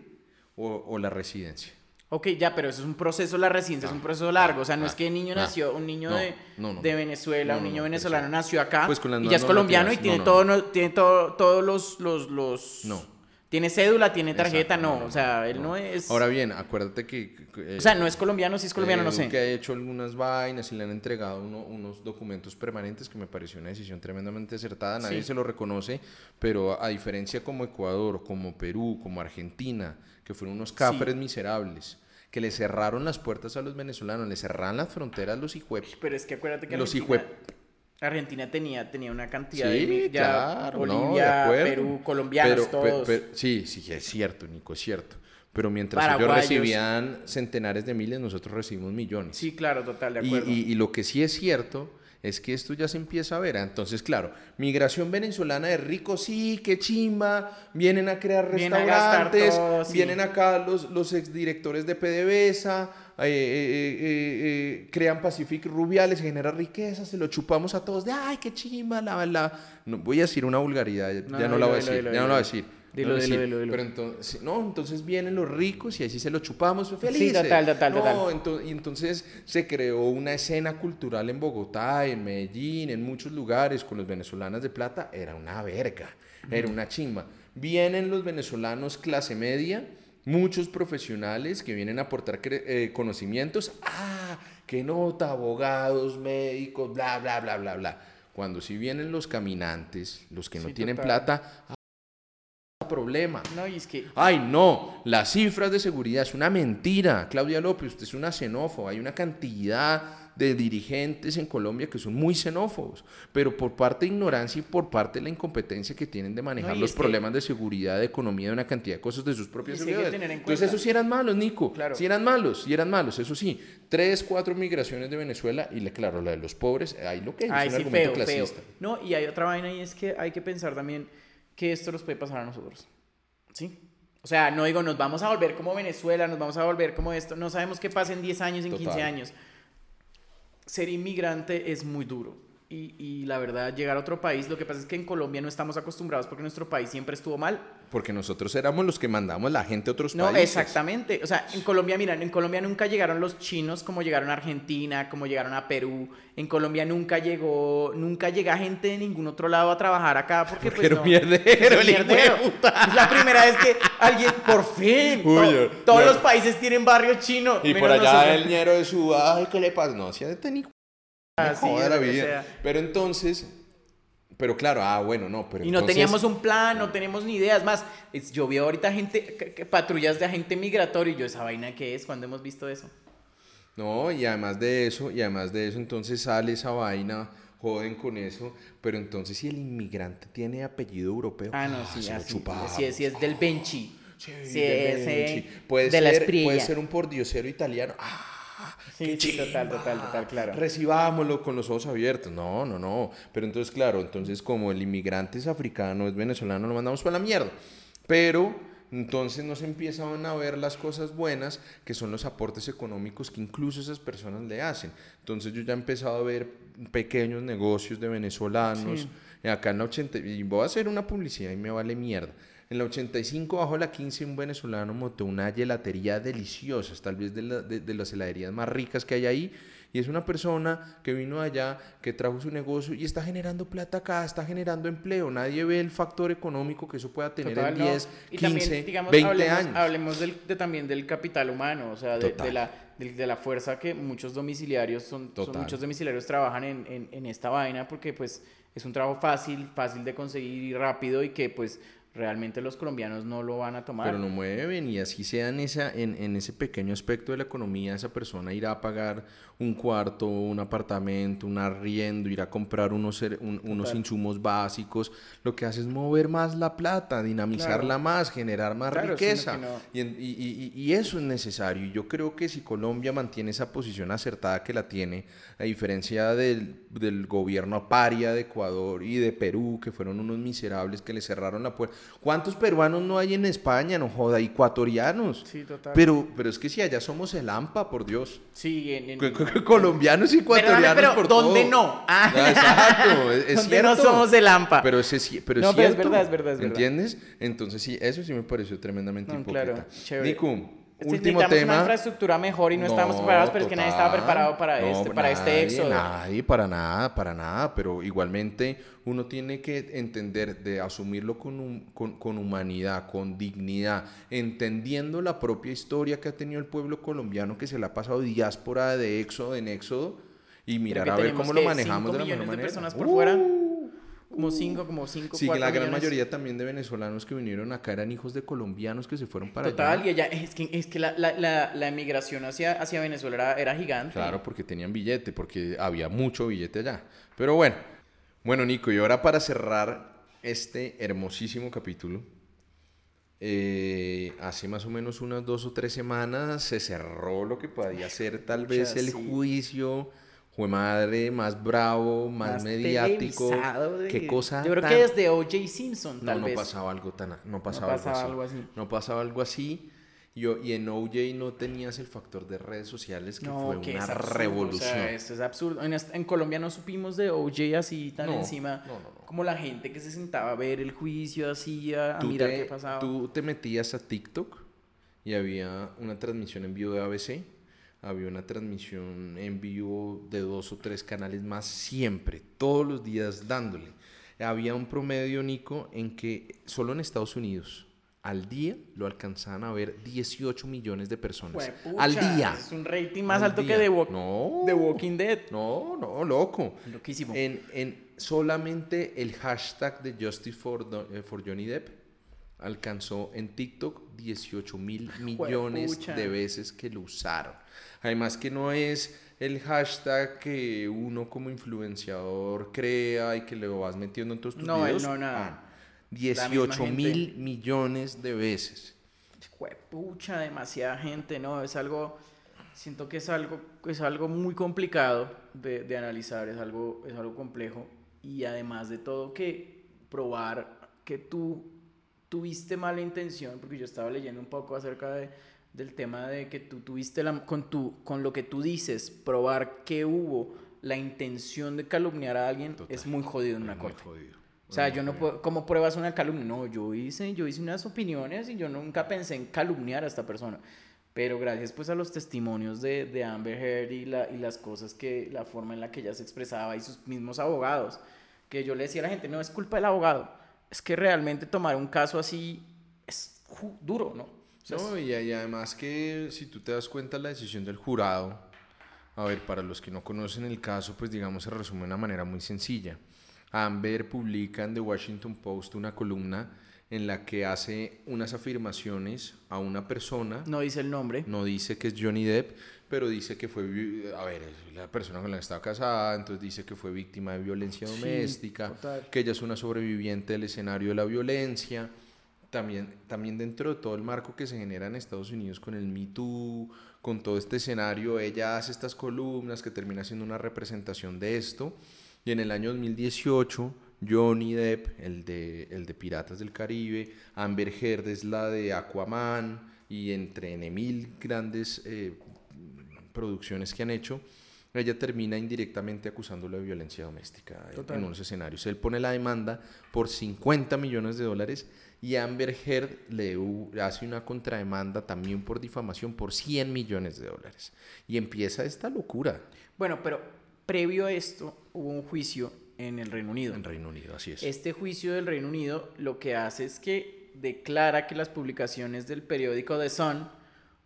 o, o la residencia. Ok, ya, pero eso es un proceso, la residencia es Ah, un proceso largo. O sea, no ah, es que el niño ah. nació, un niño No, de, no, no, de. Venezuela, un niño no, venezolano nació acá Pues y ya es colombiano y tiene, todo, tiene todo, todos los, los, los... No. Tiene cédula, tiene tarjeta, Exacto, no, O sea, él no, es... Ahora bien, acuérdate que... que- o sea, no es colombiano, si es colombiano, eh, no sé. Que ha hecho algunas vainas y le han entregado uno- unos documentos permanentes que me pareció una decisión tremendamente acertada. Nadie Sí. se lo reconoce, pero a diferencia como Ecuador, como Perú, como Argentina, que fueron unos cafres miserables, que le cerraron las puertas a los venezolanos, le cerraron las fronteras a los hijueputas. Pero es que acuérdate que Los Argentina, Argentina tenía, tenía una cantidad Sí, de... ya claro, no, de Bolivia, acuerdo. Perú, colombianos, Pero- todos. pe- sí, sí, es cierto, Nico, es cierto. Pero mientras ellos recibían centenares de miles, nosotros recibimos millones. Sí, claro, total, de Y, acuerdo. y- y lo que sí es cierto es que esto ya se empieza a ver. Entonces, claro, migración venezolana de ricos, sí, qué chimba. Vienen a crear a restaurantes, todo, sí. vienen acá los, los exdirectores de PDVSA, eh, eh, eh, eh, crean Pacific Rubiales, genera riqueza, se lo chupamos a todos de, ay, qué chimba, la, la. No, voy a decir una vulgaridad, ya No, la voy a decir, ya no la voy a decir. Dilo, dilo, dilo, dilo. Pero entonces, no, entonces vienen los ricos y así se lo chupamos, felices. total, total, No, total. ento- y entonces se creó una escena cultural en Bogotá, en Medellín, en muchos lugares con los venezolanos de plata. Era una verga, era una chimba. Vienen los venezolanos clase media, muchos profesionales que vienen a aportar eh, conocimientos. Ah, qué nota, abogados, médicos, bla, bla, bla, bla, bla. Cuando si vienen los caminantes, los que no Sí, tienen total. plata, problema. No, y es que... Ay, no, las cifras de seguridad es una mentira. Claudia López, usted es una xenófoba. Hay una cantidad de dirigentes en Colombia que son muy xenófobos, pero por parte de ignorancia y por parte de la incompetencia que tienen de manejar No, los que- problemas de seguridad, de economía, de una cantidad de cosas de sus propias seguridades. en Entonces esos sí eran malos, Nico. Claro. Sí eran malos, sí eran malos, eso sí. Tres, cuatro migraciones de Venezuela y claro, la de los pobres, ahí lo que es, Ay, es un sí, argumento feo, feo. clasista. No, y hay otra vaina y es que hay que pensar también que esto nos puede pasar a nosotros. ¿Sí? O sea, no digo, nos vamos a volver como Venezuela, nos vamos a volver como esto. No sabemos qué pasa en 10 años, en 15 Total. años. Ser inmigrante es muy duro. Y, y la verdad, llegar a otro país, lo que pasa es que en Colombia no estamos acostumbrados porque nuestro país siempre estuvo mal. Porque nosotros éramos los que mandamos la gente a otros No, países. exactamente. O sea, en Colombia, mira, en Colombia nunca llegaron los chinos como llegaron a Argentina, como llegaron a Perú. En Colombia nunca llegó, nunca llega gente de ningún otro lado a trabajar acá porque, pues era no. mierdero, el mierdero. puta. Es la primera vez que alguien, por fin, Uy, to- todos yo- los países tienen barrio chino. Y por allá nosotros. el ñero de su, ay, ¿qué le pasa? No, si de tenis, Ah, me sí, joda la vida. sea. Pero entonces, pero claro, ah, bueno, no, pero Y no entonces- teníamos un plan, no teníamos ni ideas más. Es- Yo vi ahorita gente, que- que patrullas de agente migratorio y yo, ¿esa vaina qué es? ¿Cuándo hemos visto eso? No, y además de eso, y además de eso, entonces sale esa vaina, joden con eso, pero entonces si el inmigrante tiene apellido europeo, Ah, no, sí, así. chupamos. Sí, sí, es del Benchi. Sí, Sí, ese, Benchi. puede de ser, puede ser un pordiosero italiano. Ah, Sí, sí, total, total, total, claro. Recibámoslo con los ojos abiertos. No, no, no. Pero entonces, claro, entonces como el inmigrante es africano, es venezolano, lo mandamos para la mierda. Pero entonces nos empiezan a ver las cosas buenas, que son los aportes económicos que incluso esas personas le hacen. Entonces yo ya he empezado a ver pequeños negocios de venezolanos. Sí. Acá en la 80, y voy a hacer una publicidad y me vale mierda. En la 85, bajo la 15, un venezolano montó una gelatería deliciosa, tal vez de, de las heladerías más ricas que hay ahí y es una persona que vino allá, que trajo su negocio y está generando plata acá, está generando empleo. Nadie ve el factor económico que eso pueda tener en 10, 15, 20 años. Hablemos del, también del capital humano, o sea, de, la, de, la fuerza que muchos domiciliarios, son, muchos domiciliarios trabajan en, en, en esta vaina porque pues es un trabajo fácil, fácil de conseguir y rápido y que pues realmente los colombianos no lo van a tomar. Pero no mueven y así sea en, esa, en, en, ese pequeño aspecto de la economía, esa persona irá a pagar un cuarto, un apartamento, un arriendo, irá a comprar unos, unos insumos básicos. Lo que hace es mover más la plata, dinamizarla más, generar más riqueza. Y, y, y, eso es necesario. Y yo creo que si Colombia mantiene esa posición acertada que la tiene, a diferencia del, del gobierno paria de Ecuador y de Perú, que fueron unos miserables que le cerraron la puerta, ¿Cuántos peruanos no hay en España? No joda, ecuatorianos. Sí, total. Pero, pero es que si allá somos el AMPA, por Dios. Sí, en, colombianos y ecuatorianos pero, por ¿dónde no? Ah. exacto, es, ¿Dónde no somos el AMPA? Pero, ese, pero, es, cierto, es verdad, es verdad, es verdad. ¿Entiendes? Entonces sí, eso sí me pareció tremendamente no, hipócrita. Claro, chévere. Último tema. una infraestructura mejor y no, estamos preparados, pero es que nadie estaba preparado para este, para este éxodo. Nadie, para nada, para nada, pero igualmente uno tiene que entender de asumirlo con, con, con, humanidad, con dignidad, entendiendo la propia historia que ha tenido el pueblo colombiano que se le ha pasado diáspora de éxodo en éxodo y mirar a ver cómo lo manejamos de la mejor manera. personas por fuera como cinco, como cinco, Sí, que la gran mayoría también de venezolanos que vinieron acá eran hijos de colombianos que se fueron para allá. Total, y allá, es que, es que la, la, la, emigración hacia, hacia Venezuela era, gigante. Claro, porque tenían billete, porque había mucho billete allá. Pero bueno, bueno Nico, y ahora para cerrar este hermosísimo capítulo, eh, hace más o menos unas dos o tres semanas se cerró lo que podía ser tal vez el juicio fue madre, más bravo, más, mediático. Qué cosa. Yo creo que desde O.J. Simpson, tal no, no pasaba algo tan, no pasaba, algo, así. No pasaba algo así. Yo, y en OJ no tenías el factor de redes sociales que fue una revolución. O sea, esto es absurdo. En, en, Colombia no supimos de OJ así tan encima como la gente que se sentaba a ver el juicio así, a, mirar qué pasaba. Tú te metías a TikTok y había una transmisión en vivo de ABC había una transmisión en vivo de dos o tres canales más siempre, todos los días dándole. Había un promedio, Nico, en que solo en Estados Unidos al día lo alcanzaban a ver 18 millones de personas. al día. Es un rating más alto que de, Walking Dead. No, no, loco. Loquísimo. En, en solamente el hashtag de Justice for, eh, for Johnny Depp alcanzó en TikTok 18 mil millones de veces que lo usaron. Además que no es el hashtag que uno como influenciador crea y que le vas metiendo en todos tus no, videos. No, nada. 18 mil millones de veces. Pucha, demasiada gente, ¿no? Es algo, siento que es algo, es algo muy complicado de, de analizar, es algo, es algo complejo. Y además de todo que probar que tú tuviste mala intención, porque yo estaba leyendo un poco acerca de del tema de que tú tuviste la, con, tu, con lo que tú dices, probar que hubo la intención de calumniar a alguien es muy jodido en una corte. O sea, yo no puedo, ¿cómo pruebas una calumnia? No, yo hice, yo hice unas opiniones y yo nunca pensé en calumniar a esta persona. Pero gracias pues a los testimonios de, de Amber Heard y, la, y las cosas que, la forma en la que ella se expresaba y sus mismos abogados, que yo le decía a la gente, no es culpa del abogado, es que realmente tomar un caso así es duro, ¿no? No, y, además que si tú te das cuenta la decisión del jurado, a ver, para los que no conocen el caso, pues digamos se resume de una manera muy sencilla. Amber publica en The Washington Post una columna en la que hace unas afirmaciones a una persona. No dice el nombre. No dice que es Johnny Depp, pero dice que fue, a ver, la persona con la que estaba casada, entonces dice que fue víctima de violencia doméstica, que ella es una sobreviviente del escenario de la violencia también, también dentro de todo el marco que se genera en Estados Unidos con el Me Too, con todo este escenario, ella hace estas columnas que termina siendo una representación de esto. Y en el año 2018, Johnny Depp, el de, el de Piratas del Caribe, Amber Heard es la de Aquaman, y entre mil grandes eh, producciones que han hecho, ella termina indirectamente acusándolo de violencia doméstica en unos escenarios. Él pone la demanda por 50 millones de dólares y Amber Heard le hace una contrademanda también por difamación por 100 millones de dólares. Y empieza esta locura. Bueno, pero previo a esto hubo un juicio en el Reino Unido. En Reino Unido, así es. Este juicio del Reino Unido lo que hace es que declara que las publicaciones del periódico The Sun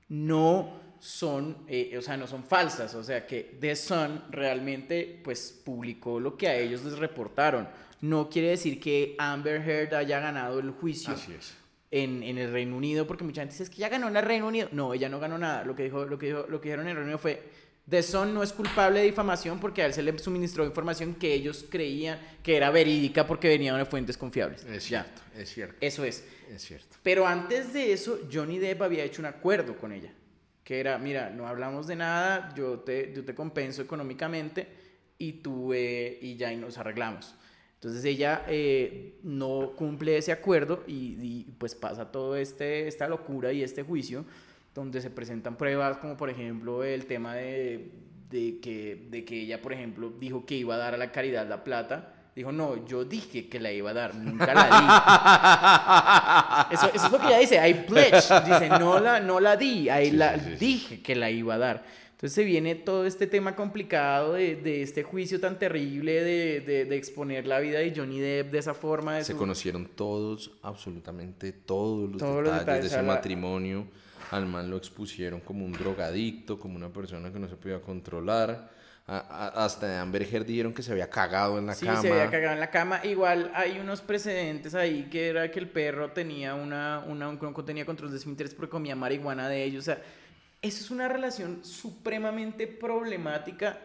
no son, eh, o sea, no son falsas, o sea, que The Sun realmente, pues, publicó lo que a ellos les reportaron. No quiere decir que Amber Heard haya ganado el juicio. En, en, el Reino Unido, porque mucha gente dice es que ya ganó en el Reino Unido. No, ella no ganó nada. Lo que, dijo, lo que, dijo, lo que dijeron en el Reino Unido fue, The Sun no es culpable de difamación porque a él se le suministró información que ellos creían que era verídica porque venían de fuentes confiables. Es cierto, es cierto. Eso es. Es cierto. Pero antes de eso, Johnny Depp había hecho un acuerdo con ella que era, mira, no hablamos de nada, yo te, yo te compenso económicamente y tú, eh, y ya y nos arreglamos. Entonces ella eh, no cumple ese acuerdo y, pues pasa todo este, esta locura y este juicio donde se presentan pruebas como por ejemplo el tema de, de, que, de que ella, por ejemplo, dijo que iba a dar a la caridad la plata Dijo, no, yo dije que la iba a dar, nunca la di. eso, eso, es lo que ella dice, I pledge. Dice, no la, no la di, ahí la, dije que la iba a dar. Entonces se viene todo este tema complicado de, de este juicio tan terrible de, de, de, exponer la vida de Johnny Depp de esa forma. se conocieron todos, absolutamente todos los detalles, de ese matrimonio. Al man lo expusieron como un drogadicto, como una persona que no se podía controlar hasta de Amber Heard dijeron que se había cagado en la cama. Sí, se había cagado en la cama. Igual hay unos precedentes ahí que era que el perro tenía una, una un, tenía control de esfínteres porque comía marihuana de ellos. O sea, eso es una relación supremamente problemática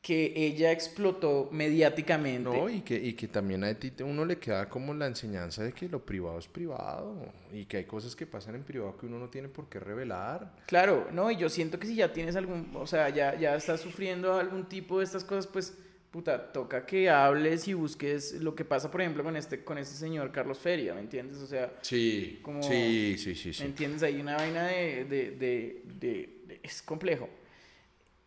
que ella explotó mediáticamente. No, y que, y que también a ti uno le queda como la enseñanza de que lo privado es privado y que hay cosas que pasan en privado que uno no tiene por qué revelar. Claro, no, y yo siento que si ya tienes algún, o sea, ya, ya estás sufriendo algún tipo de estas cosas, pues, puta, toca que hables y busques lo que pasa, por ejemplo, con este, con este señor Carlos Feria, ¿me entiendes? O sea, sí, como, sí, sí, sí, ¿me entiendes? Hay una vaina de, de, de, de es complejo.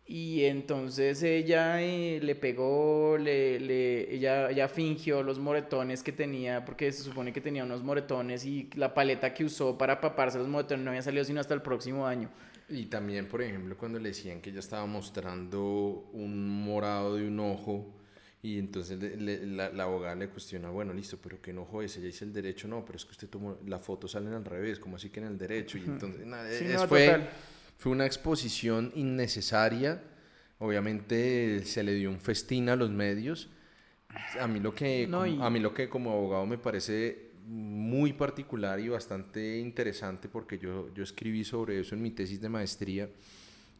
Y entonces ella eh, le pegó, le, le, ella, ella fingió los moretones que tenía, porque se supone que tenía unos moretones y la paleta que usó para paparse los moretones no había salido sino hasta el próximo año. Y también, por ejemplo, cuando le decían que ella estaba mostrando un morado de un ojo y entonces la, la, abogada le cuestiona, bueno, listo, pero ¿qué ojo es? Ella dice el derecho, no, pero es que usted tomó, la foto salen al revés, como así que en el derecho. Y entonces, nada, es, fue... Fue una exposición innecesaria. Obviamente se le dio un festín a los medios. A mí lo que, a mí lo que como abogado me parece muy particular y bastante interesante porque yo, yo escribí sobre eso en mi tesis de maestría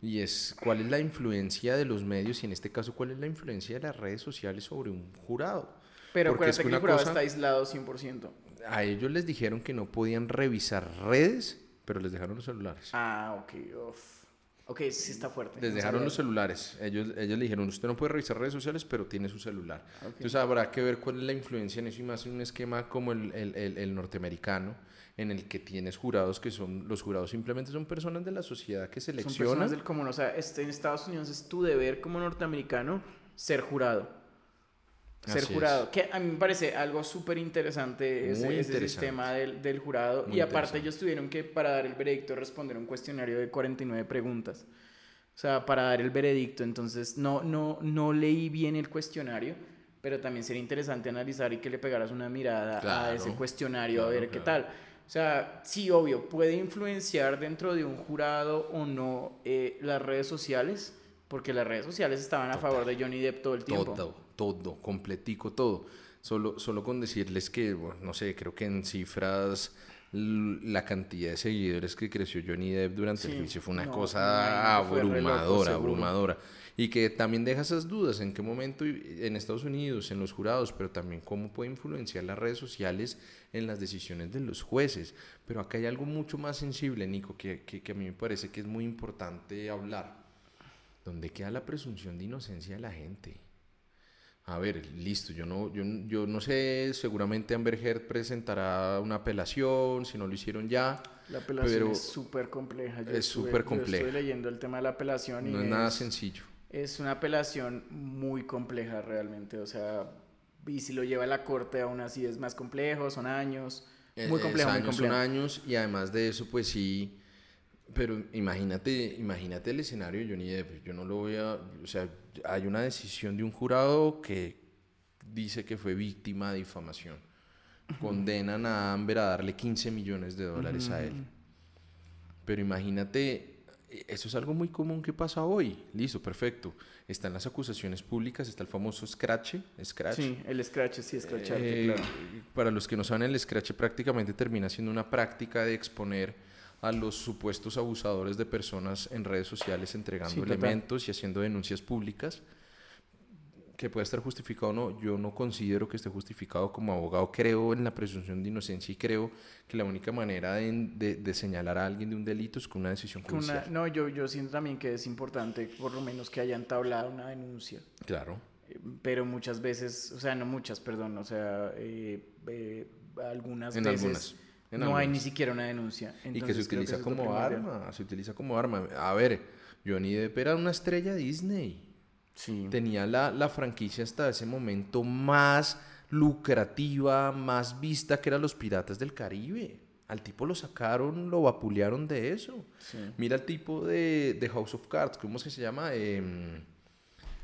y es cuál es la influencia de los medios y en este caso cuál es la influencia de las redes sociales sobre un jurado. Pero acuérdate que, el jurado está aislado 100%. A ellos les dijeron que no podían revisar redes pero les dejaron los celulares. Ah, ok. Ok, sí está fuerte. Les dejaron los celulares. Ellos, ellos le dijeron, usted no puede revisar redes sociales, pero tiene su celular. Entonces habrá que ver cuál es la influencia en eso y más en un esquema como el, el, el, norteamericano, en el que tienes jurados que son, los jurados simplemente son personas de la sociedad que seleccionan. Son personas del común. O sea, este, en Estados Unidos es tu deber como norteamericano ser jurado ser jurado. Que a mí me parece algo súper interesante ese, sistema del, del jurado. y aparte ellos tuvieron que, para dar el veredicto, responder un cuestionario de 49 preguntas. O sea, para dar el veredicto. Entonces, no, no, no leí bien el cuestionario, pero también sería interesante analizar y que le pegaras una mirada a ese cuestionario a ver qué tal. O sea, sí, obvio, puede influenciar dentro de un jurado o no eh, las redes sociales, porque las redes sociales estaban a favor de Johnny Depp todo el tiempo. Todo todo, completico todo. Solo, solo con decirles que, no sé, creo que en cifras la cantidad de seguidores que creció Johnny Depp durante el juicio fue una cosa abrumadora, abrumadora. Y que también deja esas dudas en qué momento en Estados Unidos, en los jurados, pero también cómo puede influenciar las redes sociales en las decisiones de los jueces. Pero acá hay algo mucho más sensible, Nico, que, que, que a mí me parece que es muy importante hablar. ¿Dónde queda la presunción de inocencia de la gente? A ver, listo, yo no, yo, yo no sé, seguramente Amber Heard presentará una apelación, si no lo hicieron ya. La apelación es súper compleja. es súper compleja. estoy leyendo el tema de la apelación y no es, nada sencillo. Es una apelación muy compleja realmente, o sea, y si lo lleva a la corte aún así es más complejo, son años, muy complejo, años, muy complejo. Son años y además de eso, pues sí, pero imagínate, imagínate el escenario Johnny Depp, yo no lo voy a, o sea, hay una decisión de un jurado que dice que fue víctima de difamación. Condenan a Amber a darle 15 millones de dólares a él. Pero imagínate, eso es algo muy común que pasa hoy. Listo, perfecto. Están las acusaciones públicas, está el famoso scratch. scratch. Sí, el scratch, sí, scratch. Eh, claro. Para los que no saben, el scratch prácticamente termina siendo una práctica de exponer a los supuestos abusadores de personas en redes sociales entregando elementos y haciendo denuncias públicas que puede estar justificado o no, yo no considero que esté justificado como abogado. Creo en la presunción de inocencia y creo que la única manera de, de, señalar a alguien de un delito es con una decisión judicial. no, yo, yo siento también que es importante, por lo menos, que hayan tablado una denuncia. Claro. Eh, pero muchas veces, o sea, no muchas, perdón, o sea, eh, eh, algunas veces. No hay ni siquiera una denuncia. y que se utiliza como arma, se utiliza como arma. A ver, Johnny Depp era una estrella Disney. Tenía la, la, franquicia hasta ese momento más lucrativa, más vista que eran los Piratas del Caribe. Al tipo lo sacaron, lo vapulearon de eso. Mira el tipo de, de, House of Cards, ¿cómo es que se llama? Em,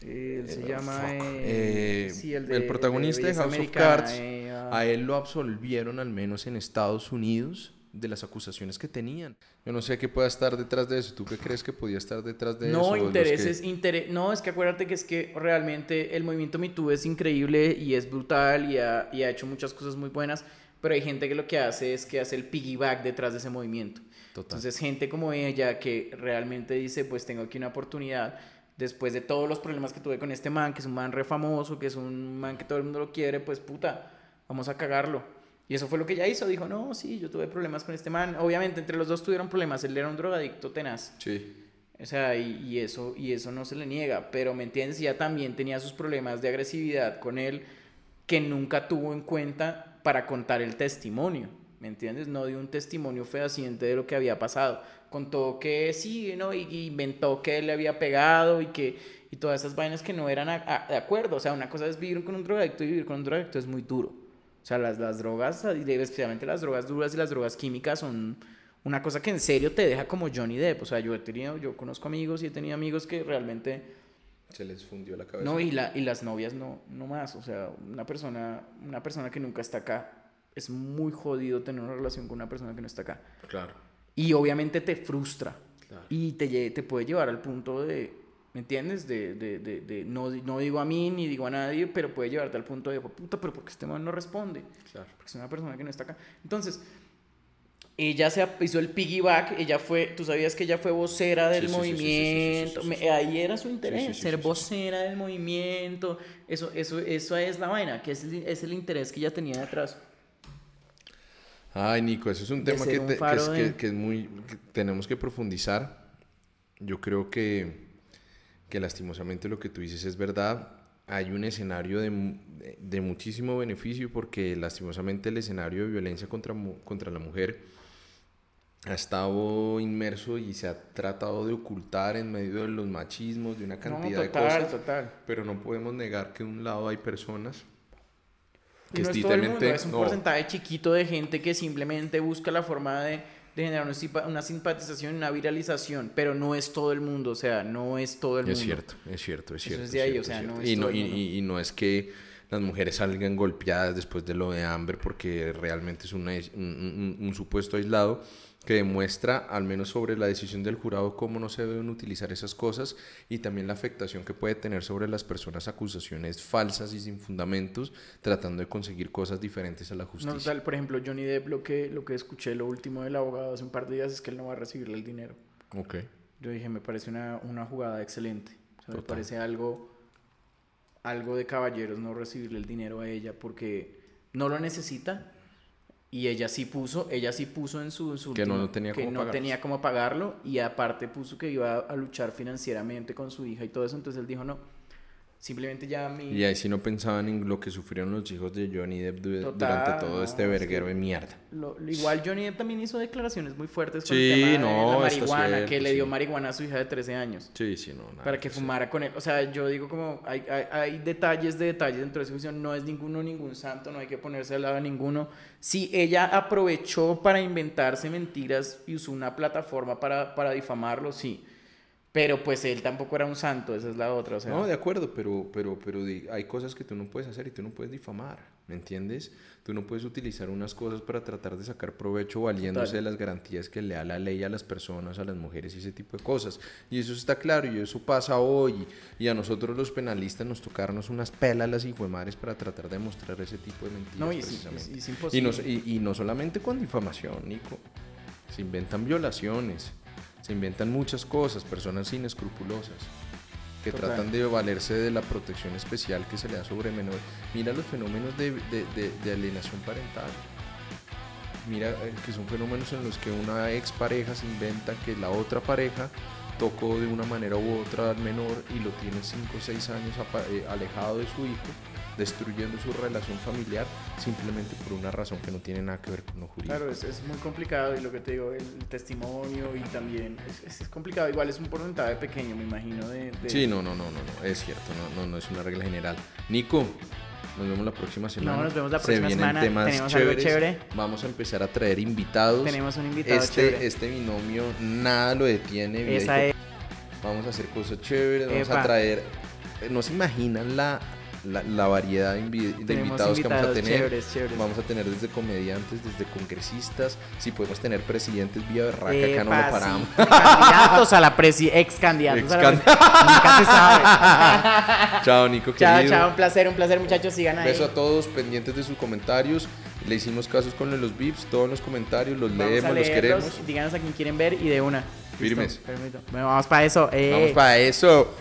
él se eh, llama... Eh, el, el, protagonista de, House of Cards, eh, ah. a él lo absolvieron al menos en Estados Unidos de las acusaciones que tenían. Yo no sé qué pueda estar detrás de eso. ¿Tú qué crees que podía estar detrás de no, eso? Intereses, no, es que acuérdate que es que realmente el movimiento MeToo es increíble y es brutal y ha, y ha hecho muchas cosas muy buenas, pero hay gente que lo que hace es que hace el piggyback detrás de ese movimiento. Entonces, gente como ella que realmente dice, pues tengo aquí una oportunidad, después de todos los problemas que tuve con este man, que es un man re famoso, que es un man que todo el mundo lo quiere, pues puta, vamos a cagarlo y eso fue lo que ella hizo. Dijo, no, sí, yo tuve problemas con este man. Obviamente, entre los dos tuvieron problemas. Él era un drogadicto tenaz. Sí. O sea, y, eso, y eso no se le niega. Pero, ¿me entiendes? Ella también tenía sus problemas de agresividad con él que nunca tuvo en cuenta para contar el testimonio. ¿Me entiendes? No dio un testimonio fehaciente de lo que había pasado. Contó que sí, ¿no? Y, inventó que él le había pegado y que y todas esas vainas que no eran de acuerdo. O sea, una cosa es vivir con un drogadicto y vivir con un drogadicto es muy duro. O sea, las, las drogas, especialmente las drogas duras y las drogas químicas, son una cosa que en serio te deja como Johnny Depp. O sea, yo he tenido, yo conozco amigos y he tenido amigos que realmente... Se les fundió la cabeza. No, y, la, y las novias no, no más. O sea, una persona, una persona que nunca está acá, es muy jodido tener una relación con una persona que no está acá. Claro. Y obviamente te frustra. Claro. Y te, te puede llevar al punto de, ¿Me entiendes? De, de, de, de, no, no digo a mí ni digo a nadie, pero puede llevarte al punto de, puta, pero porque este man no responde. Claro. Porque es una persona que no está acá. Entonces, ella se hizo el piggyback, ella fue, tú sabías que ella fue vocera del movimiento, ahí era su interés, ser vocera del movimiento, eso, eso, eso es la vaina, que es el, es el interés que ella tenía detrás. Ay, Nico, eso es un tema que, que, es, que, que, es, muy, tenemos que profundizar. Yo creo que que lastimosamente lo que tú dices es verdad. Hay un escenario de, de muchísimo beneficio porque lastimosamente el escenario de violencia contra, contra la mujer ha estado inmerso y se ha tratado de ocultar en medio de los machismos, de una cantidad de cosas. Total. Pero no podemos negar que de un lado hay personas que no es, todo el mundo, es un porcentaje chiquito de gente que simplemente busca la forma de de generar una simpatización, una viralización, pero no es todo el mundo, o sea, no es todo el mundo. Es cierto, es cierto, es cierto. Eso es de ahí, o sea, no es y no, y, y, no es que las mujeres salgan golpeadas después de lo de Amber porque realmente es un, un, un supuesto aislado, que demuestra, al menos sobre la decisión del jurado, cómo no se deben utilizar esas cosas y también la afectación que puede tener sobre las personas acusaciones falsas y sin fundamentos, tratando de conseguir cosas diferentes a la justicia. No, tal, por ejemplo, Johnny Depp, lo que, lo que escuché, lo último del abogado hace un par de días es que él no va a recibirle el dinero. Ok. Yo dije, me parece una, una jugada excelente. me parece algo, algo de caballeros no recibirle el dinero a ella porque no lo necesita. Y ella sí puso, ella sí puso en su, que no, tenía que no tenía cómo pagarlo y aparte puso que iba a luchar financieramente con su hija y todo eso, entonces él dijo no, Simplemente ya mi... Y ahí sí no pensaban en lo que sufrieron los hijos de Johnny Depp durante todo este verguero de mierda. igual Johnny Depp también hizo declaraciones muy fuertes con el tema de la marihuana, que le dio marihuana a su hija de 13 años. Sí, sí, no. para que fumara con él. O sea, yo digo como hay, hay, hay, detalles de detalles dentro de esa juicio. No es ninguno ningún santo, no hay que ponerse al lado de ninguno. Si ella aprovechó para inventarse mentiras y usó una plataforma para, para difamarlo, sí. Pero pues él tampoco era un santo, esa es la otra. O sea. No, de acuerdo, pero, pero, pero hay cosas que tú no puedes hacer y tú no puedes difamar, ¿me entiendes? Tú no puedes utilizar unas cosas para tratar de sacar provecho valiéndose de las garantías que le da la ley a las personas, a las mujeres y ese tipo de cosas. Y eso está claro y eso pasa hoy. Y a nosotros los penalistas nos tocarnos unas pelas y madres para tratar de mostrar ese tipo de mentiras. No, y precisamente. Es, imposible. Y no, y, y no solamente con difamación, Nico. Se inventan violaciones se inventan muchas cosas, personas inescrupulosas que tratan de valerse de la protección especial que se le da sobre menores. Mira los fenómenos de, alienación parental. Mira eh, que son fenómenos en los que una expareja se inventa que la otra pareja tocó de una manera u otra al menor y lo tiene 5 o 6 años eh, alejado de su hijo destruyendo su relación familiar simplemente por una razón que no tiene nada que ver con lo jurídico. Claro, es, es muy complicado y lo que te digo, el testimonio y también es, es, complicado. Igual es un porcentaje pequeño, me imagino. De, Sí, no, no, no, no, no, es cierto, no, no, no es una regla general. Nico, nos vemos la próxima semana. No, nos vemos la próxima Se semana. Temas Tenemos algo chévere. Vamos a empezar a traer invitados. Tenemos un invitado este, chévere. Este binomio nada lo detiene. Esa es... Vamos a hacer cosas chéveres. Vamos a traer. No se imaginan la la, variedad de, invitados, que vamos a tener. Vamos a tener desde comediantes, desde congresistas, si podemos tener presidentes vía berraca, acá no lo paramos. Candidatos a la presi, ex candidatos. Nunca se sabe. chao, Nico, Chao, chao, un placer, un placer, muchachos, sigan ahí. Beso a todos, pendientes de sus comentarios. Le hicimos casos con los VIPs, todos los comentarios, los leemos, los queremos. Díganos a quien quieren ver y de una. Firmes. vamos para eso. Eh. Vamos para eso.